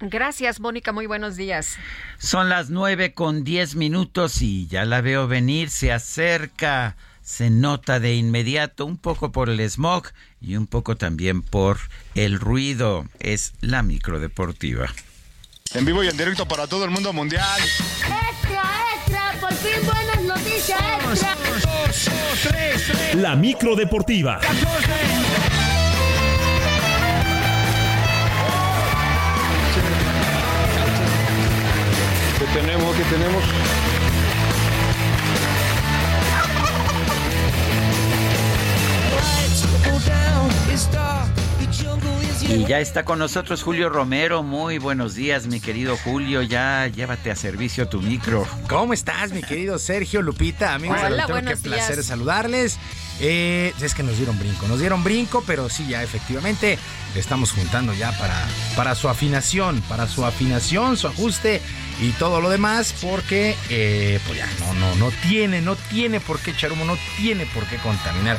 Gracias, Mónica, muy buenos días. Son las nueve con diez minutos y ya la veo venir, se acerca, se nota de inmediato, un poco por el smog y un poco también por el ruido. Es la microdeportiva. En vivo y en directo para todo el mundo mundial. Extra, extra, por fin buenas noticias, extra. La micro deportiva. ¿Qué tenemos? ¿Qué tenemos? Y ya está con nosotros Julio Romero. Muy buenos días, mi querido Julio. Ya llévate a servicio tu micro. ¿Cómo estás, mi querido Sergio Lupita? Amigos Hola, qué buenos placer saludarles. Eh, es que nos dieron brinco, nos dieron brinco, pero sí, ya efectivamente estamos juntando ya para, para su afinación, para su afinación, su ajuste y todo lo demás, porque eh, pues ya no, no, no tiene, no tiene por qué echar humo, no tiene por qué contaminar.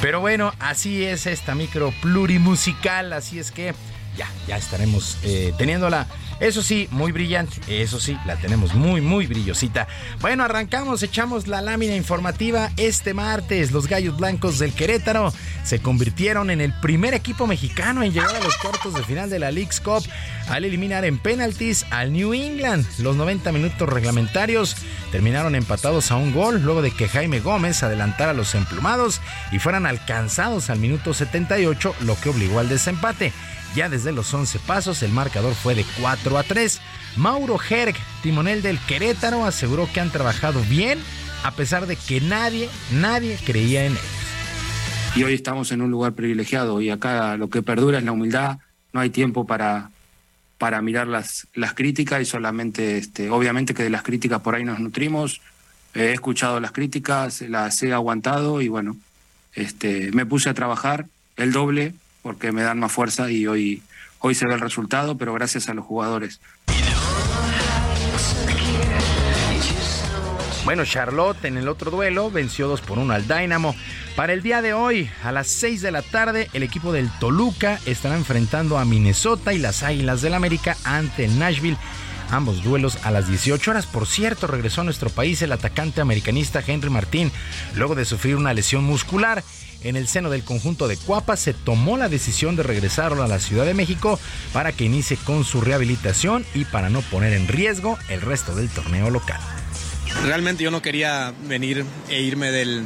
Pero bueno, así es esta micro plurimusical, así es que ya, ya estaremos eh, teniéndola. Eso sí, muy brillante. Eso sí, la tenemos muy, muy brillosita. Bueno, arrancamos, echamos la lámina informativa. Este martes, los Gallos Blancos del Querétaro se convirtieron en el primer equipo mexicano en llegar a los cuartos de final de la League's Cup al eliminar en penaltis al New England. Los 90 minutos reglamentarios terminaron empatados a un gol luego de que Jaime Gómez adelantara a los emplumados y fueran alcanzados al minuto 78, lo que obligó al desempate. Ya desde los 11 pasos el marcador fue de 4 a 3. Mauro Herg, timonel del Querétaro, aseguró que han trabajado bien a pesar de que nadie, nadie creía en ellos. y hoy estamos en un lugar privilegiado y acá lo que perdura es la humildad, no hay tiempo para, para mirar las, las críticas y solamente, este, obviamente que de las críticas por ahí nos nutrimos, he escuchado las críticas, las he aguantado y bueno, este, me puse a trabajar el doble porque me dan más fuerza y hoy, hoy se ve el resultado, pero gracias a los jugadores. Bueno, Charlotte en el otro duelo venció 2 por 1 al Dynamo. Para el día de hoy, a las 6 de la tarde, el equipo del Toluca estará enfrentando a Minnesota y las Águilas del América ante Nashville. Ambos duelos a las 18 horas. Por cierto, regresó a nuestro país el atacante americanista Henry Martín luego de sufrir una lesión muscular. En el seno del conjunto de Cuapa se tomó la decisión de regresarlo a la Ciudad de México para que inicie con su rehabilitación y para no poner en riesgo el resto del torneo local. Realmente yo no quería venir e irme del,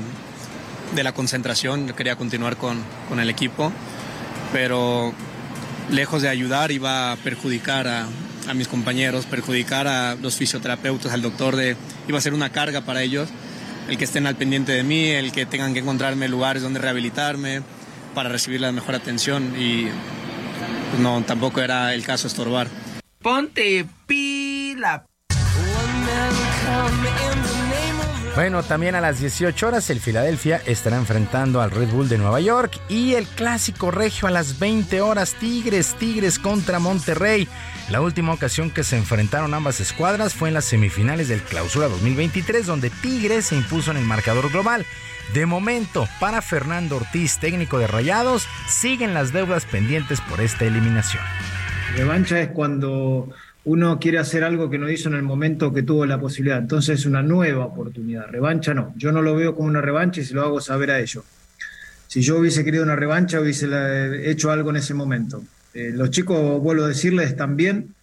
de la concentración, yo quería continuar con, con el equipo, pero lejos de ayudar iba a perjudicar a, a mis compañeros, perjudicar a los fisioterapeutas, al doctor, de, iba a ser una carga para ellos, el que estén al pendiente de mí, el que tengan que encontrarme lugares donde rehabilitarme para recibir la mejor atención y pues, no, tampoco era el caso estorbar. Ponte pila. Bueno, también a las 18 horas el Filadelfia estará enfrentando al Red Bull de Nueva York y el clásico regio a las 20 horas Tigres, Tigres contra Monterrey. La última ocasión que se enfrentaron ambas escuadras fue en las semifinales del Clausura 2023 donde Tigres se impuso en el marcador global. De momento, para Fernando Ortiz, técnico de Rayados, siguen las deudas pendientes por esta eliminación. Revancha es cuando uno quiere hacer algo que no hizo en el momento que tuvo la posibilidad. Entonces es una nueva oportunidad. Revancha no. Yo no lo veo como una revancha y se lo hago saber a ellos. Si yo hubiese querido una revancha, hubiese hecho algo en ese momento. Eh, los chicos, vuelvo a decirles, bien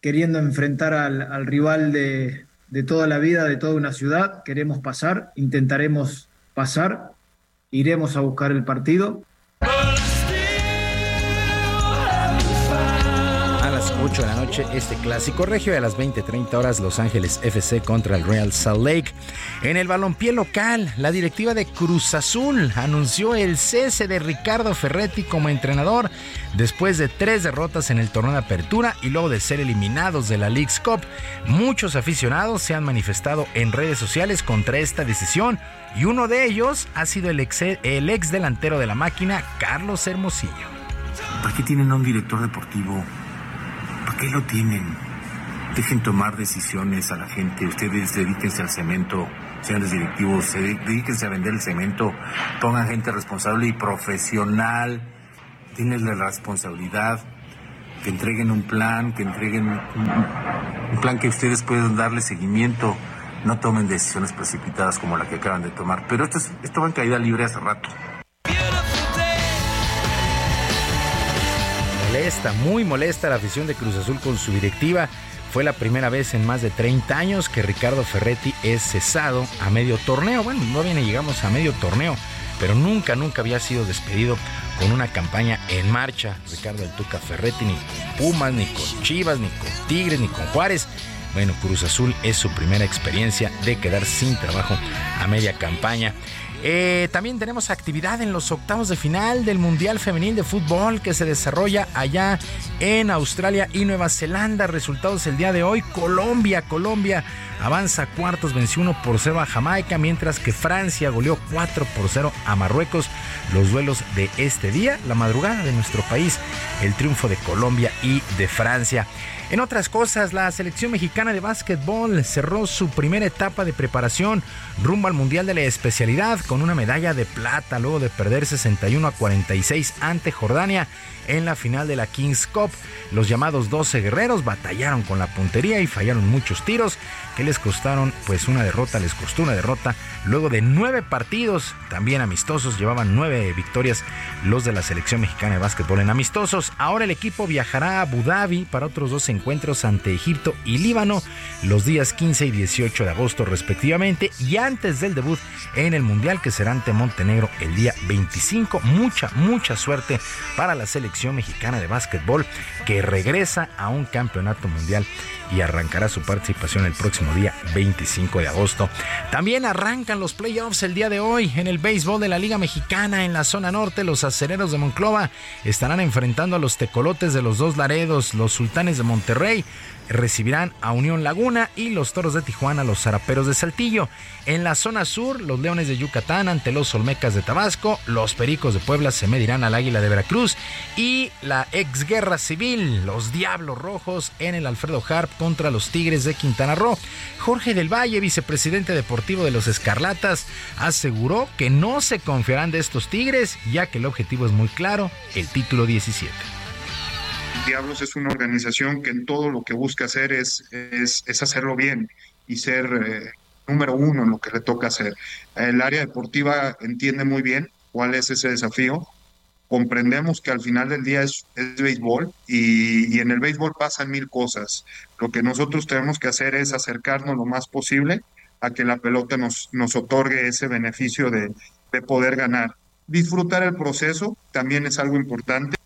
queriendo enfrentar al, al rival de, de toda la vida, de toda una ciudad. Queremos pasar, intentaremos pasar, iremos a buscar el partido. 8 de la noche este clásico regio y a las 20:30 horas Los Ángeles FC contra el Real Salt Lake. En el balompié local, la directiva de Cruz Azul anunció el cese de Ricardo Ferretti como entrenador después de tres derrotas en el torneo de apertura y luego de ser eliminados de la League's Cup. Muchos aficionados se han manifestado en redes sociales contra esta decisión y uno de ellos ha sido el ex, el ex delantero de la máquina, Carlos Hermosillo. ¿Para qué tienen a un director deportivo? ¿Para qué lo tienen? Dejen tomar decisiones a la gente. Ustedes dedíquense al cemento, los directivos, se de- dedíquense a vender el cemento, pongan gente responsable y profesional. Tienen la responsabilidad que entreguen un plan, que entreguen un, un plan que ustedes puedan darle seguimiento. No tomen decisiones precipitadas como la que acaban de tomar. Pero esto, es- esto va en caída libre hace rato. Molesta, muy molesta la afición de Cruz Azul con su directiva. Fue la primera vez en más de 30 años que Ricardo Ferretti es cesado a medio torneo. Bueno, no bien llegamos a medio torneo, pero nunca, nunca había sido despedido con una campaña en marcha. Ricardo El Tuca Ferretti, ni con Pumas, ni con Chivas, ni con Tigres, ni con Juárez. Bueno, Cruz Azul es su primera experiencia de quedar sin trabajo a media campaña. Eh, también tenemos actividad en los octavos de final del Mundial Femenil de Fútbol que se desarrolla allá en Australia y Nueva Zelanda. Resultados el día de hoy. Colombia, Colombia avanza a cuartos, venció 1 por 0 a Jamaica, mientras que Francia goleó 4 por 0 a Marruecos. Los duelos de este día, la madrugada de nuestro país, el triunfo de Colombia y de Francia. En otras cosas, la selección mexicana de básquetbol cerró su primera etapa de preparación rumbo al Mundial de la Especialidad con una medalla de plata luego de perder 61 a 46 ante Jordania en la final de la Kings Cup. Los llamados 12 guerreros batallaron con la puntería y fallaron muchos tiros que les costaron pues una derrota, les costó una derrota luego de nueve partidos, también amistosos, llevaban nueve victorias los de la selección mexicana de básquetbol en amistosos. Ahora el equipo viajará a Abu Dhabi para otros dos encuentros ante Egipto y Líbano los días 15 y 18 de agosto respectivamente y antes del debut en el Mundial que será ante Montenegro el día 25. Mucha, mucha suerte para la selección mexicana de básquetbol que regresa a un campeonato mundial y arrancará su participación el próximo día 25 de agosto. También arrancan los playoffs el día de hoy en el béisbol de la Liga Mexicana en la zona norte. Los acereros de Monclova estarán enfrentando a los tecolotes de los dos Laredos, los sultanes de Monterrey recibirán a Unión Laguna y los Toros de Tijuana los Zaraperos de Saltillo. En la zona sur, los Leones de Yucatán ante los Olmecas de Tabasco, los Pericos de Puebla se medirán al Águila de Veracruz y la exguerra civil, los Diablos Rojos en el Alfredo Harp contra los Tigres de Quintana Roo. Jorge del Valle, vicepresidente deportivo de los Escarlatas, aseguró que no se confiarán de estos Tigres ya que el objetivo es muy claro, el título 17. Diablos es una organización que en todo lo que busca hacer es, es, hacerlo bien y ser eh, número uno en lo que le toca hacer. El área deportiva entiende muy bien cuál es ese desafío. Comprendemos que al final del día es, es béisbol y, y, en el béisbol pasan mil cosas. Lo que nosotros tenemos que hacer es acercarnos lo más posible a que la pelota nos, nos otorgue ese beneficio de, de poder ganar. Disfrutar el proceso también es algo importante.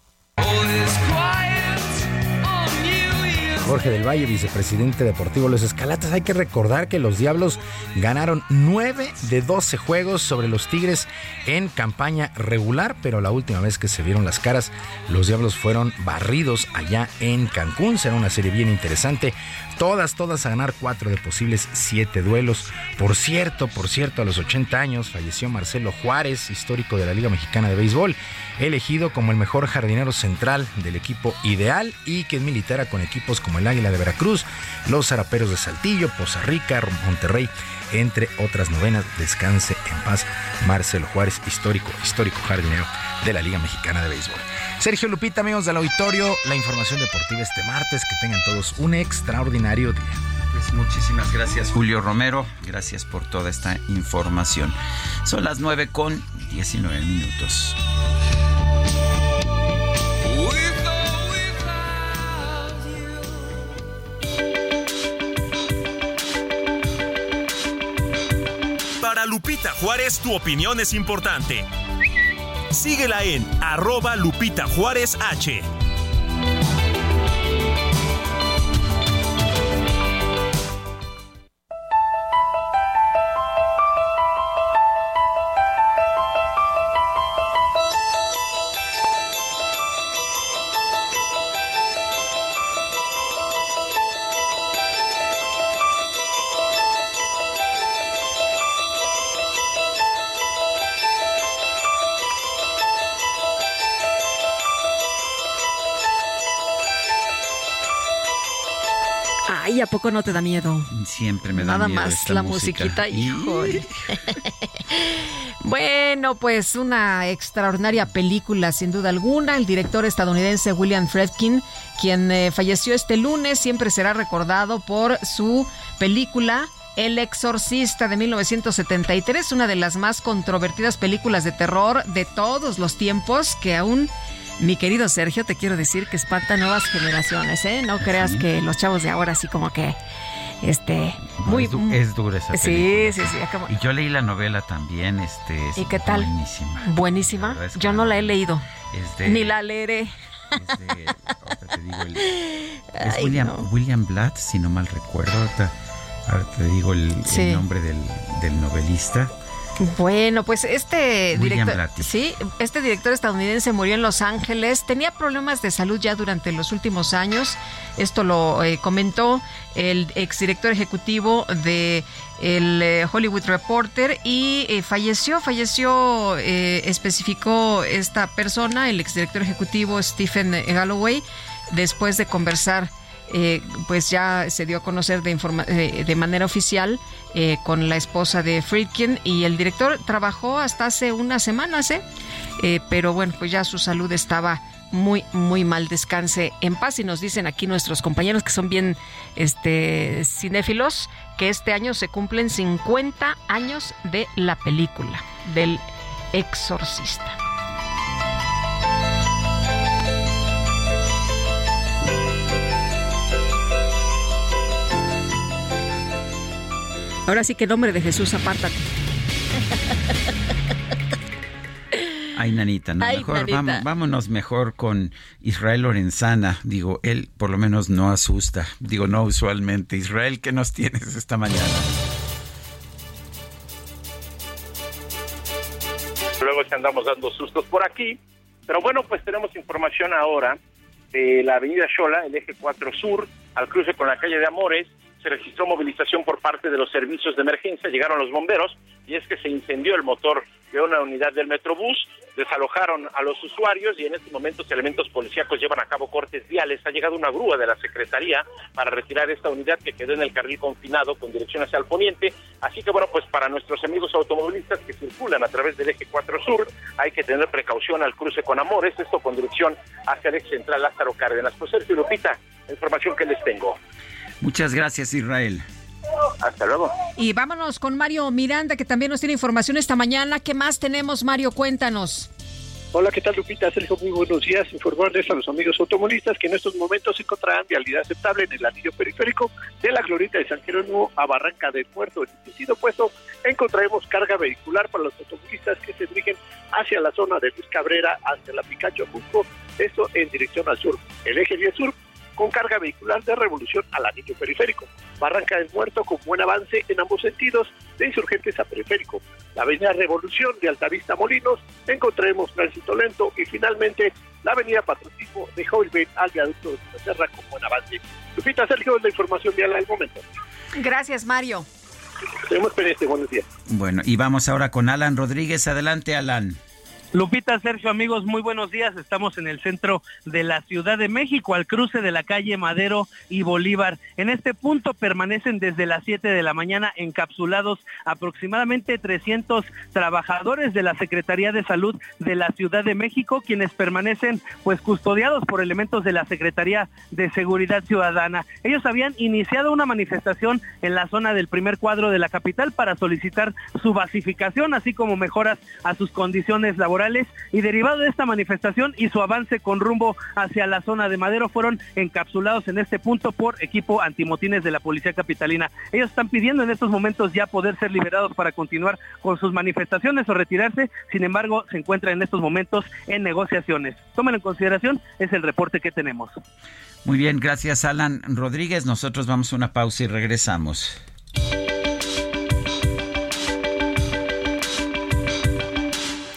Jorge del Valle, vicepresidente deportivo de los Escalatas. Hay que recordar que los Diablos ganaron 9 de 12 juegos sobre los Tigres en campaña regular, pero la última vez que se vieron las caras, los Diablos fueron barridos allá en Cancún. Será una serie bien interesante. Todas, todas a ganar cuatro de posibles siete duelos. Por cierto, por cierto, a los 80 años falleció Marcelo Juárez, histórico de la Liga Mexicana de Béisbol, elegido como el mejor jardinero central del equipo ideal y que es militar con equipos como el Águila de Veracruz, los Zaraperos de Saltillo, Poza Rica, Monterrey, entre otras novenas. Descanse en paz, Marcelo Juárez, histórico, histórico jardinero de la Liga Mexicana de Béisbol. Sergio Lupita, amigos del auditorio, la información deportiva este martes. Que tengan todos un extraordinario día. Pues muchísimas gracias, Julio Romero. Gracias por toda esta información. Son las 9 con 19 minutos. Para Lupita Juárez, tu opinión es importante. Síguela en arroba Lupita Juárez H. poco no te da miedo? Siempre me da Nada miedo más esta la música. musiquita, híjole. bueno, pues una extraordinaria película, sin duda alguna. El director estadounidense William Friedkin, quien eh, falleció este lunes, siempre será recordado por su película el Exorcista de 1973, una de las más controvertidas películas de terror de todos los tiempos, que aún, mi querido Sergio, te quiero decir que espanta nuevas generaciones, ¿eh? No creas que los chavos de ahora así como que, este, muy... es, du- es dura esa Sí, película. sí, sí, acabo- Y yo leí la novela también, este, es ¿Y qué tal? buenísima. Buenísima. Es que Yo no la he leído. Es de- Ni la leeré. ahorita te digo el- es Ay, William, no. William Blatt, si no mal recuerdo. Ahorita, ahora te digo el, el Sí. nombre del, del novelista. Bueno, pues este director, sí, este director estadounidense murió en Los Ángeles. Tenía problemas de salud ya durante los últimos años. Esto lo eh, comentó el exdirector ejecutivo de el eh, Hollywood Reporter y eh, falleció, falleció, eh, especificó esta persona, el exdirector ejecutivo Stephen Galloway, después de conversar eh, pues ya se dio a conocer de, informa- de manera oficial eh, con la esposa de Friedkin y el director trabajó hasta hace unas semanas, ¿eh? Eh, pero bueno, pues ya su salud estaba muy, muy mal. Descanse en paz y nos dicen aquí nuestros compañeros que son bien este, cinéfilos que este año se cumplen 50 años de la película del exorcista. Ahora sí que nombre de Jesús, apártate. Ay, nanita, no, Ay, mejor nanita. vamos- vámonos mejor con Israel Lorenzana. Digo, él por lo menos no asusta. Digo, no usualmente. Israel, ¿qué nos tienes esta mañana? luego se andamos dando sustos por aquí. Pero bueno, pues tenemos información ahora de la avenida Xola, el eje 4 Sur, al cruce con la calle de Amores. Se registró movilización por parte de los servicios de emergencia, llegaron los bomberos y es que se incendió el motor de una unidad del Metrobús, desalojaron a los usuarios y en estos momentos elementos policíacos llevan a cabo cortes viales. Ha llegado una grúa de la Secretaría para retirar esta unidad que quedó en el carril confinado con dirección hacia el poniente. Así que bueno, pues para nuestros amigos automovilistas que circulan a través del eje 4 Sur, hay que tener precaución al cruce con Amores, esto con dirección hacia el eje central Lázaro Cárdenas. Pues Sergio Lupita, información que les tengo. Muchas gracias, Israel. Hasta luego. Y vámonos con Mario Miranda, que también nos tiene información esta mañana. ¿Qué más tenemos, Mario? Cuéntanos. Hola, ¿qué tal Lupita? Sergio, muy buenos días. Informarles a los amigos automovilistas que en estos momentos se encontrarán vialidad aceptable en el anillo periférico de la Glorita de San Jerónimo a Barranca del Muerto. En el sentido opuesto encontraremos carga vehicular para los automovilistas que se dirigen hacia la zona de Luis Cabrera, hacia la Picacho Junco, esto en dirección al sur. El eje 10 sur con carga vehicular de revolución al anillo periférico. Barranca del Muerto con buen avance en ambos sentidos, de insurgentes a periférico. La avenida Revolución de Altavista Molinos, encontraremos tránsito lento y finalmente la avenida Patriotismo de Joilbait al viaducto de Serra con buen avance. Lupita Sergio, la información vial al momento. Gracias, Mario. Tenemos pendiente, buenos días. Bueno, y vamos ahora con Alan Rodríguez. Adelante, Alan. Lupita, Sergio, amigos, muy buenos días. Estamos en el centro de la Ciudad de México, al cruce de la calle Madero y Bolívar. En este punto permanecen desde las 7 de la mañana encapsulados aproximadamente 300 trabajadores de la Secretaría de Salud de la Ciudad de México, quienes permanecen pues custodiados por elementos de la Secretaría de Seguridad Ciudadana. Ellos habían iniciado una manifestación en la zona del primer cuadro de la capital para solicitar su basificación, así como mejoras a sus condiciones laborales y derivado de esta manifestación y su avance con rumbo hacia la zona de Madero fueron encapsulados en este punto por equipo antimotines de la Policía Capitalina. Ellos están pidiendo en estos momentos ya poder ser liberados para continuar con sus manifestaciones o retirarse, sin embargo se encuentran en estos momentos en negociaciones. Tomen en consideración, es el reporte que tenemos. Muy bien, gracias, Alan Rodríguez. Nosotros vamos a una pausa y regresamos.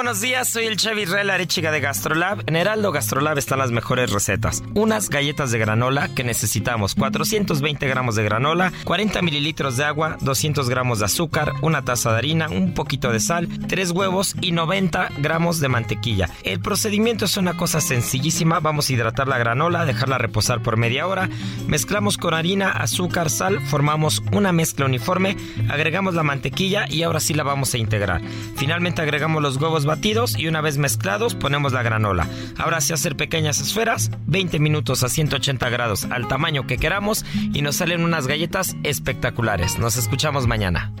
Buenos días. Soy el chef Israel Arechiga de Gastrolab. En Heraldo Gastrolab están las mejores recetas. Unas galletas de granola que necesitamos 420 gramos de granola, 40 mililitros de agua, 200 gramos de azúcar, una taza de harina, un poquito de sal, 3 huevos y 90 gramos de mantequilla. El procedimiento es una cosa sencillísima. Vamos a hidratar la granola, dejarla reposar por media hora. Mezclamos con harina, azúcar, sal, formamos una mezcla uniforme, agregamos la mantequilla y ahora sí la vamos a integrar. Finalmente agregamos los huevos batidos y una vez mezclados ponemos la granola. Ahora sí hacer pequeñas esferas, 20 minutos a 180 grados al tamaño que queramos y nos salen unas galletas espectaculares. Nos escuchamos mañana.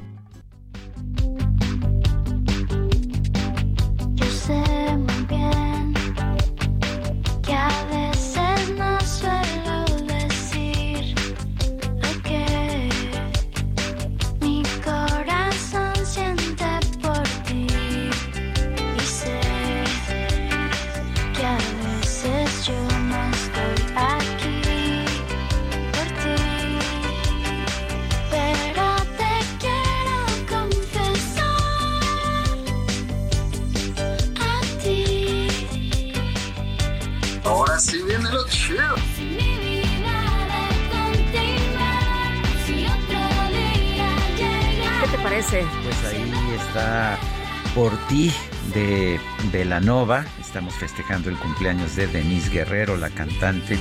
Ti de Velanova. Estamos festejando el cumpleaños de Denise Guerrero, la cantante.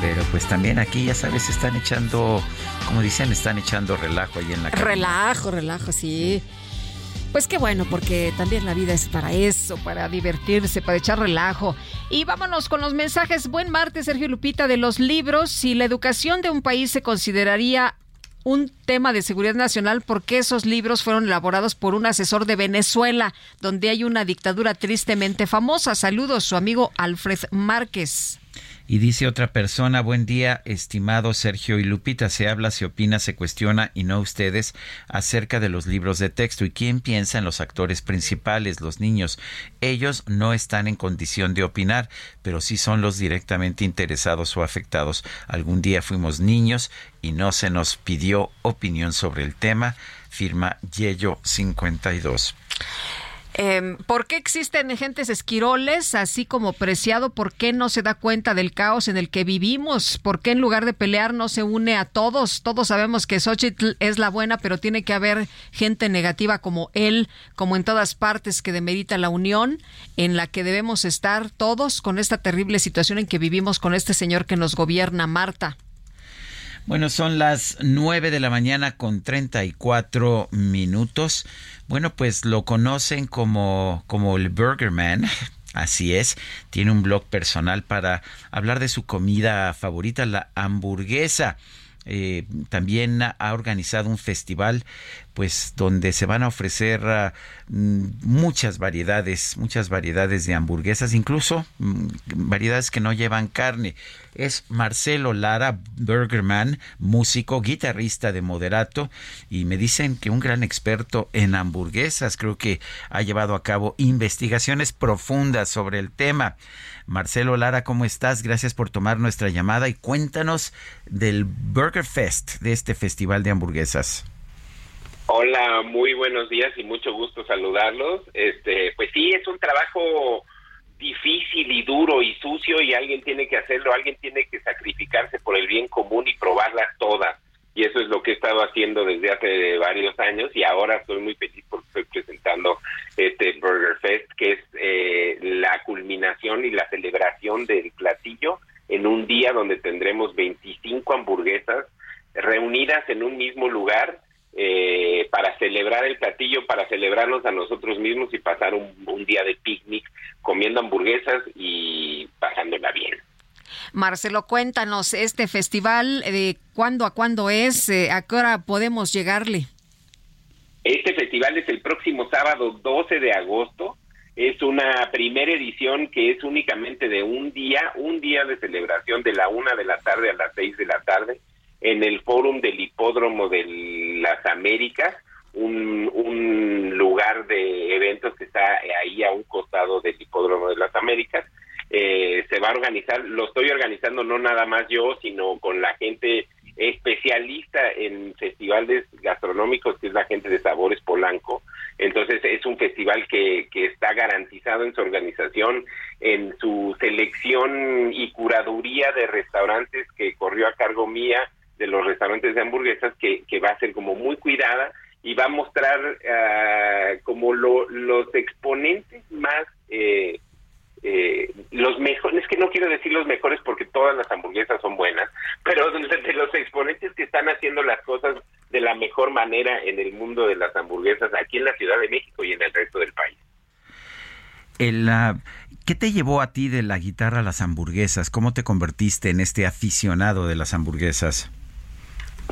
Pero pues también aquí, ya sabes, están echando, como dicen, están echando relajo ahí en la Relajo, relajo, sí. Pues qué bueno, porque también la vida es para eso, para divertirse, para echar relajo. Y vámonos con los mensajes. Buen martes, Sergio Lupita, de los libros. Si la educación de un país se consideraría un tema de seguridad nacional porque esos libros fueron elaborados por un asesor de Venezuela, donde hay una dictadura tristemente famosa. Saludos, su amigo Alfred Márquez. Y dice otra persona, buen día, estimado Sergio y Lupita, se habla, se opina, se cuestiona y no ustedes acerca de los libros de texto. ¿Y quién piensa en los actores principales, los niños? Ellos no están en condición de opinar, pero sí son los directamente interesados o afectados. Algún día fuimos niños y no se nos pidió opinión sobre el tema, firma Yello 52. Eh, ¿Por qué existen agentes esquiroles, así como Preciado? ¿Por qué no se da cuenta del caos en el que vivimos? ¿Por qué en lugar de pelear no se une a todos? Todos sabemos que Xochitl es la buena, pero tiene que haber gente negativa como él, como en todas partes, que demerita la unión en la que debemos estar todos con esta terrible situación en que vivimos con este señor que nos gobierna, Marta. Bueno, son las nueve de la mañana con treinta y cuatro minutos. Bueno, pues lo conocen como, como el Burger Man. Así es, tiene un blog personal para hablar de su comida favorita, la hamburguesa. Eh, también ha organizado un festival pues donde se van a ofrecer ah, mm, muchas variedades, muchas variedades de hamburguesas, incluso mm, variedades que no llevan carne. Es Marcelo Lara Burgerman, músico, guitarrista de Moderato, y me dicen que un gran experto en hamburguesas, creo que ha llevado a cabo investigaciones profundas sobre el tema. Marcelo Lara, ¿cómo estás? Gracias por tomar nuestra llamada y cuéntanos del Burger Fest, de este festival de hamburguesas. Hola, muy buenos días y mucho gusto saludarlos. Este, pues sí, es un trabajo difícil y duro y sucio y alguien tiene que hacerlo, alguien tiene que sacrificarse por el bien común y probarlas todas. Y eso es lo que he estado haciendo desde hace varios años y ahora estoy muy feliz porque estoy presentando este Burger Fest, que es eh, la culminación y la celebración del platillo en un día donde tendremos 25 hamburguesas reunidas en un mismo lugar eh, para celebrar el platillo, para celebrarnos a nosotros mismos y pasar un, día de picnic comiendo hamburguesas y pasándola bien. Marcelo, cuéntanos, este festival, ¿de cuándo a cuándo es? Eh, ¿A qué hora podemos llegarle? Este festival es el próximo sábado 12 de agosto. Es una primera edición que es únicamente de un día, un día de celebración de la una de la tarde a las seis de la tarde en el Fórum del Hipódromo de las Américas, un, lugar de eventos que está ahí a un costado del Hipódromo de las Américas. Eh, se va a organizar, lo estoy organizando no nada más yo, sino con la gente especialista en festivales gastronómicos, que es la gente de Sabores Polanco. Entonces es un festival que, que está garantizado en su organización, en su selección y curaduría de restaurantes que corrió a cargo mía de los restaurantes de hamburguesas, que, que va a ser como muy cuidada y va a mostrar ah, como los exponentes más... Eh, eh, los mejores, es que no quiero decir los mejores porque todas las hamburguesas son buenas, pero de, los exponentes que están haciendo las cosas de la mejor manera en el mundo de las hamburguesas aquí en la Ciudad de México y en el resto del país. El, ¿Qué te llevó a ti de la guitarra a las hamburguesas? ¿Cómo te convertiste en este aficionado de las hamburguesas?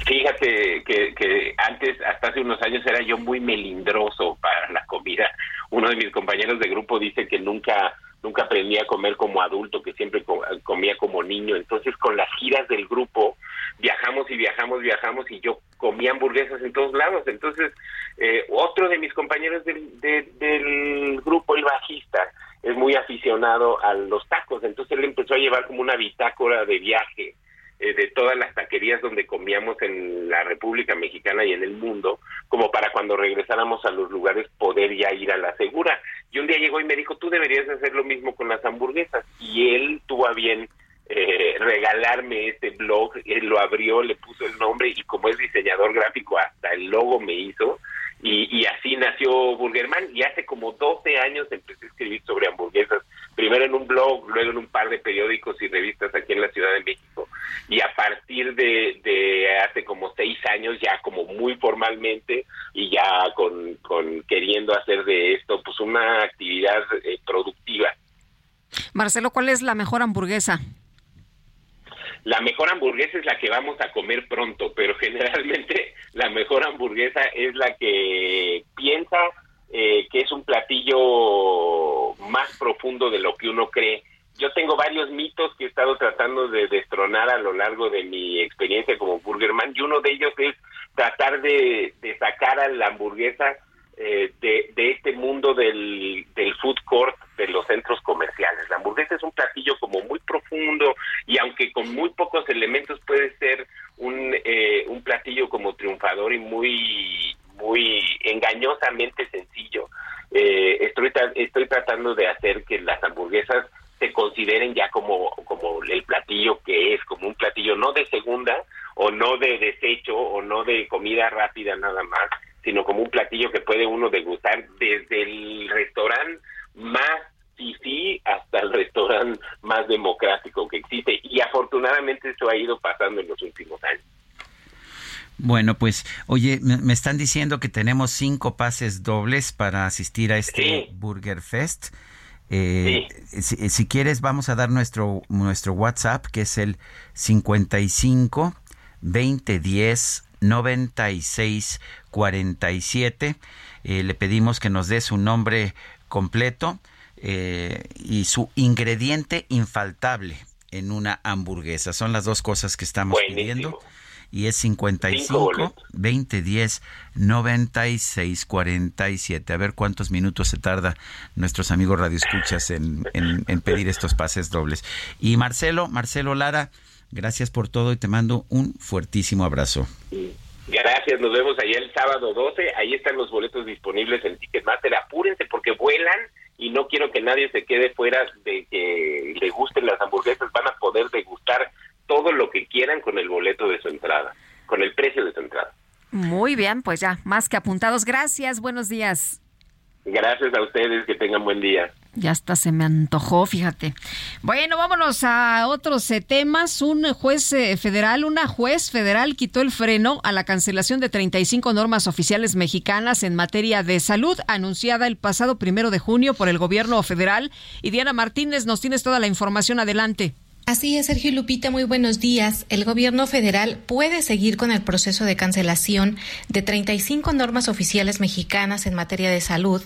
Fíjate que, que antes, hasta hace unos años, era yo muy melindroso para la comida. Uno de mis compañeros de grupo dice que nunca nunca aprendí a comer como adulto, que siempre comía como niño. Entonces, con las giras del grupo, viajamos y viajamos, viajamos, y yo comía hamburguesas en todos lados. Entonces, eh, otro de mis compañeros del, del grupo, el bajista, es muy aficionado a los tacos. Entonces, él empezó a llevar como una bitácora de viaje eh, de todas las taquerías donde comíamos en la República Mexicana y en el mundo, como para cuando regresáramos a los lugares poder ya ir a la segura. Y un día llegó y me dijo, tú deberías hacer lo mismo con las hamburguesas. Y él tuvo a bien eh, regalarme este blog, él lo abrió, le puso el nombre y como es diseñador gráfico, hasta el logo me hizo. Y, y así nació Burgerman y hace como 12 años empecé a escribir sobre hamburguesas primero en un blog, luego en un par de periódicos y revistas aquí en la Ciudad de México. Y a partir de, hace como seis años, ya como muy formalmente y ya con, con queriendo hacer de esto pues una actividad eh, productiva. Marcelo, ¿cuál es la mejor hamburguesa? La mejor hamburguesa es la que vamos a comer pronto, pero generalmente la mejor hamburguesa es la que piensa eh, que es un platillo más profundo de lo que uno cree. Yo tengo varios mitos que he estado tratando de destronar a lo largo de mi experiencia como burgerman y uno de ellos es tratar de, sacar a la hamburguesa eh, de, este mundo del, del food court de los centros comerciales. La hamburguesa es un platillo como muy profundo y aunque con muy pocos elementos puede ser un, eh, un platillo como triunfador y muy muy engañosamente sencillo. Eh, estoy, estoy tratando de hacer que las hamburguesas se consideren ya como, como el platillo que es, como un platillo no de segunda o no de desecho o no de comida rápida nada más, sino como un platillo que puede uno degustar desde el restaurante más sí hasta el restaurante más democrático que existe. Y afortunadamente eso ha ido pasando en los últimos años. Bueno, pues, oye, me, están diciendo que tenemos cinco pases dobles para asistir a este Burger Fest. Eh, si, quieres, vamos a dar nuestro, nuestro WhatsApp, que es el 55 2010 96 47. le pedimos que nos dé su nombre completo eh, y su ingrediente infaltable en una hamburguesa. Son las dos cosas que estamos pidiendo y es 55 2010 96 47. A ver cuántos minutos se tarda nuestros amigos radioescuchas en, en, en pedir estos pases dobles. Y Marcelo, Marcelo Lara, gracias por todo y te mando un fuertísimo abrazo. Gracias, nos vemos ahí el sábado 12. Ahí están los boletos disponibles en Ticketmaster. Apúrense porque vuelan y no quiero que nadie se quede fuera de que le gusten las hamburguesas. Van a poder degustar todo lo que quieran con el boleto de su entrada, con el precio de su entrada. Muy bien, pues ya, más que apuntados. Gracias, buenos días. Gracias a ustedes, que tengan buen día. Ya hasta se me antojó, fíjate. Bueno, vámonos a otros eh, temas. Un juez eh, federal, una juez federal quitó el freno a la cancelación de 35 normas oficiales mexicanas en materia de salud, anunciada el pasado primero de junio por el gobierno federal. Y Diana Martínez, nos tienes toda la información. Adelante. Así es, Sergio Lupita, muy buenos días. El gobierno federal puede seguir con el proceso de cancelación de 35 normas oficiales mexicanas en materia de salud.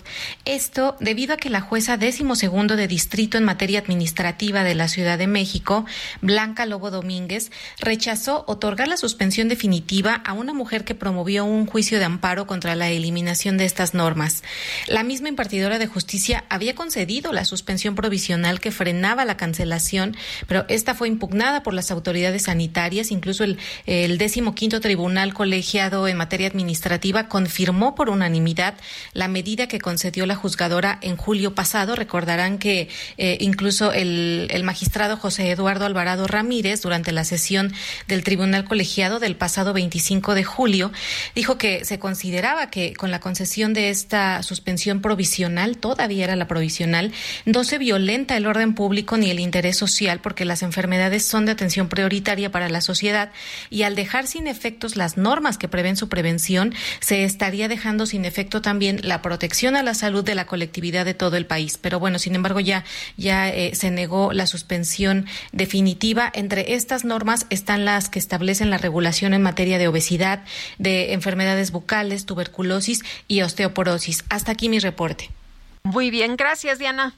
Esto debido a que la jueza décimo segundo de distrito en materia administrativa de la Ciudad de México, Blanca Lobo Domínguez, rechazó otorgar la suspensión definitiva a una mujer que promovió un juicio de amparo contra la eliminación de estas normas. La misma impartidora de justicia había concedido la suspensión provisional que frenaba la cancelación, pero esta fue impugnada por las autoridades sanitarias, incluso el, el quinto tribunal colegiado en materia administrativa confirmó por unanimidad la medida que concedió la juzgadora en julio pasado. Recordarán que eh, incluso el, magistrado José Eduardo Alvarado Ramírez, durante la sesión del tribunal colegiado del pasado 25 de julio, dijo que se consideraba que con la concesión de esta suspensión provisional, todavía era la provisional, no se violenta el orden público ni el interés social porque enfermedades son de atención prioritaria para la sociedad y al dejar sin efectos las normas que prevén su prevención, se estaría dejando sin efecto también la protección a la salud de la colectividad de todo el país. Pero bueno, sin embargo, ya, ya eh, se negó la suspensión definitiva. Entre estas normas están las que establecen la regulación en materia de obesidad, de enfermedades bucales, tuberculosis y osteoporosis. Hasta aquí mi reporte. Muy bien, gracias, Diana.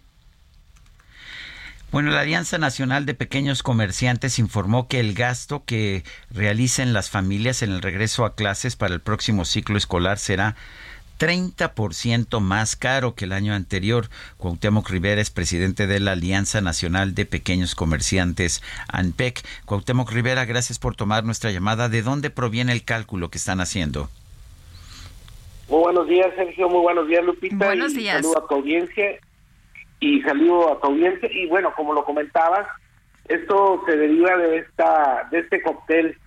Bueno, la Alianza Nacional de Pequeños Comerciantes informó que el gasto que realicen las familias en el regreso a clases para el próximo ciclo escolar será 30% más caro que el año anterior. Cuauhtémoc Rivera es presidente de la Alianza Nacional de Pequeños Comerciantes, ANPEC. Cuauhtémoc Rivera, gracias por tomar nuestra llamada. ¿De dónde proviene el cálculo que están haciendo? Muy buenos días, Sergio. Muy buenos días, Lupita. Buenos días. Saludo a tu audiencia y saludo a tu audiencia. Y bueno, como lo comentabas, esto se deriva de esta de este cóctel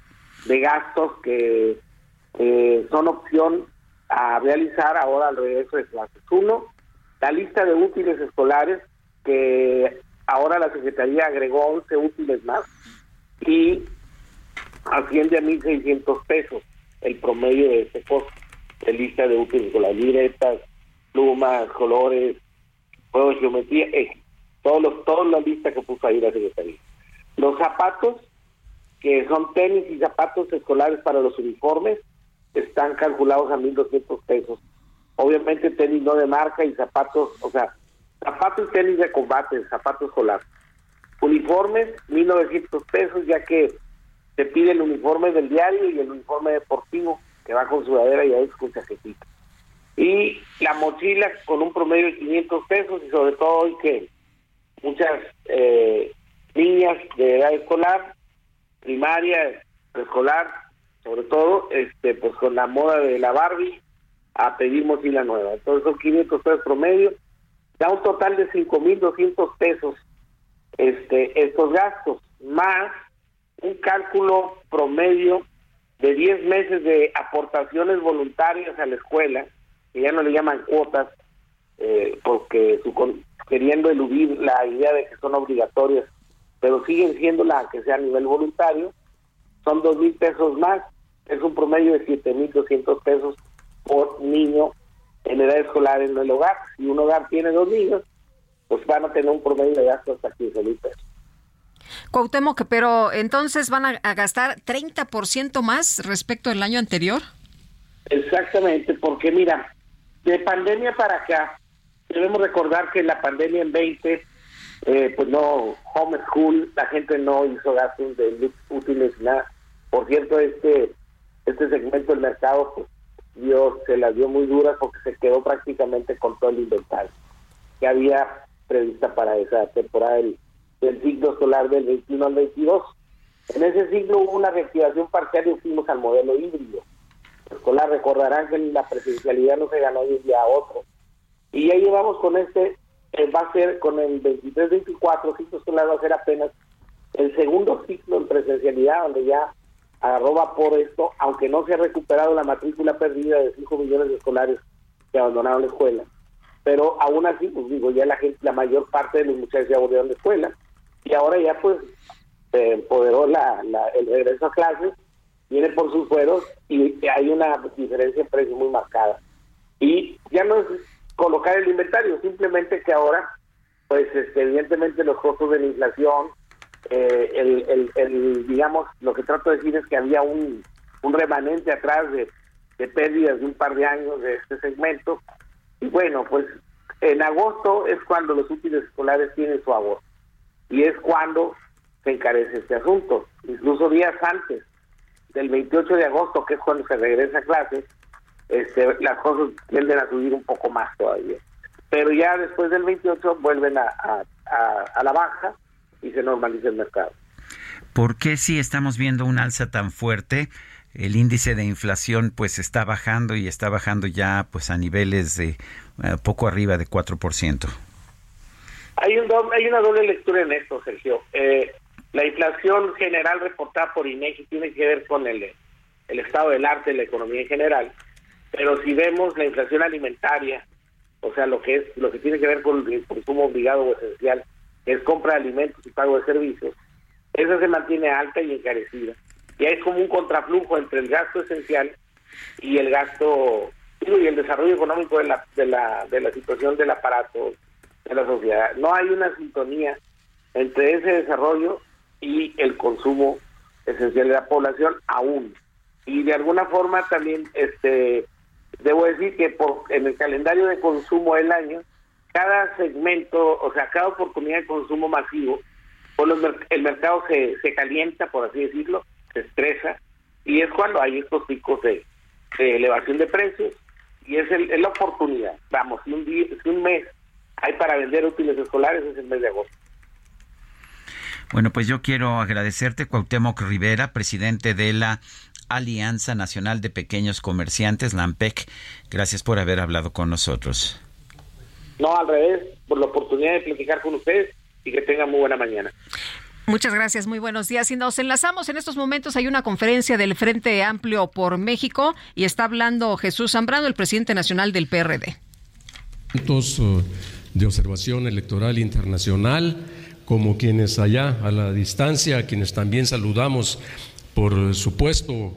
de gastos que eh, son opción a realizar ahora al regreso de clases. Uno, la lista de útiles escolares, que ahora la Secretaría agregó 11 útiles más y asciende a 1.600 pesos el promedio de este costo de lista de útiles escolares, libretas, plumas, colores, de geometría, eh, todos los, toda la lista que puso ahí la Secretaría. Los zapatos, que son tenis y zapatos escolares para los uniformes, están calculados a 1.200 pesos. Obviamente tenis no de marca y zapatos, o sea, zapatos y tenis de combate, zapatos escolar. Uniformes, 1.900 pesos, ya que se pide el uniforme del diario y el uniforme deportivo, que va con sudadera y ahí con chaquetita. Y la mochila con un promedio de 500 pesos y sobre todo hoy que muchas eh, niñas de edad escolar, primaria, preescolar, sobre todo, este, pues con la moda de la Barbie, a pedir mochila nueva. Entonces son 500 pesos promedio, da un total de 5.200 pesos este, estos gastos, más un cálculo promedio de 10 meses de aportaciones voluntarias a la escuela, que ya no le llaman cuotas, eh, porque su, queriendo eludir la idea de que son obligatorias, pero siguen siendo la que sea a nivel voluntario, son dos mil pesos más es un promedio de 7.200 pesos por niño en edad escolar en el hogar. Si un hogar tiene dos niños, pues van a tener un promedio de gasto hasta 15 mil pesos. Cuauhtémoc, pero entonces van a, gastar 30% más respecto al año anterior. Exactamente, porque mira, de pandemia para acá, debemos recordar que la pandemia en 20, eh, pues no, homeschool, la gente no hizo gastos de útiles nada. Por cierto, este este segmento del mercado pues dio, se las dio muy duras porque se quedó prácticamente con todo el inventario que había prevista para esa temporada del, del ciclo solar del 21 al 22. En ese ciclo hubo una reactivación parcial y fuimos al modelo híbrido. Escolar, recordarán que la presencialidad no se ganó de un día a otro. Y ya llevamos con este, eh, va a ser con el 23-24, ciclo solar va a ser apenas el segundo ciclo en presencialidad, donde ya agarró por esto, aunque no se ha recuperado la matrícula perdida de 5 millones de escolares que abandonaron la escuela. Pero aún así, pues digo, ya la gente, la mayor parte de los muchachos ya volvieron de escuela y ahora ya pues se empoderó la, el regreso a clases, viene por sus fueros y hay una diferencia en precio muy marcada. Y ya no es colocar el inventario, simplemente que ahora, pues este, evidentemente los costos de la inflación, eh, el, el, digamos, lo que trato de decir es que había un, un remanente atrás de, de pérdidas de un par de años de este segmento. Y bueno, pues en agosto es cuando los útiles escolares tienen su agosto. Y es cuando se encarece este asunto. Incluso días antes del 28 de agosto, que es cuando se regresa a clases, este, las cosas tienden a subir un poco más todavía. Pero ya después del 28 vuelven a, a, a la baja y se normaliza el mercado. ¿Por qué si estamos viendo un alza tan fuerte? El índice de inflación pues está bajando y está bajando ya pues a niveles de eh, poco arriba de 4%. Hay, un hay una doble lectura en esto, Sergio. Eh, la inflación general reportada por INEGI tiene que ver con el, el estado del arte de la economía en general, pero si vemos la inflación alimentaria, o sea, lo que es lo que tiene que ver con el consumo obligado o esencial, es compra de alimentos y pago de servicios, esa se mantiene alta y encarecida. Y hay como un contraflujo entre el gasto esencial y el gasto y el desarrollo económico de la, de la, de la situación del aparato de la sociedad. No hay una sintonía entre ese desarrollo y el consumo esencial de la población aún. Y de alguna forma también este debo decir que por en el calendario de consumo del año cada segmento, o sea, cada oportunidad de consumo masivo, pues el mercado se, se calienta, por así decirlo, se estresa, y es cuando hay estos picos de, elevación de precios, y es, el, es la oportunidad. Vamos, si un, día, si un mes hay para vender útiles escolares, es el mes de agosto. Bueno, pues yo quiero agradecerte, Cuauhtémoc Rivera, presidente de la Alianza Nacional de Pequeños Comerciantes, la AMPEC. Gracias por haber hablado con nosotros. No, al revés, por la oportunidad de platicar con ustedes y que tengan muy buena mañana. Muchas gracias, muy buenos días. Y nos enlazamos en estos momentos. Hay una conferencia del Frente Amplio por México y está hablando Jesús Zambrano, el presidente nacional del PRD. Uh, de observación electoral internacional, como quienes allá a la distancia, quienes también saludamos, por supuesto,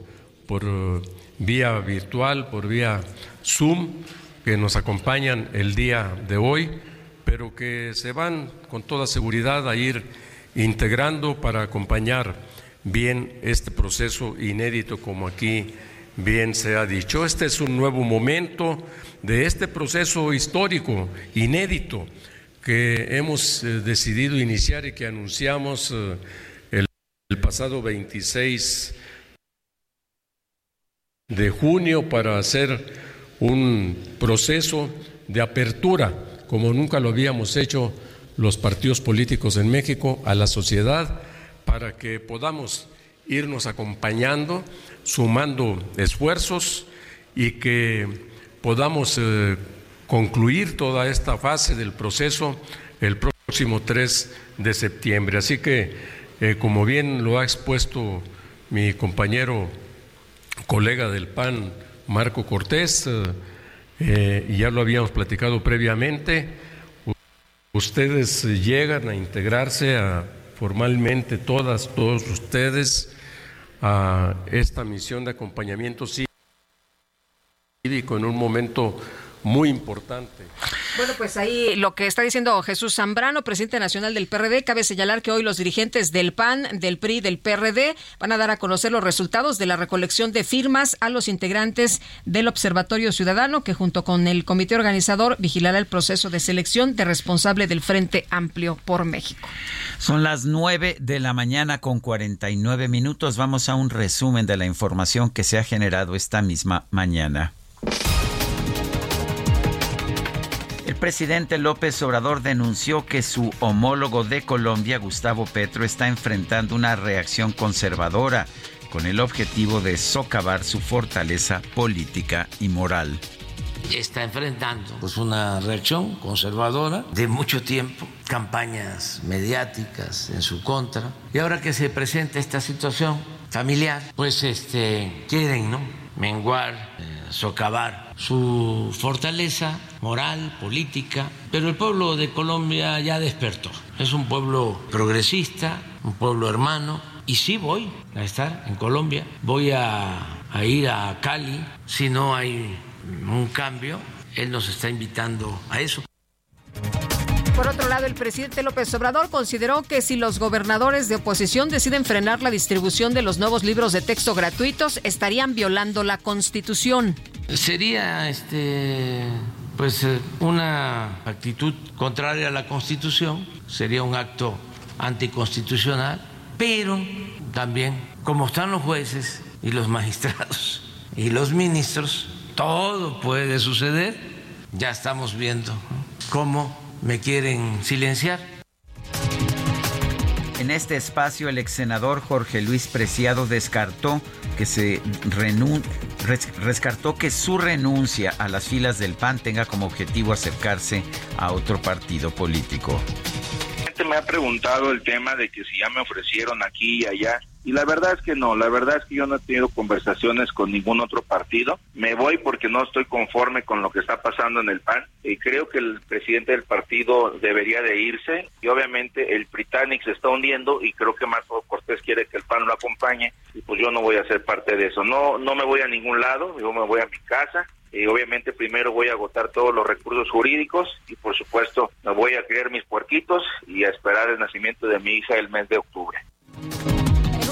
por uh, vía virtual, por vía Zoom que nos acompañan el día de hoy, pero que se van con toda seguridad a ir integrando para acompañar bien este proceso inédito como aquí bien se ha dicho. Este es un nuevo momento de este proceso histórico inédito que hemos eh, decidido iniciar y que anunciamos eh, el, pasado 26 de junio para hacer un proceso de apertura, como nunca lo habíamos hecho los partidos políticos en México, a la sociedad, para que podamos irnos acompañando, sumando esfuerzos y que podamos eh, concluir toda esta fase del proceso el próximo 3 de septiembre. Así que, eh, como bien lo ha expuesto mi compañero, colega del PAN, Marco Cortés, eh, eh, y ya lo habíamos platicado previamente, ustedes llegan a integrarse formalmente todas, todos ustedes a esta misión de acompañamiento cívico en un momento muy importante. Bueno, pues ahí lo que está diciendo Jesús Zambrano, presidente nacional del PRD, cabe señalar que hoy los dirigentes del PAN, del PRI, del PRD van a dar a conocer los resultados de la recolección de firmas a los integrantes del Observatorio Ciudadano, que junto con el comité organizador vigilará el proceso de selección de responsable del Frente Amplio por México. Son las 9 de la mañana con 49 minutos. Vamos a un resumen de la información que se ha generado esta misma mañana. Presidente López Obrador denunció que su homólogo de Colombia, Gustavo Petro, está enfrentando una reacción conservadora con el objetivo de socavar su fortaleza política y moral. Está enfrentando pues, una reacción conservadora de mucho tiempo, campañas mediáticas en su contra. Y ahora que se presenta esta situación familiar, pues este, quieren ¿no? menguar, eh, socavar su fortaleza moral, política, pero el pueblo de Colombia ya despertó. Es un pueblo progresista, un pueblo hermano, y sí voy a estar en Colombia, voy a, ir a Cali, si no hay un cambio, él nos está invitando a eso. Por otro lado, el presidente López Obrador consideró que si los gobernadores de oposición deciden frenar la distribución de los nuevos libros de texto gratuitos, estarían violando la Constitución. Sería este pues eh, una actitud contraria a la Constitución, sería un acto anticonstitucional, pero también como están los jueces y los magistrados y los ministros, todo puede suceder. Ya estamos viendo cómo me quieren silenciar. En este espacio, el ex senador Jorge Luis Preciado descartó que su renuncia a las filas del PAN tenga como objetivo acercarse a otro partido político. Me ha preguntado el tema de que si ya me ofrecieron aquí y allá y la verdad es que no, la verdad es que yo no he tenido conversaciones con ningún otro partido. Me voy porque no estoy conforme con lo que está pasando en el PAN y creo que el presidente del partido debería de irse y obviamente el Britannic se está hundiendo y creo que Marco Cortés quiere que el PAN lo acompañe y pues yo no voy a ser parte de eso. No no me voy a ningún lado, yo me voy a mi casa y obviamente primero voy a agotar todos los recursos jurídicos y por supuesto me voy a criar mis puerquitos y a esperar el nacimiento de mi hija el mes de octubre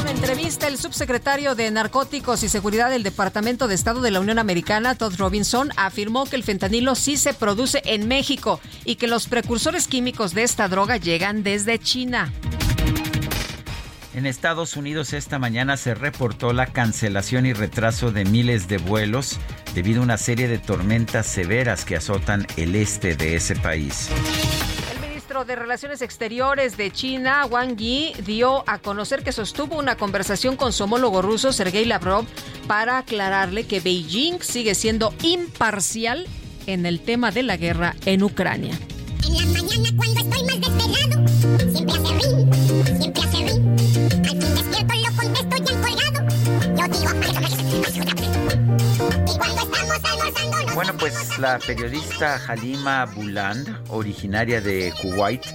entrevista, el subsecretario de Narcóticos y Seguridad del Departamento de Estado de la Unión Americana, Todd Robinson, afirmó que el fentanilo sí se produce en México y que los precursores químicos de esta droga llegan desde China. En Estados Unidos esta mañana se reportó la cancelación y retraso de miles de vuelos debido a una serie de tormentas severas que azotan el este de ese país de Relaciones Exteriores de China, Wang Yi, dio a conocer que sostuvo una conversación con su homólogo ruso, Sergei Lavrov, para aclararle que Beijing sigue siendo imparcial en el tema de la guerra en Ucrania. En la mañana cuando estoy más desvelado, siempre hace ring, siempre hace ring. Al fin despierto lo contesto y colgado. Yo digo, bueno, pues la periodista Halima Buland, originaria de Kuwait,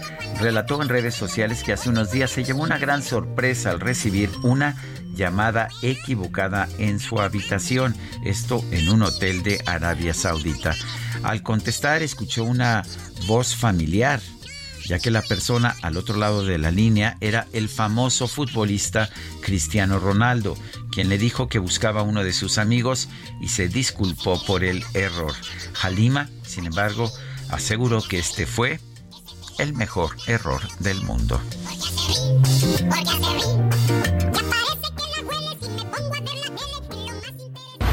relató en redes sociales que hace unos días se llevó una gran sorpresa al recibir una llamada equivocada en su habitación, esto en un hotel de Arabia Saudita. Al contestar escuchó una voz familiar ya que la persona al otro lado de la línea era el famoso futbolista Cristiano Ronaldo, quien le dijo que buscaba a uno de sus amigos y se disculpó por el error. Halima, sin embargo, aseguró que este fue el mejor error del mundo.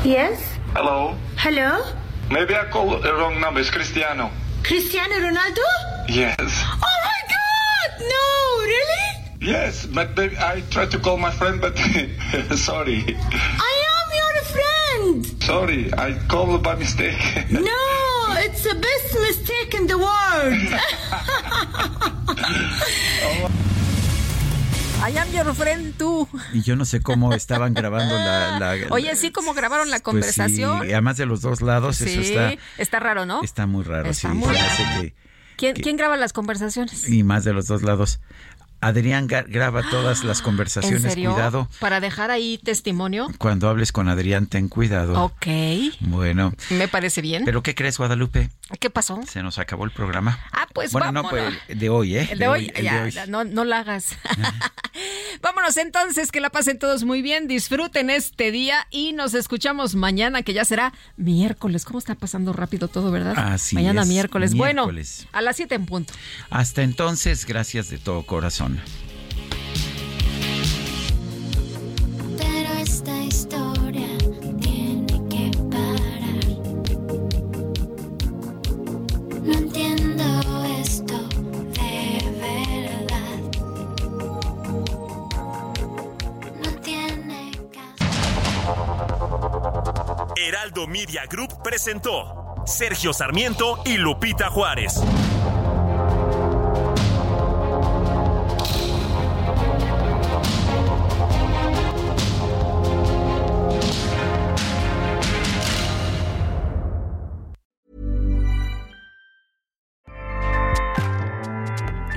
Yes. Hello. Hello. Maybe I called the wrong number. It's Cristiano. Cristiano Ronaldo? Yes. Oh my God! No, really? Yes, but baby, I tried to call my friend, but sorry. I am your friend. Sorry, I called by mistake. no, it's the best mistake in the world. Oh. I am your friend tú. Y yo no sé cómo estaban grabando la... Oye, sí, cómo grabaron la conversación. Pues sí, además de los dos lados, sí, eso está... está raro, ¿no? Está muy raro, está sí. Muy raro. ¿Quién, ¿Quién graba las conversaciones? Y más de los dos lados. Adrián graba todas las conversaciones. ¿En serio? Cuidado. Para dejar ahí testimonio. Cuando hables con Adrián, ten cuidado. Ok. Bueno. Me parece bien. ¿Pero qué crees, Guadalupe? ¿Qué pasó? Se nos acabó el programa. Ah, pues bueno, vámonos. no, pues de hoy, ¿eh? El de, hoy, ya, No, no la hagas. vámonos entonces, que la pasen todos muy bien, disfruten este día y nos escuchamos mañana, que ya será miércoles. ¿Cómo está pasando rápido todo, verdad? Así Mañana es, miércoles. miércoles. Bueno, a las 7 en punto. Hasta entonces, gracias de todo corazón. Pero esta historia tiene que parar. No entiendo esto de verdad. No tiene caso. Heraldo Media Group presentó Sergio Sarmiento y Lupita Juárez.